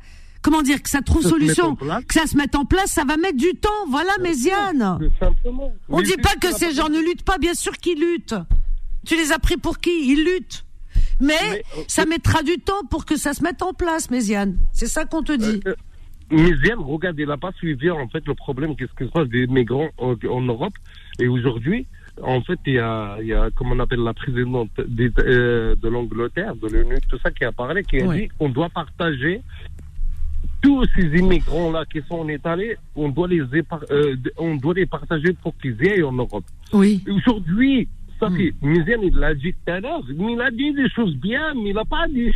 [SPEAKER 2] comment dire, que ça trouve
[SPEAKER 9] Ça
[SPEAKER 2] solution, que ça se mette en place, ça va mettre du temps. Voilà, Méziane. On
[SPEAKER 9] Mais
[SPEAKER 2] dit pas que ces gens ne luttent pas, bien sûr qu'ils luttent. Tu les as pris pour qui? Ils luttent. Mais,
[SPEAKER 9] Mais, euh,
[SPEAKER 2] ça mettra du temps pour que ça se mette en place, Méziane. C'est ça qu'on te dit.
[SPEAKER 9] Euh, Mais Ziane, regarde, il n'a pas suivi en fait le problème qu'est-ce que se passe des migrants en, en Europe. Et aujourd'hui, en fait, il y a, il y a, comme on appelle la présidente euh, de l'Angleterre, de l'ONU, tout ça qui a parlé, qui a dit qu'on doit partager tous ces immigrants-là qui sont en Italie, on doit les, euh, on doit les partager pour qu'ils aillent en Europe.
[SPEAKER 2] Oui.
[SPEAKER 9] Aujourd'hui, ça fait, Miziane, il l'a dit tout à l'heure, mais il a dit des choses bien, mais il n'a pas dit,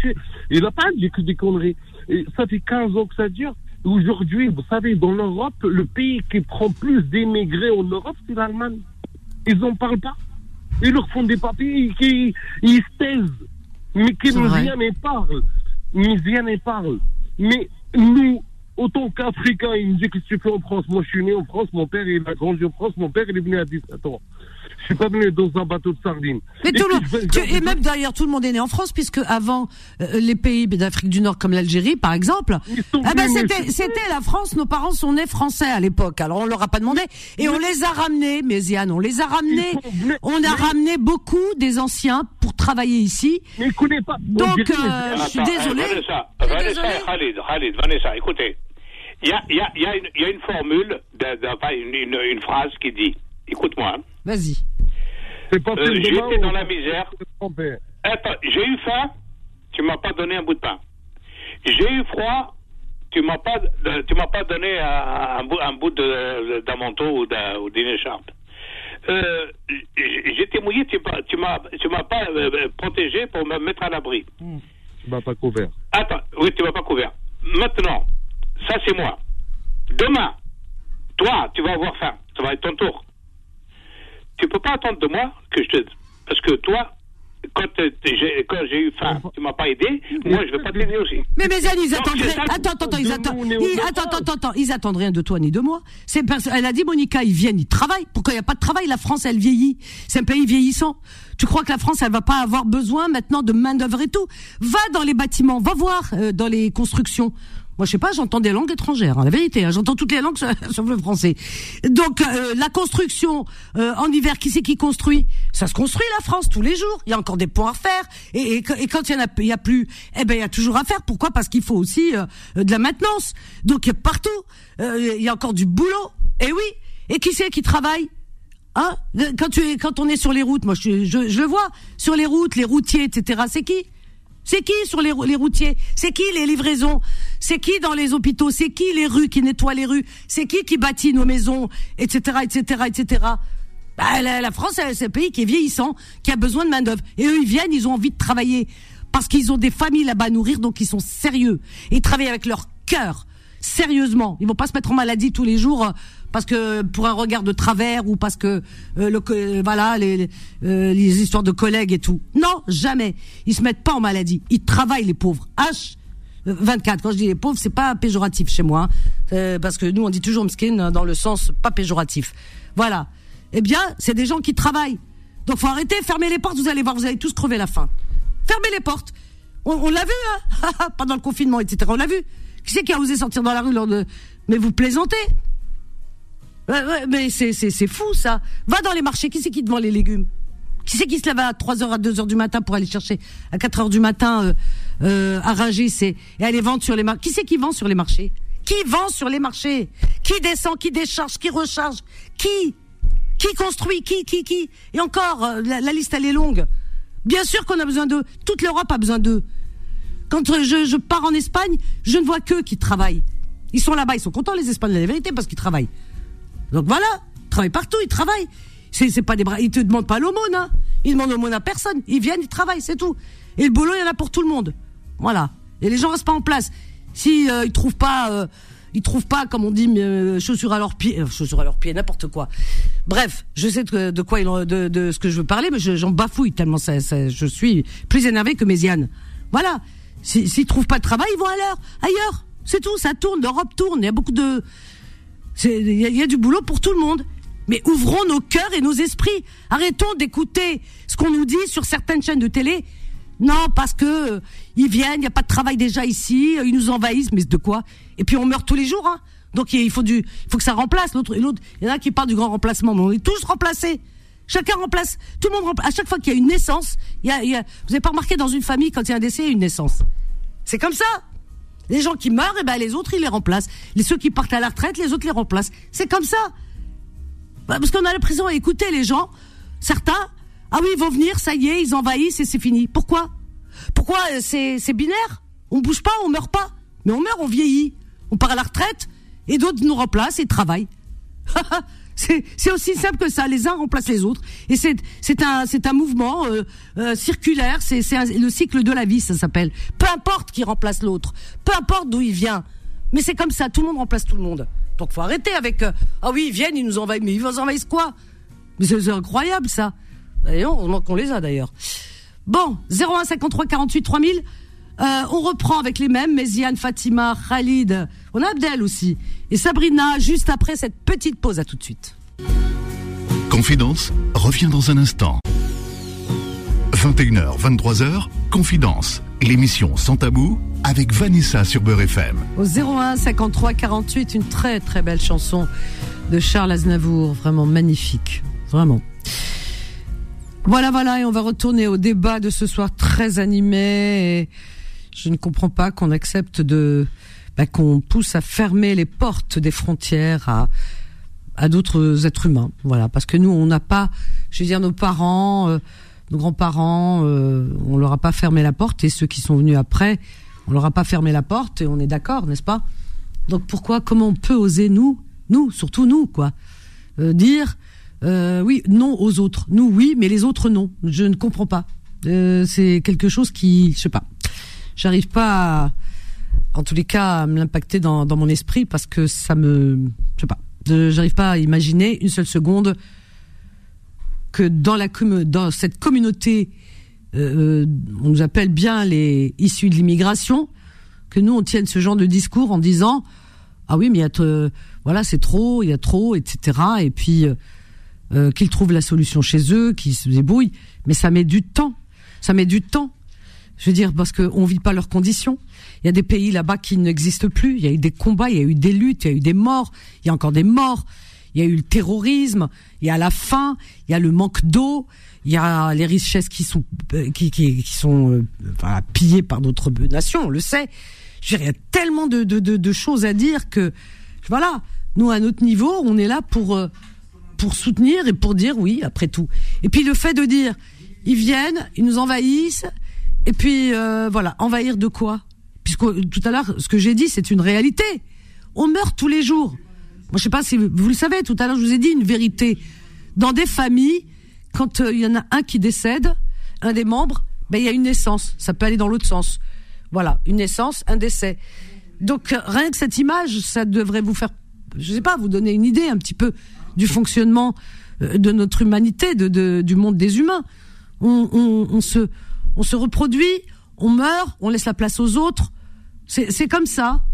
[SPEAKER 9] il a pas dit que des conneries. Et ça fait 15 ans que ça dure. Aujourd'hui, vous savez, dans l'Europe, le pays qui prend plus d'émigrés en Europe, c'est l'Allemagne. Ils n'en parlent pas. Ils leur font des papiers, ils, ils se taisent. Mais qui nous viennent et parlent. Ils viennent et parlent. Mais nous, autant qu'Africains, ils me disent que tu fais en France Moi, je suis né en France, mon père, il a grandi en France, mon père, il est venu à 17 ans. Je suis pas venu dans un bateau de sardines.
[SPEAKER 2] Mais
[SPEAKER 9] Et
[SPEAKER 2] tout le
[SPEAKER 9] vais-
[SPEAKER 2] tu- et même d'ailleurs tout le monde est né en France puisque avant euh, les pays d'Afrique du Nord comme l'Algérie par exemple, ah ben c'était la France. Nos parents sont nés français à l'époque. Alors on leur a pas demandé et on les a ramenés, Méziane, on les a ramenés.
[SPEAKER 9] Venus-
[SPEAKER 2] On a ramené beaucoup des anciens pour travailler ici.
[SPEAKER 9] Mais connaît pas. On
[SPEAKER 2] Donc, euh, je suis
[SPEAKER 7] eh, Vanessa, Vanessa
[SPEAKER 2] désolée.
[SPEAKER 7] et Khalid, Khalid, Vanessa, écoutez. Il y a, y, a, y, a y a une formule, de, de- une, une, une phrase qui dit, écoute-moi, hein,
[SPEAKER 2] Vas-y.
[SPEAKER 9] C'est pas
[SPEAKER 7] euh,
[SPEAKER 9] fait
[SPEAKER 7] j'étais
[SPEAKER 9] demain,
[SPEAKER 7] dans la misère. Attends, j'ai eu faim, tu m'as pas donné un bout de pain. J'ai eu froid, tu m'as pas, euh, tu m'as pas donné un, bout, un bout de, d'un manteau ou, d'un, ou d'une écharpe. Euh, j'étais mouillé, tu, m'as- tu m'as, tu m'as pas euh, euh, protégé pour me mettre à l'abri.
[SPEAKER 9] Tu m'as pas couvert.
[SPEAKER 7] Attends, oui, tu m'as pas couvert. Maintenant, ça c'est moi. Demain, toi, tu vas avoir faim. Ça va être ton tour. Tu peux pas attendre de moi que je te... Parce que toi, quand, j'ai, quand j'ai eu faim, tu m'as pas aidé, moi je vais pas t'aider aussi.
[SPEAKER 2] Mais mes amis, ils attendraient. Attends, attends, ils attendent. Attends, attends, attends, ils attendent rien de toi ni de moi. C'est elle a dit Monica, ils viennent, ils travaillent. Pourquoi il n'y a pas de travail? La France, elle vieillit. C'est un pays vieillissant. Tu crois que la France, elle va pas avoir besoin maintenant de main d'œuvre et tout? Va dans les bâtiments, va voir euh, dans les constructions. Moi, je sais pas, j'entends des langues étrangères, hein, la vérité. Hein, j'entends toutes les langues sauf le français. Donc, euh, la construction euh, en hiver, qui c'est qui construit? Ça se construit la France tous les jours. Il y a encore des points à faire. Et, quand il y en a, a plus, eh ben il y a toujours à faire. Pourquoi? Parce qu'il faut aussi euh, de la maintenance. Donc partout, il y a encore du boulot. Et oui. Et qui c'est qui travaille? Hein? Quand tu quand on est sur les routes, moi je le vois sur les routes, les routiers, etc. C'est qui? C'est qui sur les, les routiers? C'est qui les livraisons? C'est qui dans les hôpitaux? C'est qui les rues qui nettoient les rues? C'est qui qui bâtit nos maisons? Etc. Etc. Etc. La, France, c'est un pays qui est vieillissant, qui a besoin de main d'œuvre. Et eux, ils viennent, ils ont envie de travailler parce qu'ils ont des familles là-bas à nourrir, donc ils sont sérieux. ils travaillent avec leur cœur, sérieusement. Ils vont pas se mettre en maladie tous les jours parce que pour un regard de travers ou parce que euh, le euh, voilà les euh, les histoires de collègues et tout. Non, jamais. Ils se mettent pas en maladie. Ils travaillent les pauvres. H 24. Quand je dis les pauvres, c'est pas péjoratif chez moi, hein. parce que nous on dit toujours mskin dans le sens pas péjoratif. Voilà. Eh bien, c'est des gens qui travaillent. Donc faut arrêter, fermer les portes. Vous allez voir, vous allez tous crever la faim. Fermez les portes. On, l'a vu hein pendant le confinement, etc. On l'a vu. Qui c'est qui a osé sortir dans la rue Mais vous plaisantez mais c'est, c'est, c'est fou ça. Va dans les marchés, qui c'est qui te vend les légumes? Qui c'est qui se lève à 3h, à 2h du matin pour aller chercher à 4h du matin euh, euh, à Rungis et, aller vendre sur les marchés Qui c'est qui vend sur les marchés? Qui vend sur les marchés? Qui descend, qui décharge, qui recharge? Qui? Qui construit? Qui Qui Qui? Et encore, euh, la, liste elle est longue. Bien sûr qu'on a besoin d'eux. Toute l'Europe a besoin d'eux. Quand je, je pars en Espagne, je ne vois qu'eux qui travaillent. Ils sont là-bas, ils sont contents les Espagnols, la vérité, parce qu'ils travaillent. Donc voilà, ils travaillent partout, ils travaillent. C'est, c'est pas des bras, ils te demandent pas l'aumône, hein. Ils demandent l'aumône à personne. Ils viennent, ils travaillent, c'est tout. Et le boulot, il y en a pour tout le monde. Voilà. Et les gens restent pas en place. Si euh, ils trouvent pas, euh, ils trouvent pas, comme on dit, euh, chaussures à leurs pieds, euh, chaussures à leurs pieds, n'importe quoi. Bref, je sais de, quoi de, ce que je veux parler, mais j'en bafouille tellement ça, je suis plus énervé que Méziane. Voilà. S'ils si, trouvent pas de travail, ils vont ailleurs. Ailleurs. C'est tout. Ça tourne. L'Europe tourne. Il y a beaucoup de il y, a du boulot pour tout le monde. Mais ouvrons nos cœurs et nos esprits. Arrêtons d'écouter ce qu'on nous dit sur certaines chaînes de télé. Non, parce que euh, ils viennent, il n'y a pas de travail déjà ici, euh, ils nous envahissent, mais de quoi? Et puis on meurt tous les jours, hein. Donc il faut que ça remplace l'autre. Il y en a qui parlent du grand remplacement, mais on est tous remplacés. Chacun remplace, tout le monde remplace. À chaque fois qu'il y a une naissance, y a, y vous n'avez pas remarqué dans une famille quand il y a un décès, il y a une naissance. C'est comme ça. Les gens qui meurent, et eh ben les autres ils les remplacent. Les ceux qui partent à la retraite, les autres les remplacent. C'est comme ça. Bah, parce qu'on a l'impression à écouter les gens, certains, ah oui, ils vont venir, ça y est, ils envahissent et c'est fini. Pourquoi? Pourquoi euh, c'est binaire? On bouge pas, on meurt pas. Mais on meurt, on vieillit. On part à la retraite et d'autres nous remplacent et travaillent. C'est aussi simple que ça. Les uns remplacent les autres. Et c'est un, un mouvement euh, euh, circulaire. C'est le cycle de la vie, ça s'appelle. Peu importe qui remplace l'autre. Peu importe d'où il vient. Mais c'est comme ça. Tout le monde remplace tout le monde. Donc faut arrêter avec... Euh, ah oui, ils viennent, ils nous envahissent. Mais ils nous envahissent quoi? Mais c'est incroyable ça. D'ailleurs, heureusement qu'on les a d'ailleurs. Bon, 01 53 48 3000. Euh, on reprend avec les mêmes, Méziane, Fatima, Khalid, on a Abdel aussi. Et Sabrina, juste après cette petite pause, à tout de suite.
[SPEAKER 1] Confidence revient dans un instant. 21h, 23h, Confidence, l'émission sans tabou avec Vanessa sur Beurre FM.
[SPEAKER 2] Au 01 53 48, une très très belle chanson de Charles Aznavour, vraiment magnifique, vraiment. Voilà, voilà, et on va retourner au débat de ce soir très animé. Et je ne comprends pas qu'on accepte de bah, qu'on pousse à fermer les portes des frontières à à d'autres êtres humains. Voilà, parce que nous, on n'a pas, je veux dire, nos parents, euh, nos grands-parents, euh, on leur a pas fermé la porte, et ceux qui sont venus après, on leur a pas fermé la porte, et on est d'accord, n'est-ce pas? Donc pourquoi, comment on peut oser nous, nous, surtout nous, quoi, euh, dire oui, non aux autres, nous oui, mais les autres non. Je ne comprends pas. c'est quelque chose qui, je sais pas j'arrive pas, en tous les cas, à me l'impacter dans, mon esprit parce que ça me, je sais pas, j'arrive pas à imaginer une seule seconde que dans cette communauté euh, on nous appelle bien les issus de l'immigration, que nous on tienne ce genre de discours en disant ah oui mais il y a euh, voilà c'est trop, il y a trop, etc. Et puis euh, qu'ils trouvent la solution chez eux, qu'ils se débrouillent, mais ça met du temps, ça met du temps. Je veux dire parce qu'on vit pas leurs conditions. Il y a des pays là-bas qui n'existent plus. Il y a eu des combats, il y a eu des luttes, il y a eu des morts, il y a encore des morts. Il y a eu le terrorisme, il y a la faim, il y a le manque d'eau, il y a les richesses qui sont euh, qui, qui, qui sont euh, pillées par d'autres nations, on le sait. Je il y a tellement de, de, de, de, choses à dire que voilà, nous à notre niveau, on est là pour euh, pour soutenir et pour dire oui après tout. Et puis le fait de dire ils viennent, ils nous envahissent et puis euh, voilà, envahir de quoi? Puisque tout à l'heure ce que j'ai dit c'est une réalité. On meurt tous les jours. Moi je sais pas si vous le savez, tout à l'heure je vous ai dit une vérité. Dans des familles, quand il y en a un qui décède, un des membres, ben il y a une naissance. Ça peut aller dans l'autre sens. Voilà, une naissance, un décès. Donc rien que cette image, ça devrait vous faire, je sais pas, vous donner une idée un petit peu du fonctionnement de notre humanité, de, du monde des humains. On, se, on se reproduit, on meurt, on laisse la place aux autres. C'est comme ça.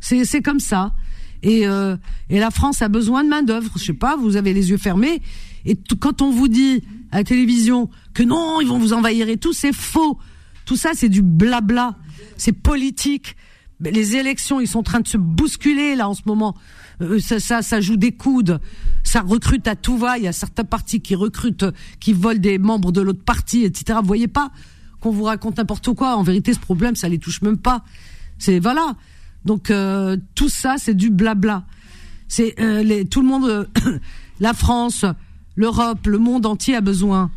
[SPEAKER 2] C'est comme ça. Et, euh, et la France a besoin de main d'œuvre. Je sais pas, vous avez les yeux fermés. Et quand on vous dit à la télévision que non, ils vont vous envahir et tout, c'est faux. Tout ça, c'est du blabla. C'est politique. Les élections, ils sont en train de se bousculer là en ce moment. Euh, ça, ça, ça joue des coudes. Ça recrute à tout va. Il y a certains partis qui recrutent, qui volent des membres de l'autre parti, etc. Vous voyez pas qu'on vous raconte n'importe quoi. En vérité, ce problème, ça les touche même pas. C'est voilà. Donc euh, tout ça, c'est du blabla. C'est euh, tout le monde, la France, l'Europe, le monde entier a besoin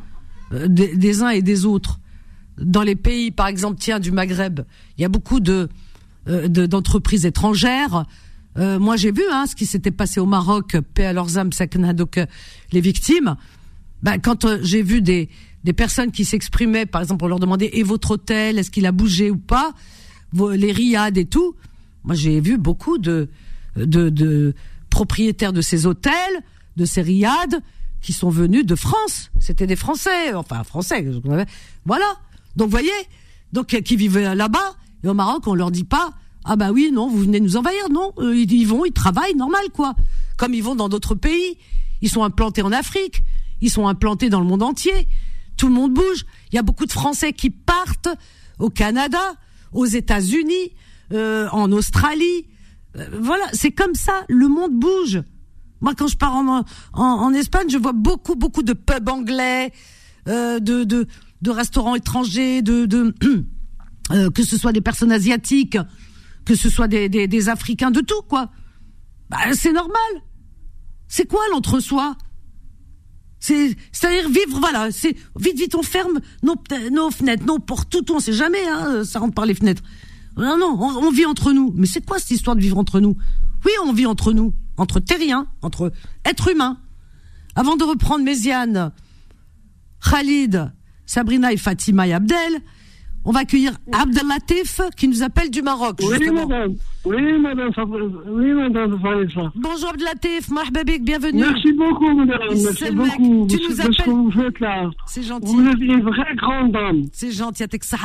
[SPEAKER 2] euh, des, des, uns et des autres. Dans les pays, par exemple, tiens, du Maghreb, il y a beaucoup de d'entreprises étrangères. Moi, j'ai vu hein, ce qui s'était passé au Maroc, paix à leurs âmes, donc les victimes. Ben, quand j'ai vu des des personnes qui s'exprimaient, par exemple, on leur demandait et votre hôtel, est-ce qu'il a bougé ou pas, les riades et tout. Moi, j'ai vu beaucoup de, de, de propriétaires de ces hôtels, de ces riades, qui sont venus de France. C'était des Français, enfin Français. Voilà. Donc, voyez, donc qui vivaient là-bas. Et au Maroc, on leur dit pas, ah bah oui, non, vous venez nous envahir, non. Ils, ils vont, ils travaillent, normal, quoi. Comme ils vont dans d'autres pays. Ils sont implantés en Afrique. Ils sont implantés dans le monde entier. Tout le monde bouge. Il y a beaucoup de Français qui partent au Canada, aux États-Unis, euh, en Australie. Euh, voilà, c'est comme ça. Le monde bouge. Moi, quand je pars en, Espagne, je vois beaucoup, beaucoup de pubs anglais, euh, de, restaurants étrangers, de, euh, que ce soit des personnes asiatiques, que ce soit des, Africains, de tout, quoi. Bah, c'est normal. C'est quoi l'entre-soi? C'est, c'est-à-dire vivre, voilà, vite, vite, on ferme nos, fenêtres, nos portes, tout, on sait jamais, hein, ça rentre par les fenêtres. Non, non, on, on, vit entre nous. Mais c'est quoi cette histoire de vivre entre nous? Oui, on vit entre nous, entre terriens, entre êtres humains. Avant de reprendre Méziane, Khalid, Sabrina et Fatima et Abdel, on va accueillir Abdelatif qui nous appelle du Maroc.
[SPEAKER 10] Oui, madame. Oui, madame. Oui, madame.
[SPEAKER 2] Bonjour Abdelatif, Mahbabik, bienvenue.
[SPEAKER 10] Merci beaucoup, madame. Merci beaucoup.
[SPEAKER 2] Tu nous
[SPEAKER 10] de ce que
[SPEAKER 2] appelles.
[SPEAKER 10] vous faites là.
[SPEAKER 2] C'est gentil.
[SPEAKER 10] Vous êtes une vraie grande dame.
[SPEAKER 2] C'est gentil.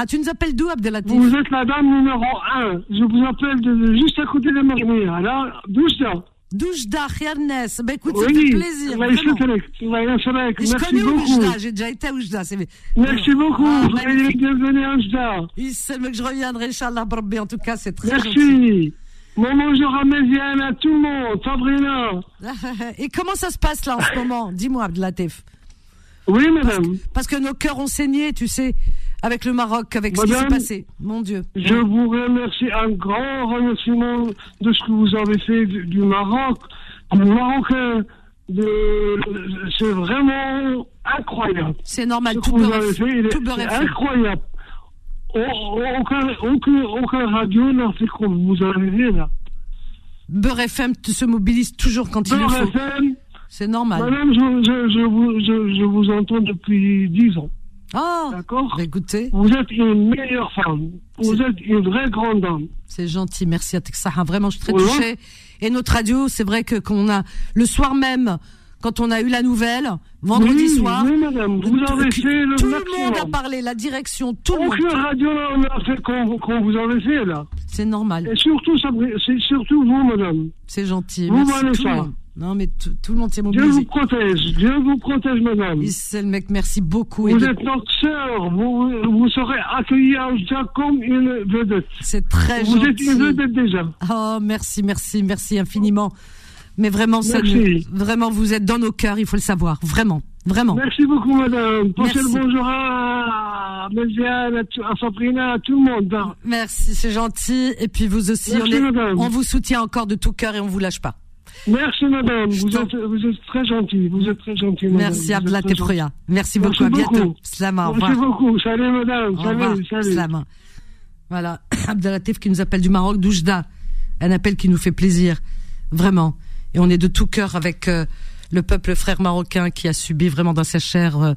[SPEAKER 2] Tu nous appelles d'où, Abdelatif
[SPEAKER 10] Vous êtes la dame numéro un. Je vous appelle de, juste à côté de Marmire. Là, d'où ça?
[SPEAKER 2] Doujda, Khernès. Ben bah, écoute,
[SPEAKER 10] oui.
[SPEAKER 2] ça fait plaisir. Je connais Oujda, j'ai déjà été à Oujda.
[SPEAKER 10] Merci beaucoup,
[SPEAKER 2] ah,
[SPEAKER 10] bienvenue à Oujda.
[SPEAKER 2] C'est que je reviendrai, Inch'Allah, Barbi. En tout cas, c'est très
[SPEAKER 10] Merci. Gentil. Mon bonjour à Méziane, à tout le monde, Sabrina.
[SPEAKER 2] Et comment ça se passe là en ce moment? Dis-moi, Abdelatif.
[SPEAKER 10] Oui, madame.
[SPEAKER 2] Parce que nos cœurs ont saigné, tu sais avec le Maroc, avec ce qui s'est
[SPEAKER 10] Madame,
[SPEAKER 2] passé. Mon Dieu.
[SPEAKER 10] Je vous remercie, un grand remerciement de ce que vous avez fait du, du Maroc. Du Marocain, de, c'est vraiment incroyable.
[SPEAKER 2] C'est normal,
[SPEAKER 10] Ce
[SPEAKER 2] tout
[SPEAKER 10] que vous
[SPEAKER 2] beurre
[SPEAKER 10] fait, il est-
[SPEAKER 2] tout beurre fait.
[SPEAKER 10] incroyable. Au- au- Aucun, aucun, aucun radio n'a fait comme vous avez fait là.
[SPEAKER 2] Beurre FM se mobilise toujours quand il le
[SPEAKER 10] Beurre
[SPEAKER 2] faut.
[SPEAKER 10] FM,
[SPEAKER 2] C'est normal.
[SPEAKER 10] Madame, je, je, je, vous, je, je vous entends depuis 10 ans.
[SPEAKER 2] Oh,
[SPEAKER 10] D'accord
[SPEAKER 2] écoutez.
[SPEAKER 10] Vous êtes une meilleure femme. Vous êtes une vraie grande dame.
[SPEAKER 2] C'est gentil, merci à Texaha. Vraiment, je suis très
[SPEAKER 10] Oui.
[SPEAKER 2] touchée. Et notre radio, c'est vrai que qu'on a le soir même, quand on a eu la nouvelle, vendredi
[SPEAKER 10] Oui,
[SPEAKER 2] soir.
[SPEAKER 10] oui, madame, vous
[SPEAKER 2] tout-
[SPEAKER 10] avez fait le
[SPEAKER 2] Tout le monde a parlé, la direction, tout le monde.
[SPEAKER 10] Aucune radio n'a fait qu'on vous avez fait là.
[SPEAKER 2] C'est normal.
[SPEAKER 10] Et surtout, surtout vous, madame.
[SPEAKER 2] C'est gentil.
[SPEAKER 10] Vous
[SPEAKER 2] Merci
[SPEAKER 10] valez
[SPEAKER 2] tout le
[SPEAKER 10] ça.
[SPEAKER 2] monde. Non, mais tout, le monde s'est
[SPEAKER 10] Dieu vous
[SPEAKER 2] mobilisé.
[SPEAKER 10] protège, Dieu vous protège, madame.
[SPEAKER 2] C'est le mec, merci beaucoup.
[SPEAKER 10] Vous êtes notre sœur, vous, vous serez accueillie à Oujda comme une vedette.
[SPEAKER 2] C'est très
[SPEAKER 10] Vous
[SPEAKER 2] gentil.
[SPEAKER 10] êtes une vedette déjà.
[SPEAKER 2] Oh, merci, merci, merci infiniment. Mais vraiment, ça vraiment, vous êtes dans nos cœurs, il faut le savoir. Vraiment, vraiment.
[SPEAKER 10] Merci beaucoup, madame. Le bonjour à Méziane, à, Sabrina, à tout le monde. hein.
[SPEAKER 2] Merci, c'est gentil. Et puis vous aussi,
[SPEAKER 10] Merci,
[SPEAKER 2] on, est- on vous soutient encore de tout cœur et on vous lâche pas.
[SPEAKER 10] Merci, madame. Vous êtes, vous êtes très gentil. Vous êtes très gentil, madame.
[SPEAKER 2] Merci Abdallah
[SPEAKER 10] gentil.
[SPEAKER 2] Tefroya. Merci beaucoup, à bientôt.
[SPEAKER 10] beaucoup.
[SPEAKER 2] Slama, au
[SPEAKER 10] Merci beaucoup. Salut, madame.
[SPEAKER 2] Au revoir.
[SPEAKER 10] Salut, salut.
[SPEAKER 2] Slama. Voilà, Abdelatif qui nous appelle du Maroc, d'Oujda. Un appel qui nous fait plaisir, vraiment. Et on est de tout cœur avec euh, le peuple frère marocain qui a subi vraiment dans sa chair euh,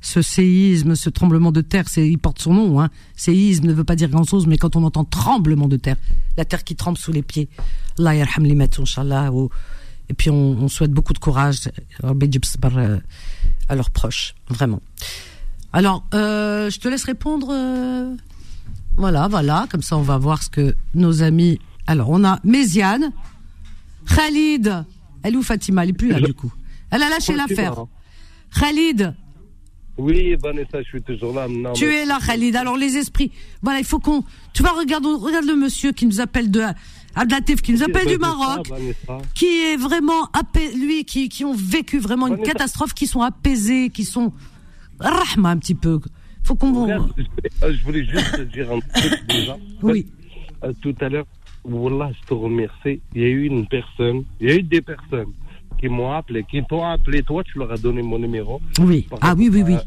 [SPEAKER 2] ce séisme, ce tremblement de terre, il porte son nom. Hein. Séisme ne veut pas dire grand-chose, mais quand on entend tremblement de terre, la terre qui tremble sous les pieds, Allah yarham inshallah. Et puis on, souhaite beaucoup de courage euh, à leurs proches, vraiment. Alors, euh, je te laisse répondre. Euh, voilà, voilà, comme ça on va voir ce que nos amis. Alors, on a Méziane, Khalid. Elle est où Fatima? Elle est plus là du coup. Elle a lâché l'affaire. Khalid,
[SPEAKER 9] oui, Vanessa, je suis toujours là. Non,
[SPEAKER 2] tu
[SPEAKER 9] mais-
[SPEAKER 2] es là, Khalid. Alors les esprits. Voilà, il faut qu'on. Tu vas regarder, regarde le monsieur qui nous appelle de Abdelatif, qui nous appelle du
[SPEAKER 9] Vanessa,
[SPEAKER 2] Maroc,
[SPEAKER 9] Vanessa.
[SPEAKER 2] qui est vraiment apais, lui, qui, qui ont vécu vraiment une catastrophe, qui sont apaisés, qui sont rahma un petit peu. Faut qu'on.
[SPEAKER 9] Regarde, je voulais- euh, je voulais juste te dire un truc déjà.
[SPEAKER 2] Oui.
[SPEAKER 9] Euh, tout à l'heure, Wallah, je te remercie. Il y a eu une personne, il y a eu des personnes qui m'ont appelé, qui t'ont appelé. Toi, tu leur as donné mon numéro.
[SPEAKER 2] Oui. Ah oui, oui, oui.
[SPEAKER 9] à-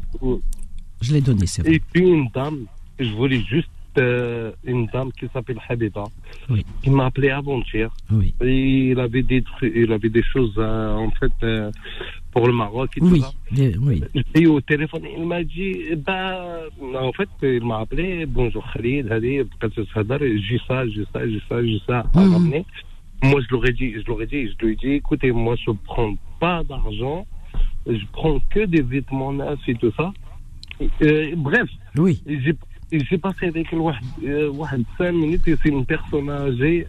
[SPEAKER 2] Je l'ai donné, c'est vrai.
[SPEAKER 9] Et puis une dame, je voulais juste euh, une dame qui s'appelle Habiba,
[SPEAKER 2] Oui.
[SPEAKER 9] qui m'a appelé avant-hier.
[SPEAKER 2] Oui.
[SPEAKER 9] Et il avait des trucs, il avait des choses euh, en fait euh, pour le Maroc et
[SPEAKER 2] Oui.
[SPEAKER 9] tout ça.
[SPEAKER 2] des- oui.
[SPEAKER 9] Et au téléphone, il m'a dit, bah, en fait, il m'a appelé, bonjour Khalid, allez, j'ai ça, j'ai ça, j'ai ça, j'ai ça à
[SPEAKER 2] Mhm.
[SPEAKER 9] ramener. Moi, je l'aurais dit, je l'aurais dit, je lui ai dit, écoutez, moi, je ne prends pas d'argent, je prends que des vêtements neufs et tout ça. Euh, bref,
[SPEAKER 2] oui.
[SPEAKER 9] j'ai passé avec le Wahad 5 euh, minutes et c'est une personne âgée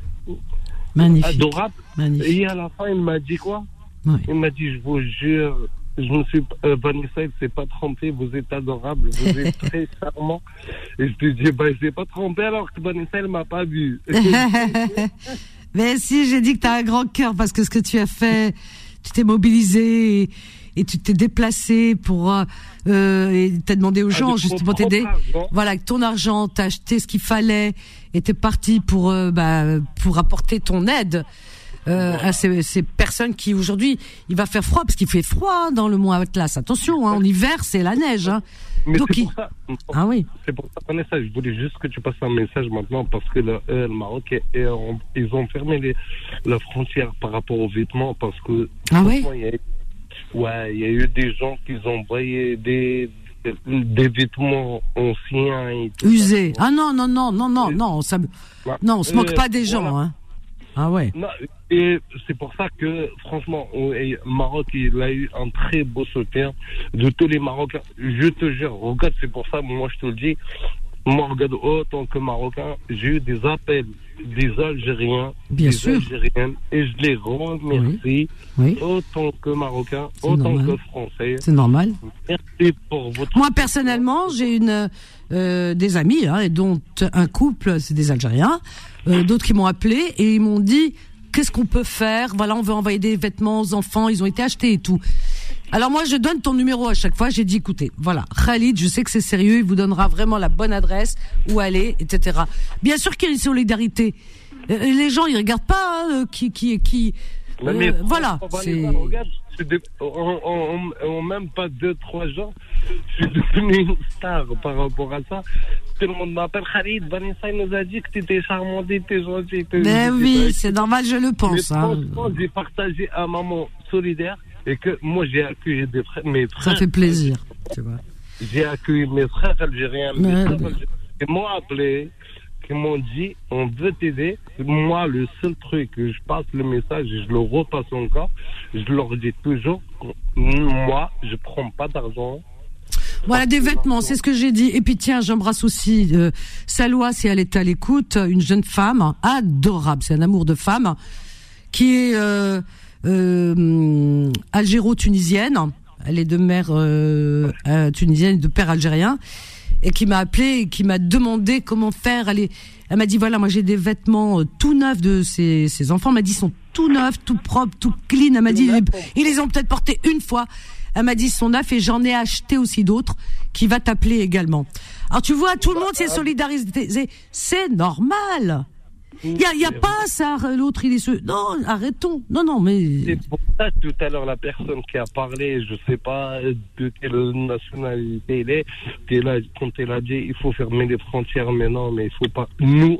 [SPEAKER 2] Magnifique.
[SPEAKER 9] adorable.
[SPEAKER 2] Magnifique.
[SPEAKER 9] Et à la fin, il m'a dit quoi? Il m'a dit, je vous jure, je me suis, euh, Vanessa, elle s'est pas trompée, vous êtes adorable, vous êtes très charmant. Et je lui ai dit, ben, je ne pas trompé alors que Vanessa, elle m'a pas vu.
[SPEAKER 2] Mais si, j'ai dit que tu as un grand cœur parce que ce que tu as fait, tu t'es mobilisé et, et tu t'es déplacé pour euh, euh, et t'as demandé aux
[SPEAKER 9] Avec
[SPEAKER 2] gens
[SPEAKER 9] mon
[SPEAKER 2] justement t'aider. Voilà, ton argent, t'as acheté ce qu'il fallait et t'es parti pour euh, bah, pour apporter ton aide. Euh, à ces, ces personnes qui aujourd'hui il va faire froid parce qu'il fait froid dans le mois Atlas attention hein, en hiver c'est la neige hein.
[SPEAKER 9] Mais
[SPEAKER 2] Donc,
[SPEAKER 9] c'est
[SPEAKER 2] il-
[SPEAKER 9] pour ça.
[SPEAKER 2] ah oui
[SPEAKER 9] C'est pour ça, Vanessa, je voulais juste que tu passes un message maintenant parce que le, euh, le Maroc, ils ont fermé les, la frontière par rapport aux vêtements parce que.
[SPEAKER 2] Ah oui
[SPEAKER 9] il y a- Ouais, il y a eu des gens qui ont envoyé des, des vêtements anciens et tout ça.
[SPEAKER 2] usé ah non non non non non non
[SPEAKER 9] Ouais.
[SPEAKER 2] non on se moque
[SPEAKER 9] Euh,
[SPEAKER 2] pas des gens
[SPEAKER 9] voilà.
[SPEAKER 2] hein. Ah ouais
[SPEAKER 9] Non, et c'est pour ça que, franchement, on- et Maroc, il a eu un très beau soutien de tous les Marocains. Je te jure, regarde, c'est pour ça, moi, je te le dis. Moi, regarde, autant que Marocain, j'ai eu des appels des Algériens,
[SPEAKER 2] Bien
[SPEAKER 9] des
[SPEAKER 2] sûr.
[SPEAKER 9] Algériennes, et je les remercie,
[SPEAKER 2] Oui.
[SPEAKER 9] autant que Marocains,
[SPEAKER 2] C'est
[SPEAKER 9] autant
[SPEAKER 2] normal.
[SPEAKER 9] que Français.
[SPEAKER 2] c'est normal
[SPEAKER 9] Merci pour votre.
[SPEAKER 2] Moi personnellement, j'ai une euh, des amis, hein, et dont un couple, c'est des Algériens, euh, d'autres qui m'ont appelé et ils m'ont dit qu'est-ce qu'on peut faire? Voilà, on veut envoyer des vêtements aux enfants, ils ont été achetés et tout. Alors moi, je donne ton numéro à chaque fois. J'ai dit, écoutez, voilà, Khalid, je sais que c'est sérieux, il vous donnera vraiment la bonne adresse, où aller, etc. Bien sûr qu'il y a une solidarité. Euh, Les gens, ils regardent pas hein, euh, qui, qui, qui. Euh, voilà. c'est-
[SPEAKER 9] De- en, en- en- en même pas deux, trois jours, je suis devenu une star par rapport à ça. Tout le monde m'appelle Khalid. Vanessa, il nous a dit que tu étais charmante, tu étais gentille. t'es-
[SPEAKER 2] Mais
[SPEAKER 9] t'es-
[SPEAKER 2] oui, c'est normal, je le pense. hein.
[SPEAKER 9] j'ai partagé un moment solidaire et que moi, j'ai accueilli des frères, mes
[SPEAKER 2] Ça
[SPEAKER 9] frères.
[SPEAKER 2] fait plaisir, tu vois.
[SPEAKER 9] J'ai accueilli mes frères algériens, mes frères algériens. Ils m'ont appelé qui m'ont dit on veut t'aider. Moi, le seul truc, je passe le message et je le repasse encore, je leur dis toujours moi, je prends pas d'argent.
[SPEAKER 2] Voilà des vêtements, c'est ce que j'ai dit. Et puis tiens, j'embrasse aussi euh, Saloua si elle est à l'écoute, une jeune femme adorable, c'est un amour de femme qui est euh, euh, algéro-tunisienne. Elle est de mère euh, euh, tunisienne, de père algérien, et qui m'a appelé et qui m'a demandé comment faire. Elle, est- elle m'a dit voilà, moi j'ai des vêtements euh, tout neufs de ses, ses enfants. Elle m'a dit ils sont tout neufs, tout propres, tout clean. Elle m'a dit ils les ont peut-être portés une fois. Elle m'a dit ils sont neufs et j'en ai acheté aussi d'autres qui va t'appeler également. Alors tu vois, tout le monde s'est solidarisé. C'est normal. Il y a, il y a pas ça, l'autre il est ce... Non, arrêtons. Non, non, mais...
[SPEAKER 9] C'est pour ça tout à l'heure la personne qui a parlé, je sais pas de quelle nationalité elle est, qu'elle a, quand elle a dit il faut fermer les frontières, mais non, mais il faut pas. Nous.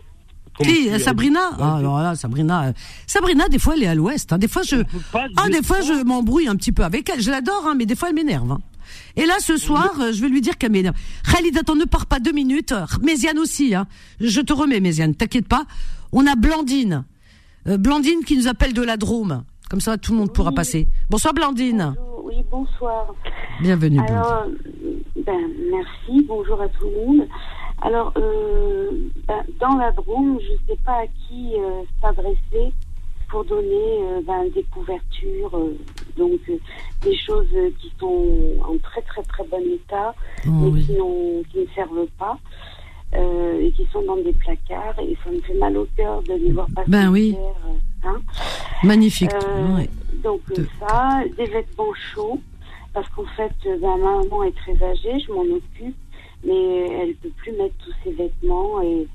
[SPEAKER 9] as
[SPEAKER 2] Sabrina? ah, Alors là, Sabrina, euh, Sabrina, des fois elle est à l'ouest. hein. Des fois je, ah, des fois je m'embrouille un petit peu avec elle. Je l'adore, hein, mais des fois elle m'énerve. hein. Et là, ce soir, euh, je vais lui dire qu'elle m'énerve. Khalid, attends, ne pars pas deux minutes. Méziane aussi, hein. Je te remets, Méziane, t'inquiète pas. On a Blandine. Euh, Blandine qui nous appelle de la Drôme. Comme ça, tout le monde pourra passer. Bonsoir, Blandine.
[SPEAKER 11] Oui, bonsoir.
[SPEAKER 2] Bienvenue.
[SPEAKER 11] Alors, ben, merci, bonjour à tout le monde. Alors, euh, ben, dans la Drôme, je ne sais pas à qui euh, s'adresser pour donner euh, ben, des couvertures, euh, donc euh, des choses euh, qui sont en très très très bon état,
[SPEAKER 2] Oh,
[SPEAKER 11] mais
[SPEAKER 2] oui.
[SPEAKER 11] qui, n'ont- qui ne servent pas. Euh, et qui sont dans des placards et ça me fait mal au cœur de les voir passer
[SPEAKER 2] Ben oui.
[SPEAKER 11] euh, hein.
[SPEAKER 2] Magnifique.
[SPEAKER 11] Euh,
[SPEAKER 2] ouais.
[SPEAKER 11] Donc ça, des vêtements chauds, parce qu'en fait, ben, ma maman est très âgée, je m'en occupe, mais elle ne peut plus mettre tous ses vêtements et,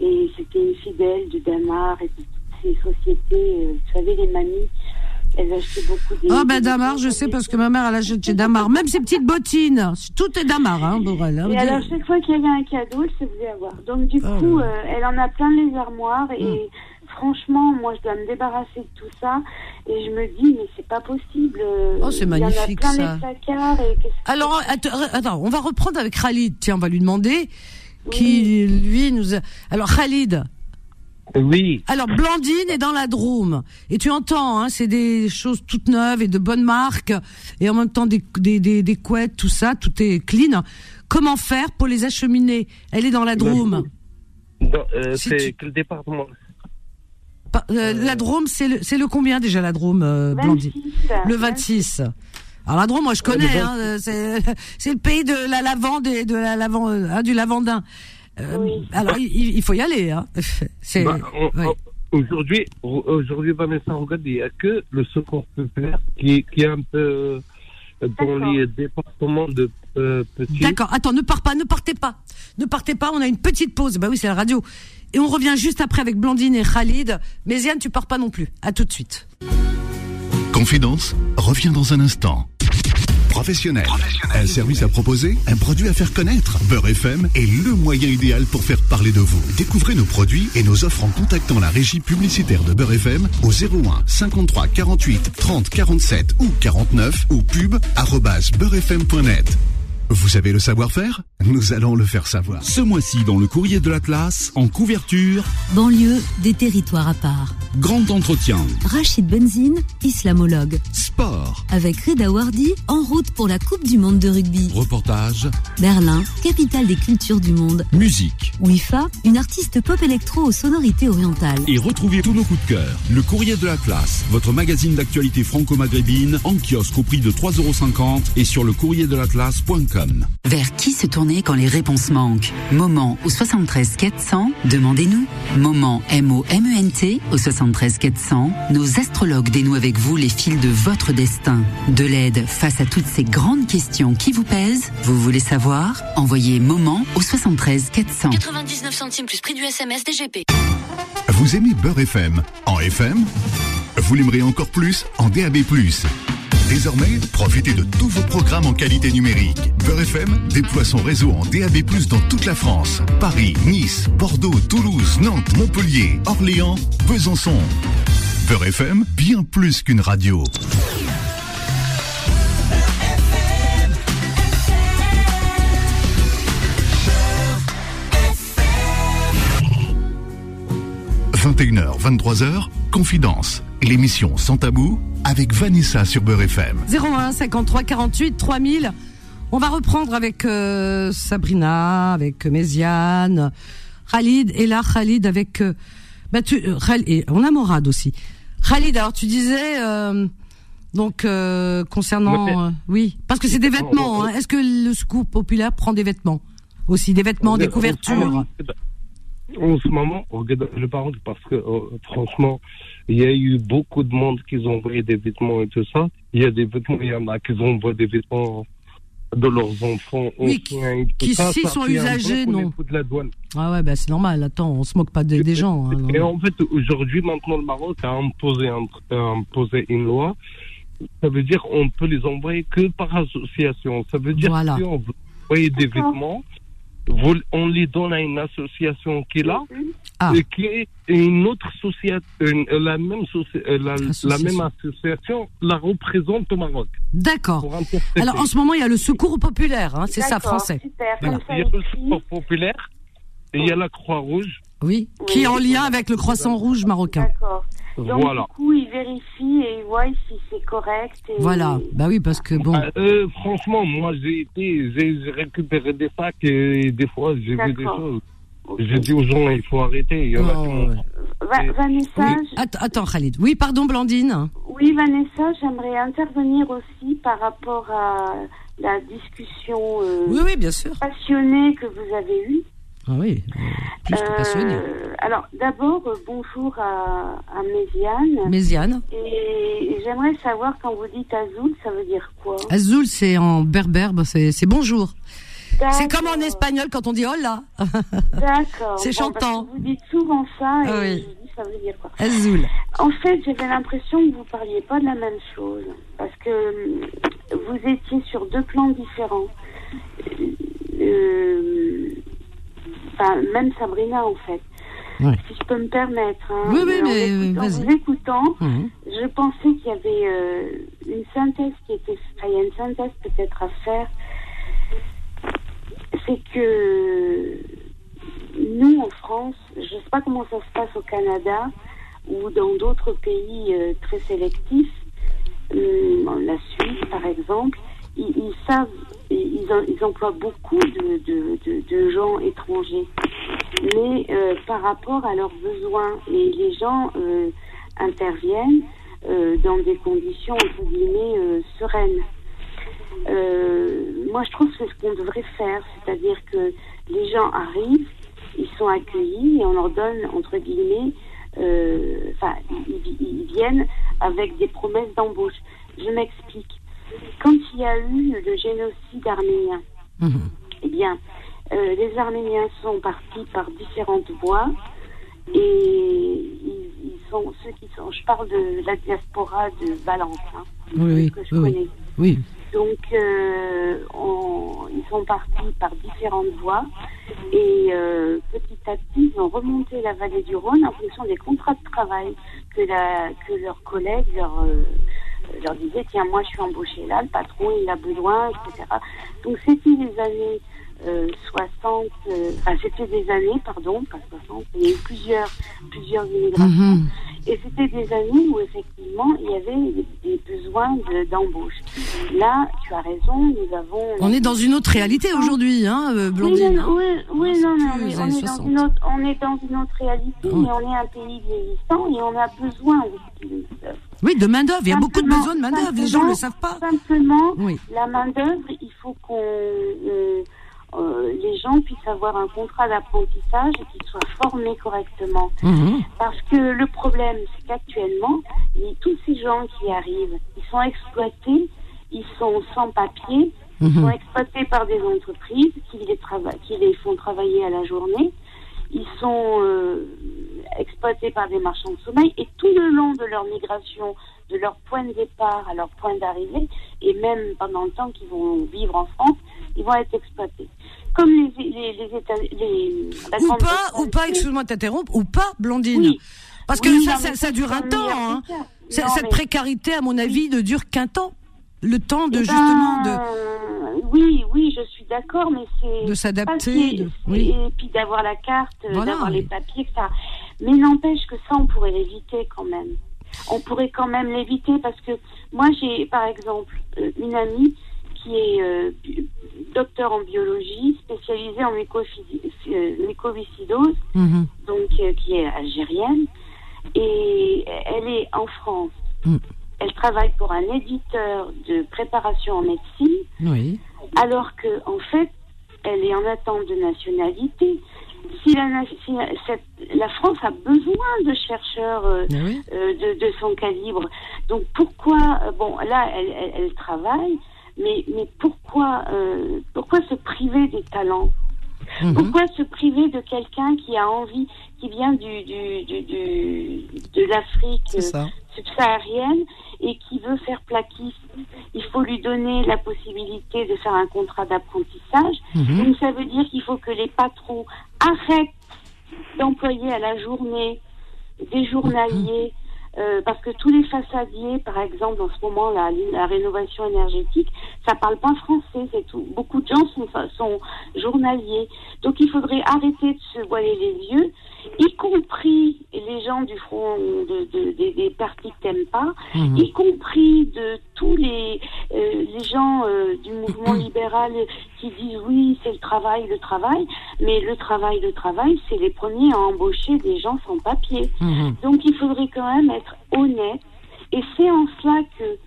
[SPEAKER 11] et c'était une fidèle de Damar et de toutes ces sociétés, vous savez, les mamies, elles achetaient beaucoup des...
[SPEAKER 2] Ah ben Damar, je sais parce que ma mère elle achète chez Damar, même ses petites bottines, tout est Damar hein, pour elle. hein.
[SPEAKER 11] Et alors, chaque fois qu'il y a un cadeau, elle se faisait avoir. Donc, du
[SPEAKER 2] Oh
[SPEAKER 11] coup, euh, elle en a plein les armoires. Et franchement, moi, je dois me débarrasser de tout ça. Et je me dis, mais c'est pas possible. euh,
[SPEAKER 2] Oh, c'est
[SPEAKER 11] Il
[SPEAKER 2] magnifique,
[SPEAKER 11] y en a plein
[SPEAKER 2] ça.
[SPEAKER 11] les placards. Et qu'est-ce que-
[SPEAKER 2] Alors attends, attends, on va reprendre avec Khalid. Tiens, on va lui demander qui lui nous a... Alors Khalid.
[SPEAKER 9] Oui.
[SPEAKER 2] Alors Blandine est dans la Drôme et tu entends, hein, c'est des choses toutes neuves et de bonne marque et en même temps des des des, des couettes, tout ça, tout est clean. Comment faire pour les acheminer? Elle est dans la Drôme.
[SPEAKER 9] Dans- euh,
[SPEAKER 2] Si
[SPEAKER 9] c'est
[SPEAKER 2] tu-
[SPEAKER 9] quel département?
[SPEAKER 2] Pa- euh, La Drôme, c'est le c'est le combien déjà la Drôme, euh, Blandine?
[SPEAKER 11] 26.
[SPEAKER 2] Le 26. Alors la Drôme, moi je connais,
[SPEAKER 9] le
[SPEAKER 2] hein, euh, c'est c'est le pays de la lavande et de la lavande, hein, du lavandin. Euh, Alors il, il faut y aller, hein. C'est
[SPEAKER 9] Bah, on-
[SPEAKER 2] ouais.
[SPEAKER 9] on- Aujourd'hui, aujourd'hui, Vanessa, regarde, il n'y a que le secours populaire qui, qui est un peu euh, dans les départements de euh, petits?
[SPEAKER 2] D'accord. Attends, ne pars pas, ne partez pas, ne partez pas. On a une petite pause. Bah oui, c'est la radio. Et on revient juste après avec Blandine et Khalid. Mais Ziane, tu pars pas non plus. À tout de suite.
[SPEAKER 1] Confidence revient dans un instant. Professionnel. Un service à proposer, un produit à faire connaître. Beurre FM est le moyen idéal pour faire parler de vous. Découvrez nos produits et nos offres en contactant la régie publicitaire de Beurre FM au 01 53 48 30 47 ou 49 ou pub arobase beurrefm.net. Vous avez le savoir-faire? Nous allons le faire savoir.
[SPEAKER 12] Ce mois-ci, dans le courrier de l'Atlas, en couverture,
[SPEAKER 13] Banlieue, des territoires à part.
[SPEAKER 12] Grand entretien,
[SPEAKER 13] Rachid Benzine, islamologue.
[SPEAKER 12] sport,
[SPEAKER 13] Avec Reda Wardi, en route pour la Coupe du Monde de rugby.
[SPEAKER 12] reportage,
[SPEAKER 13] Berlin, capitale des cultures du monde.
[SPEAKER 12] musique.
[SPEAKER 13] Wifa, une artiste pop électro aux sonorités orientales.
[SPEAKER 12] Et retrouvez tous nos coups de cœur. Le courrier de l'Atlas, votre magazine d'actualité franco-maghrébine, en kiosque au prix de 3,50€ et sur le courrier de l'Atlas.com.
[SPEAKER 14] Vers qui se tourner quand les réponses manquent? Moment au 73 400, demandez-nous. Moment M-O-M-E-N-T au 73 400, nos astrologues dénouent avec vous les fils de votre destin. De l'aide face à toutes ces grandes questions qui vous pèsent, vous voulez savoir? Envoyez Moment au 73 400.
[SPEAKER 15] 99 centimes plus prix du SMS DGP.
[SPEAKER 1] Vous aimez Beurre FM en FM Vous l'aimerez encore plus en DAB+. Désormais, profitez de tous vos programmes en qualité numérique. Beurre FM déploie son réseau en DAB+, dans toute la France. Paris, Nice, Bordeaux, Toulouse, Nantes, Montpellier, Orléans, Besançon. Beurre FM, bien plus qu'une radio. 21h, 23h, Confidence, l'émission sans tabou avec Vanessa sur Beurre FM.
[SPEAKER 2] 01 53 48 3000. On va reprendre avec euh, Sabrina, avec Méziane, Khalid et là Khalid avec euh, bah tu, euh, Khal- et on a Morad aussi. Khalid, alors tu disais euh, donc euh, concernant euh, oui, parce que c'est des vêtements. hein. Est-ce que le secours populaire prend des vêtements aussi, des vêtements, des couvertures?
[SPEAKER 9] En ce moment, regarde, je parle parce que euh, franchement, il y a eu beaucoup de monde qui ont envoyé des vêtements et tout ça. Il y a des vêtements, il y en a qui ont envoyé des vêtements de leurs enfants.
[SPEAKER 2] Oui,
[SPEAKER 9] anciens
[SPEAKER 2] qui
[SPEAKER 9] ça.
[SPEAKER 2] s'y
[SPEAKER 9] Ça
[SPEAKER 2] sont usagés, non.
[SPEAKER 9] de la douane.
[SPEAKER 2] Ah ouais, bah c'est normal. Attends, on se moque pas des, des gens. hein.
[SPEAKER 9] Et en fait, aujourd'hui, maintenant, le Maroc a imposé, un- a imposé une loi. Ça veut dire qu'on peut les envoyer que par association. Ça veut dire
[SPEAKER 2] Voilà.
[SPEAKER 9] qu'on veut envoyer des vêtements, vous- on les donne à une association qui est là,
[SPEAKER 2] Ah.
[SPEAKER 9] et qui est une autre association, la même, soci- euh, la, la même association la représente au Maroc.
[SPEAKER 2] D'accord. Alors en ce moment, il y a le secours populaire, hein, c'est ça français.
[SPEAKER 11] Super,
[SPEAKER 9] Voilà.
[SPEAKER 11] comme ça
[SPEAKER 9] Il y a le sport populaire, et il y a la Croix-Rouge.
[SPEAKER 2] Oui, qui est en lien avec le croissant rouge marocain.
[SPEAKER 11] D'accord. Donc,
[SPEAKER 9] Voilà.
[SPEAKER 11] du coup, ils vérifient et ils voient si c'est correct. Et...
[SPEAKER 2] Voilà, bah oui, parce que bon.
[SPEAKER 9] Ah, euh, franchement, moi j'ai été, j'ai récupéré des sacs et des fois j'ai vu des choses. J'ai dit aux gens, il faut arrêter. Il y en a qui m'ont-
[SPEAKER 11] Va- Vanessa,
[SPEAKER 2] Oui. Att- Attends, Khalid. Oui, pardon, Blandine.
[SPEAKER 11] Oui, Vanessa, j'aimerais intervenir aussi par rapport à la discussion euh,
[SPEAKER 2] Oui, oui, bien sûr.
[SPEAKER 11] passionnée que vous avez eue.
[SPEAKER 2] Ah oui, euh, plus que passionné.
[SPEAKER 11] Euh, alors, d'abord, euh, bonjour à, à Méziane.
[SPEAKER 2] Méziane.
[SPEAKER 11] Et j'aimerais savoir, quand vous dites Azul, ça veut dire quoi?
[SPEAKER 2] Azul, c'est en berbère, bah, c'est bonjour. C'est comme en espagnol quand on dit hola.
[SPEAKER 11] D'accord.
[SPEAKER 2] C'est
[SPEAKER 11] Bon,
[SPEAKER 2] chantant.
[SPEAKER 11] vous dites souvent ça et
[SPEAKER 2] Ah oui.
[SPEAKER 11] je dis ça veut dire quoi?
[SPEAKER 2] Azul.
[SPEAKER 11] En fait, j'avais l'impression que vous parliez pas de la même chose parce que vous étiez sur deux plans différents. Euh, Enfin, même Sabrina, en fait. Si je peux me permettre. hein.
[SPEAKER 2] Oui, oui,
[SPEAKER 11] En
[SPEAKER 2] mais,
[SPEAKER 11] écoutant-
[SPEAKER 2] vas-y.
[SPEAKER 11] En vous écoutant,
[SPEAKER 2] Mhm.
[SPEAKER 11] je pensais qu'il y avait euh, une synthèse qui était. Enfin, il y a une synthèse peut-être à faire. C'est que nous, en France, je ne sais pas comment ça se passe au Canada ou dans d'autres pays euh, très sélectifs, hum, la Suisse par exemple, ils, ils savent, ils, ils emploient beaucoup de, de- de- de gens étrangers, mais euh, par rapport à leurs besoins. Et les gens euh, interviennent euh, dans des conditions, entre guillemets, euh, sereines. Euh, moi, je trouve que c'est ce qu'on devrait faire, c'est-à-dire que les gens arrivent, ils sont accueillis et on leur donne, entre guillemets, euh, enfin, ils, ils viennent avec des promesses d'embauche. Je m'explique. Quand il y a eu le génocide arménien, eh bien, euh, les Arméniens sont partis par différentes voies et ils, ils sont ceux qui sont. Je parle de la diaspora de Valence, hein,
[SPEAKER 2] Oui,
[SPEAKER 11] que je
[SPEAKER 2] oui,
[SPEAKER 11] connais.
[SPEAKER 2] Oui.
[SPEAKER 11] Donc, euh, on- ils sont partis par différentes voies et euh, petit à petit, ils ont remonté la vallée du Rhône en fonction des contrats de travail que, la, que leurs collègues leur, euh, leur disaient Tiens, moi je suis embauché là, le patron il a besoin, etc. Donc, c'était les années euh, 60, euh, enfin, c'était des années, pardon, pas 60, il y a eu plusieurs, plusieurs immigrations.
[SPEAKER 2] Mhm.
[SPEAKER 11] Et c'était des années où effectivement il y avait des, des besoins de- d'embauche. Là, tu as raison, nous avons.
[SPEAKER 2] On est dans une autre réalité aujourd'hui, hein, euh, Blandine.
[SPEAKER 11] Oui,
[SPEAKER 2] hein.
[SPEAKER 11] non, oui, oui, non, mais on est, dans
[SPEAKER 2] 60.
[SPEAKER 11] une autre, on est dans une autre réalité, mais on est un pays vieillissant et on a besoin aussi main-d'œuvre.
[SPEAKER 2] Oui, de main d'œuvre. Il y a beaucoup de
[SPEAKER 11] Simplement-
[SPEAKER 2] besoin de main d'œuvre. Les gens ne le savent pas.
[SPEAKER 11] Simplement,
[SPEAKER 2] Oui.
[SPEAKER 11] la main-d'œuvre, il faut qu'on. euh, euh, les gens puissent avoir un contrat d'apprentissage et qu'ils soient formés correctement.
[SPEAKER 2] Mhm.
[SPEAKER 11] Parce que le problème, c'est qu'actuellement, tous ces gens qui arrivent, ils sont exploités, ils sont sans papier, ils
[SPEAKER 2] Mhm.
[SPEAKER 11] sont exploités par des entreprises qui les, qui les font travailler à la journée, ils sont euh, exploités par des marchands de sommeil et tout le long de leur migration, de leur point de départ à leur point d'arrivée, et même pendant le temps qu'ils vont vivre en France, ils vont être exploités. Comme les, les, les États... Les,
[SPEAKER 2] Ou pas, ou pas, excuse-moi de t'interrompre, ou pas, Blondine.
[SPEAKER 11] Oui.
[SPEAKER 2] Parce que
[SPEAKER 11] Oui,
[SPEAKER 2] ça, ça, ça dure un temps. Hein.
[SPEAKER 11] Non,
[SPEAKER 2] Cette
[SPEAKER 11] mais-
[SPEAKER 2] précarité, à mon avis, ne dure qu'un temps. Le temps de
[SPEAKER 11] Eh
[SPEAKER 2] justement de.
[SPEAKER 11] Oui, oui, je suis d'accord, mais c'est.
[SPEAKER 2] De s'adapter, de- oui.
[SPEAKER 11] Et puis d'avoir la carte,
[SPEAKER 2] Voilà,
[SPEAKER 11] d'avoir les papiers, etc. Mais n'empêche que ça, on pourrait l'éviter quand même. On pourrait quand même l'éviter parce que moi, j'ai par exemple euh, une amie qui est euh, docteur en biologie, spécialisée en mycophysi- euh, mycoviscidose,
[SPEAKER 2] Mhm.
[SPEAKER 11] donc euh, qui est algérienne, et elle est en France.
[SPEAKER 2] Mm.
[SPEAKER 11] Elle travaille pour un éditeur de préparation en médecine,
[SPEAKER 2] Oui.
[SPEAKER 11] alors que en fait, elle est en attente de nationalité. Si la, si cette- la France a besoin de chercheurs euh,
[SPEAKER 2] oui.
[SPEAKER 11] euh, de, de son calibre, donc pourquoi euh, Bon, là, elle, elle, elle travaille, mais mais pourquoi pourquoi se priver des talents?
[SPEAKER 2] Mhm.
[SPEAKER 11] pourquoi se priver de quelqu'un qui a envie, qui vient du, du, du, du- de l'Afrique euh, subsaharienne et qui veut faire plaquiste? Il faut lui donner la possibilité de faire un contrat d'apprentissage.
[SPEAKER 2] Mhm.
[SPEAKER 11] Donc ça veut dire qu'il faut que les patrons arrêtent d'employer à la journée des journaliers. Euh, parce que tous les façadiers, par exemple, en ce moment, la, la rénovation énergétique, ça parle pas français, c'est tout. Beaucoup de gens sont, sont journaliers. Donc il faudrait arrêter de se voiler les yeux, y compris les gens du front de, de- des- des partis que t'aimes pas,
[SPEAKER 2] Mhm.
[SPEAKER 11] y compris de tous les, euh, les gens euh, du mouvement libéral qui disent oui, c'est le travail, le travail, mais le travail, le travail, c'est les premiers à embaucher des gens sans papier.
[SPEAKER 2] Mhm.
[SPEAKER 11] Donc il faudrait quand même être honnête. Et c'est en cela que,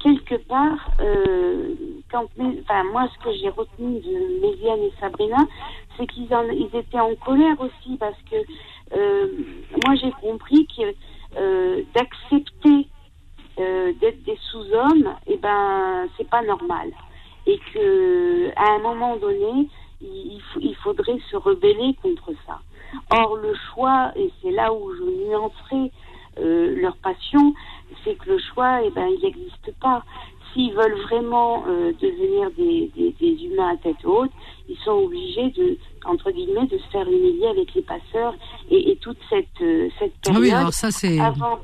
[SPEAKER 11] quelque part, euh, quand, enfin, moi, ce que j'ai retenu de Méziane et Sabrina, c'est qu'ils ils étaient en colère aussi parce que euh, moi, j'ai compris que euh, d'accepter euh, d'être des sous-hommes, eh ben, c'est pas normal. Et que, à un moment donné, il, faudrait se rebeller contre ça. Or, le choix, et c'est là où je nuancerai euh, leur passion, c'est que le choix, eh ben, il n'existe pas. S'ils veulent vraiment euh, devenir des, des, des humains à tête haute, ils sont obligés de, entre guillemets, de se faire humilier avec les passeurs et, et toute cette,
[SPEAKER 2] Ah
[SPEAKER 11] période.
[SPEAKER 2] oui, alors ça, c'est-
[SPEAKER 11] Avant.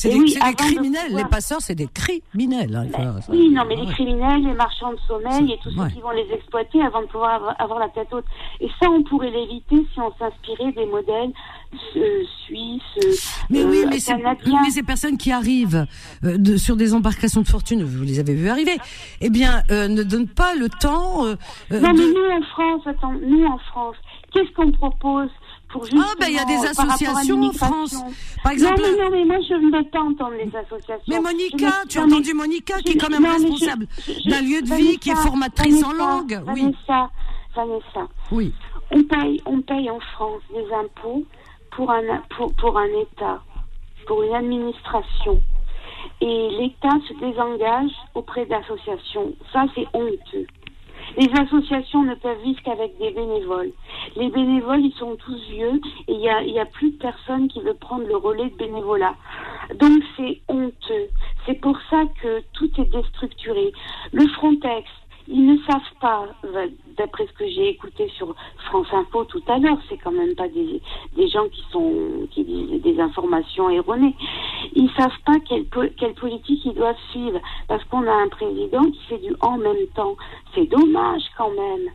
[SPEAKER 2] C'est des,
[SPEAKER 11] oui,
[SPEAKER 2] criminels.
[SPEAKER 11] pouvoir-
[SPEAKER 2] Les passeurs, c'est des criminels. hein, faut- ça-
[SPEAKER 11] oui, non, mais les criminels, les marchands de sommeil et tous ceux qui vont les exploiter avant de pouvoir avoir, avoir la tête haute. Et ça, on pourrait l'éviter si on s'inspirait des modèles euh, suisses,
[SPEAKER 2] Mais
[SPEAKER 11] euh,
[SPEAKER 2] oui, mais, c'est-
[SPEAKER 11] canadiens.
[SPEAKER 2] mais ces personnes qui arrivent euh, de, sur des embarcations de fortune, vous les avez vues arriver, eh bien, euh, ne donnent pas le temps.
[SPEAKER 11] Non, mais nous en France, attends, nous en France, qu'est-ce qu'on propose pour justement
[SPEAKER 2] Ah, ben, il y a des
[SPEAKER 11] à
[SPEAKER 2] associations en France. Par exemple-
[SPEAKER 11] Non, mais, non, mais moi je ne veux pas entendre les associations.
[SPEAKER 2] Mais Monica, tu as entendu Monica, qui est quand même
[SPEAKER 11] non,
[SPEAKER 2] responsable d'un lieu de
[SPEAKER 11] Vanessa,
[SPEAKER 2] vie, qui est formatrice en
[SPEAKER 11] Vanessa,
[SPEAKER 2] langue. Oui.
[SPEAKER 11] Vanessa, Vanessa,
[SPEAKER 2] Oui.
[SPEAKER 11] on paye, on paye en France des impôts pour un, pour, pour un État, pour une administration. Et l'État se désengage auprès d'associations. Ça, c'est honteux. Les associations ne peuvent vivre qu'avec des bénévoles. Les bénévoles, ils sont tous vieux et il n'y a, y a plus de personne qui veut prendre le relais de bénévolat. Donc c'est honteux. C'est pour ça que tout est déstructuré. Le Frontex, ils ne savent pas, euh, d'après ce que j'ai écouté sur France Info tout à l'heure, c'est quand même pas des, des gens qui sont qui disent des informations erronées. Ils savent pas quelle, quelle politique ils doivent suivre parce qu'on a un président qui fait du en même temps. C'est dommage quand même.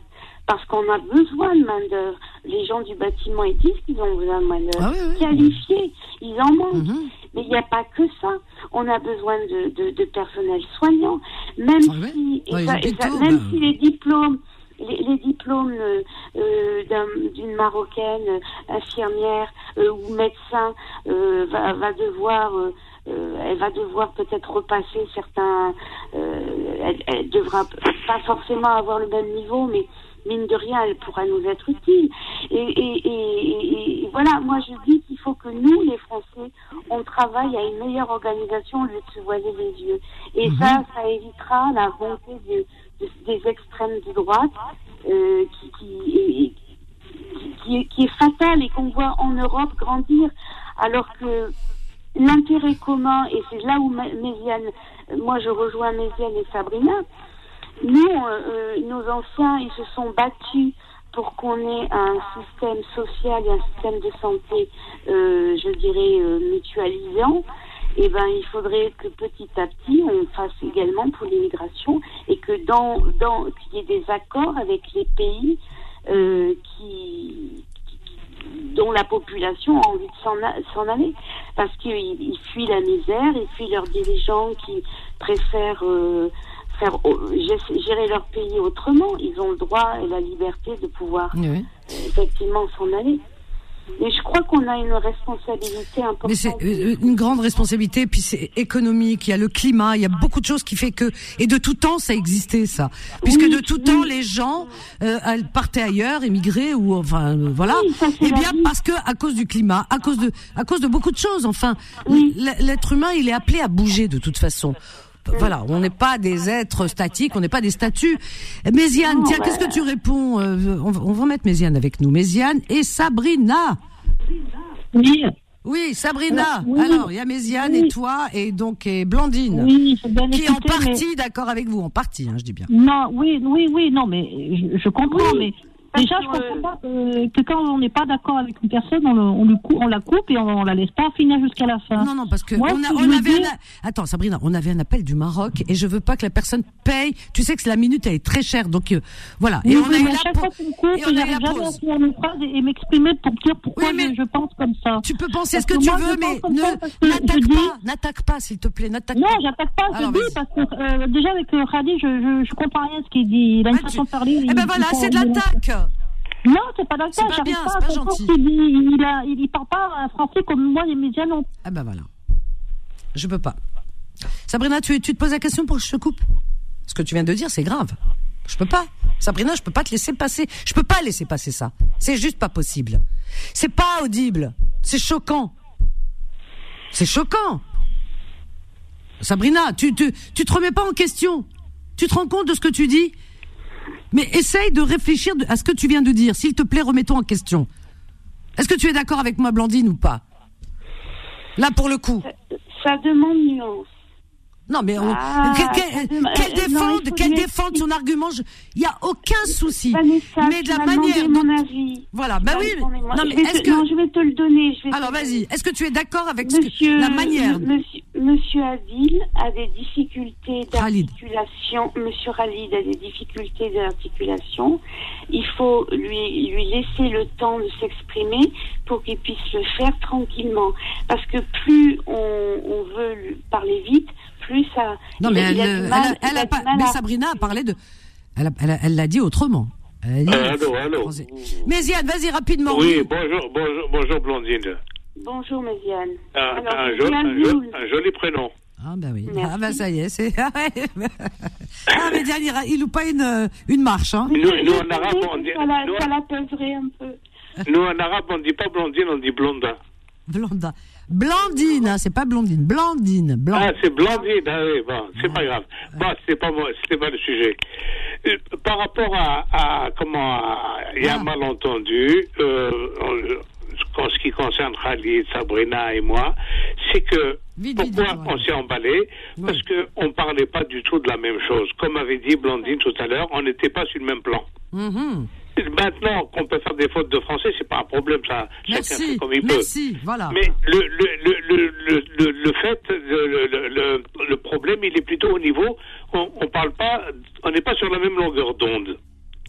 [SPEAKER 11] Parce qu'on a besoin de main-d'œuvre. Les gens du bâtiment, ils disent qu'ils ont besoin de main-d'œuvre.
[SPEAKER 2] Ah oui, oui.
[SPEAKER 11] Qualifiés. Ils en manquent.
[SPEAKER 2] Mhm.
[SPEAKER 11] Mais il n'y a pas que ça. On a besoin de, de, de personnel soignant. Même
[SPEAKER 2] Ah
[SPEAKER 11] si, et
[SPEAKER 2] Dans les
[SPEAKER 11] ça- et ça-
[SPEAKER 2] hôpitaux,
[SPEAKER 11] même si les diplômes, les, les diplômes euh, euh, d'un- d'une marocaine euh, infirmière euh, ou médecin euh, va, va devoir, euh, elle va devoir peut-être repasser certains. euh, elle, elle devra pas forcément avoir le même niveau, mais mine de rien, elle pourra nous être utile. Et, et, et, et- et voilà, moi je dis qu'il faut que nous, les Français, on travaille à une meilleure organisation au lieu de se voiler les yeux. Et ça, ça évitera la montée de- des extrêmes de droite euh, qui, qui, est, qui fatale et qu'on voit en Europe grandir, alors que l'intérêt commun, et c'est là où Méziane, moi je rejoins Méziane et Sabrina, nous, euh, euh, nos anciens, ils se sont battus pour qu'on ait un système social et un système de santé, je dirais, mutualisant. Eh ben, il faudrait que petit à petit, on fasse également pour l'immigration et que dans, dans, qu'il y ait des accords avec les pays euh, qui, qui- dont la la population a envie de s'en aller parce qu'ils ils fuient la misère, ils fuient leurs dirigeants qui préfèrent euh, faire gérer leur pays autrement. Ils ont le droit et la liberté de pouvoir
[SPEAKER 2] Oui.
[SPEAKER 11] euh, effectivement s'en aller. Et je crois qu'on a une responsabilité importante.
[SPEAKER 2] Mais c'est euh, une grande responsabilité, puis c'est économique, il y a le climat, il y a beaucoup de choses qui fait que et de tout temps ça existait ça, puisque de tout temps les gens euh, elles partaient ailleurs, émigraient ou enfin euh, voilà, et bien parce que à cause du climat, à cause de à cause de beaucoup de choses, enfin. L'être humain il est appelé à bouger de toute façon. Voilà, on n'est pas des êtres statiques, on n'est pas des statues. Méziane, tiens, qu'est-ce que tu réponds Euh, on, va- on va mettre Méziane avec nous. Méziane et Sabrina.
[SPEAKER 8] Oui.
[SPEAKER 2] Oui, Sabrina.
[SPEAKER 8] Oui.
[SPEAKER 2] Alors, il y a Méziane et toi et donc et Blandine.
[SPEAKER 8] Oui,
[SPEAKER 2] qui est en
[SPEAKER 8] mais-
[SPEAKER 2] partie d'accord avec vous, en partie, hein, je dis bien.
[SPEAKER 8] Non, oui, oui, oui, non, mais je, je comprends, mais déjà, je comprends pas que, que quand on n'est pas d'accord avec une personne, on, le- on, lui cou- on la coupe et on, on la laisse pas finir jusqu'à la fin.
[SPEAKER 2] Non, non, parce que
[SPEAKER 8] Moi,
[SPEAKER 2] on, a-
[SPEAKER 8] que
[SPEAKER 2] on avait un, attends Sabrina, on avait un appel du Maroc et je veux pas que la personne paye. Tu sais que la minute elle est très chère, donc euh, voilà.
[SPEAKER 8] Oui,
[SPEAKER 2] et on
[SPEAKER 8] oui,
[SPEAKER 2] a eu
[SPEAKER 8] mais
[SPEAKER 2] la
[SPEAKER 8] chaque
[SPEAKER 2] pau-
[SPEAKER 8] fois qu'il me coupe,
[SPEAKER 2] et on a eu la pause.
[SPEAKER 8] finir mes phrases et, et m'exprimer pour dire pourquoi je, je pense comme ça.
[SPEAKER 2] Tu peux penser ce que, tu
[SPEAKER 8] moi,
[SPEAKER 2] veux, mais
[SPEAKER 8] que
[SPEAKER 2] n'attaque pas, n'attaque pas, s'il te plaît, n'attaque
[SPEAKER 8] Non, j'attaque pas, je dis, parce que euh, déjà avec euh, Khadi, je, comprends rien à ce qu'il dit. Il a une façon de parler.
[SPEAKER 2] Eh ben voilà, c'est de l'attaque.
[SPEAKER 8] Non, c'est pas l'attaque.
[SPEAKER 2] C'est pas
[SPEAKER 8] j'arrive pas à
[SPEAKER 2] pas
[SPEAKER 8] comprendre qu'il. Il, a, il, il parle pas un français comme moi, les médias non.
[SPEAKER 2] Ah ben voilà. Je peux pas. Sabrina, tu, tu te poses la question pour que je te coupe? Ce que tu viens de dire, c'est grave. Je peux pas. Sabrina, je peux pas te laisser passer. Je peux pas laisser passer ça. C'est juste pas possible. C'est pas audible. C'est choquant. C'est choquant. Sabrina, tu, tu, tu te remets pas en question. Tu te rends compte de ce que tu dis? Mais essaye de réfléchir à ce que tu viens de dire. S'il te plaît, remets-toi en question. Est-ce que tu es d'accord avec moi, Blandine, ou pas? Là, pour le coup.
[SPEAKER 11] Ça demande nuance.
[SPEAKER 2] Non, mais on-
[SPEAKER 11] Ah,
[SPEAKER 2] qu'elle
[SPEAKER 11] non,
[SPEAKER 2] défende, qu'elle défende son argument. je- Il y a aucun souci.
[SPEAKER 11] Vanessa,
[SPEAKER 2] mais de la manière dont
[SPEAKER 11] mon avis.
[SPEAKER 2] Voilà, bah
[SPEAKER 11] m'as
[SPEAKER 2] oui. Non,
[SPEAKER 11] Je
[SPEAKER 2] mais
[SPEAKER 11] vais
[SPEAKER 2] est-ce
[SPEAKER 11] te-
[SPEAKER 2] que
[SPEAKER 11] non, je vais te le donner. je vais te
[SPEAKER 2] alors vas-y. Est-ce que tu es d'accord avec ce
[SPEAKER 11] Monsieur,
[SPEAKER 2] que, la manière
[SPEAKER 11] monsieur, monsieur Adil a des difficultés d'articulation. Monsieur Khalid a des difficultés d'articulation. Il faut lui, lui laisser le temps de s'exprimer pour qu'il puisse le faire tranquillement. Parce que plus on, on veut lui parler vite, plus ça.
[SPEAKER 2] Non, mais elle,
[SPEAKER 11] a
[SPEAKER 2] elle,
[SPEAKER 11] mal-
[SPEAKER 2] elle pas. Mais
[SPEAKER 11] à-
[SPEAKER 2] Sabrina a parlé de. Elle a- elle a- elle l'a dit autrement. Elle a dit-
[SPEAKER 7] Allô, allô.
[SPEAKER 2] Mais Yann, vas-y rapidement.
[SPEAKER 7] Oui, bonjour, bonjour, bonjour Blondine.
[SPEAKER 11] Bonjour, Méziane.
[SPEAKER 7] Un,
[SPEAKER 11] Alors,
[SPEAKER 7] un joli prénom.
[SPEAKER 2] Ah bah oui.
[SPEAKER 11] Merci.
[SPEAKER 2] Ah bah ça y est, c'est. Ah, ouais. ah mais Diane, il, il loue pas une, euh, une marche. Hein.
[SPEAKER 7] Nous, nous, en arabe, on dit,
[SPEAKER 11] Ça la-
[SPEAKER 7] nous,
[SPEAKER 11] ça un peu.
[SPEAKER 7] nous, en arabe, on dit pas blondine, on dit blonda.
[SPEAKER 2] Blonda. Blandine, hein, c'est pas blondine. Blandine.
[SPEAKER 7] Ah, c'est blondine, ah oui, bon, c'est pas grave. Bon, c'est pas c'était pas le sujet. Euh, Par rapport à, à comment, il y a un malentendu, euh, en, en ce qui concerne Khalid, Sabrina et moi, c'est que pourquoi on s'est emballé? Parce que on parlait pas du tout de la même chose. Comme avait dit Blandine tout à l'heure, on n'était pas sur le même plan.
[SPEAKER 2] Mhm.
[SPEAKER 7] Maintenant qu'on peut faire des fautes de français, c'est pas un problème, ça. Chacun fait comme il peut.
[SPEAKER 2] Voilà.
[SPEAKER 7] Mais le, le, le, le, le, le, le fait, le, le, le, le problème, il est plutôt au niveau, on, on parle pas, on n'est pas sur la même longueur d'onde.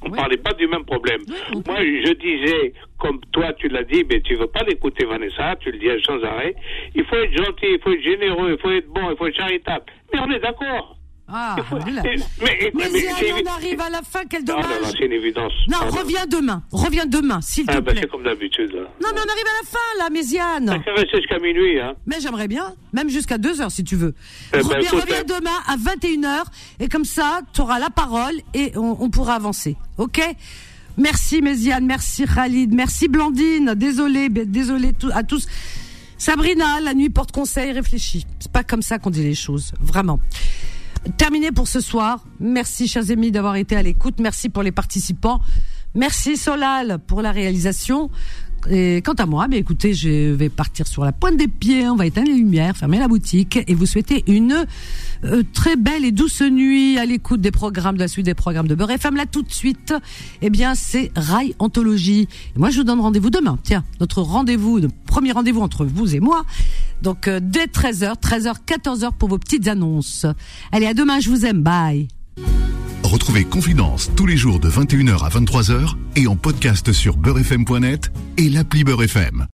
[SPEAKER 7] On parlait pas du même problème. Moi, je disais, comme toi, tu l'as dit, mais tu veux pas l'écouter, Vanessa, tu le dis sans arrêt. Il faut être gentil, il faut être généreux, il faut être bon, il faut être charitable. Mais on est d'accord.
[SPEAKER 2] Ah.
[SPEAKER 7] Mais, mais,
[SPEAKER 2] Mais
[SPEAKER 7] mais c'est
[SPEAKER 2] on arrive à la fin, quel
[SPEAKER 7] Non,
[SPEAKER 2] dommage.
[SPEAKER 7] non, non, c'est une évidence.
[SPEAKER 2] Non,
[SPEAKER 7] Pardon.
[SPEAKER 2] reviens demain. Reviens demain, s'il te
[SPEAKER 7] Ah, bah,
[SPEAKER 2] plaît.
[SPEAKER 7] c'est comme d'habitude. hein.
[SPEAKER 2] Non, mais on arrive à la fin, là, Méziane.
[SPEAKER 7] Ça reste jusqu'à minuit, hein.
[SPEAKER 2] Mais j'aimerais bien, même jusqu'à 2 heures si tu veux.
[SPEAKER 7] Eh ben,
[SPEAKER 2] reviens,
[SPEAKER 7] écoute,
[SPEAKER 2] reviens
[SPEAKER 7] hein.
[SPEAKER 2] demain à 21h et comme ça, tu auras la parole et on, on pourra avancer. OK? Merci Méziane, merci Khalid, merci Blandine. Désolé, désolé à tous. Sabrina, la nuit porte conseil, réfléchis. C'est pas comme ça qu'on dit les choses, vraiment. Terminé pour ce soir. Merci chers amis d'avoir été à l'écoute. Merci pour les participants. Merci Solal pour la réalisation. Et quant à moi, mais écoutez, je vais partir sur la pointe des pieds. On va éteindre les lumières, fermer la boutique et vous souhaiter une euh, très belle et douce nuit à l'écoute des programmes de la suite des programmes de Beurre FM. Là, tout de suite, eh bien, c'est Rail Anthologie. Et moi, je vous donne rendez-vous demain. Tiens, notre rendez-vous, premier rendez-vous entre vous et moi. Donc, euh, dès 13h, 13h, 14h pour vos petites annonces. Allez, à demain, je vous aime. Bye.
[SPEAKER 1] Retrouvez Confidence tous les jours de 21h à 23h et en podcast sur beurrefm.net et l'appli Beurrefm.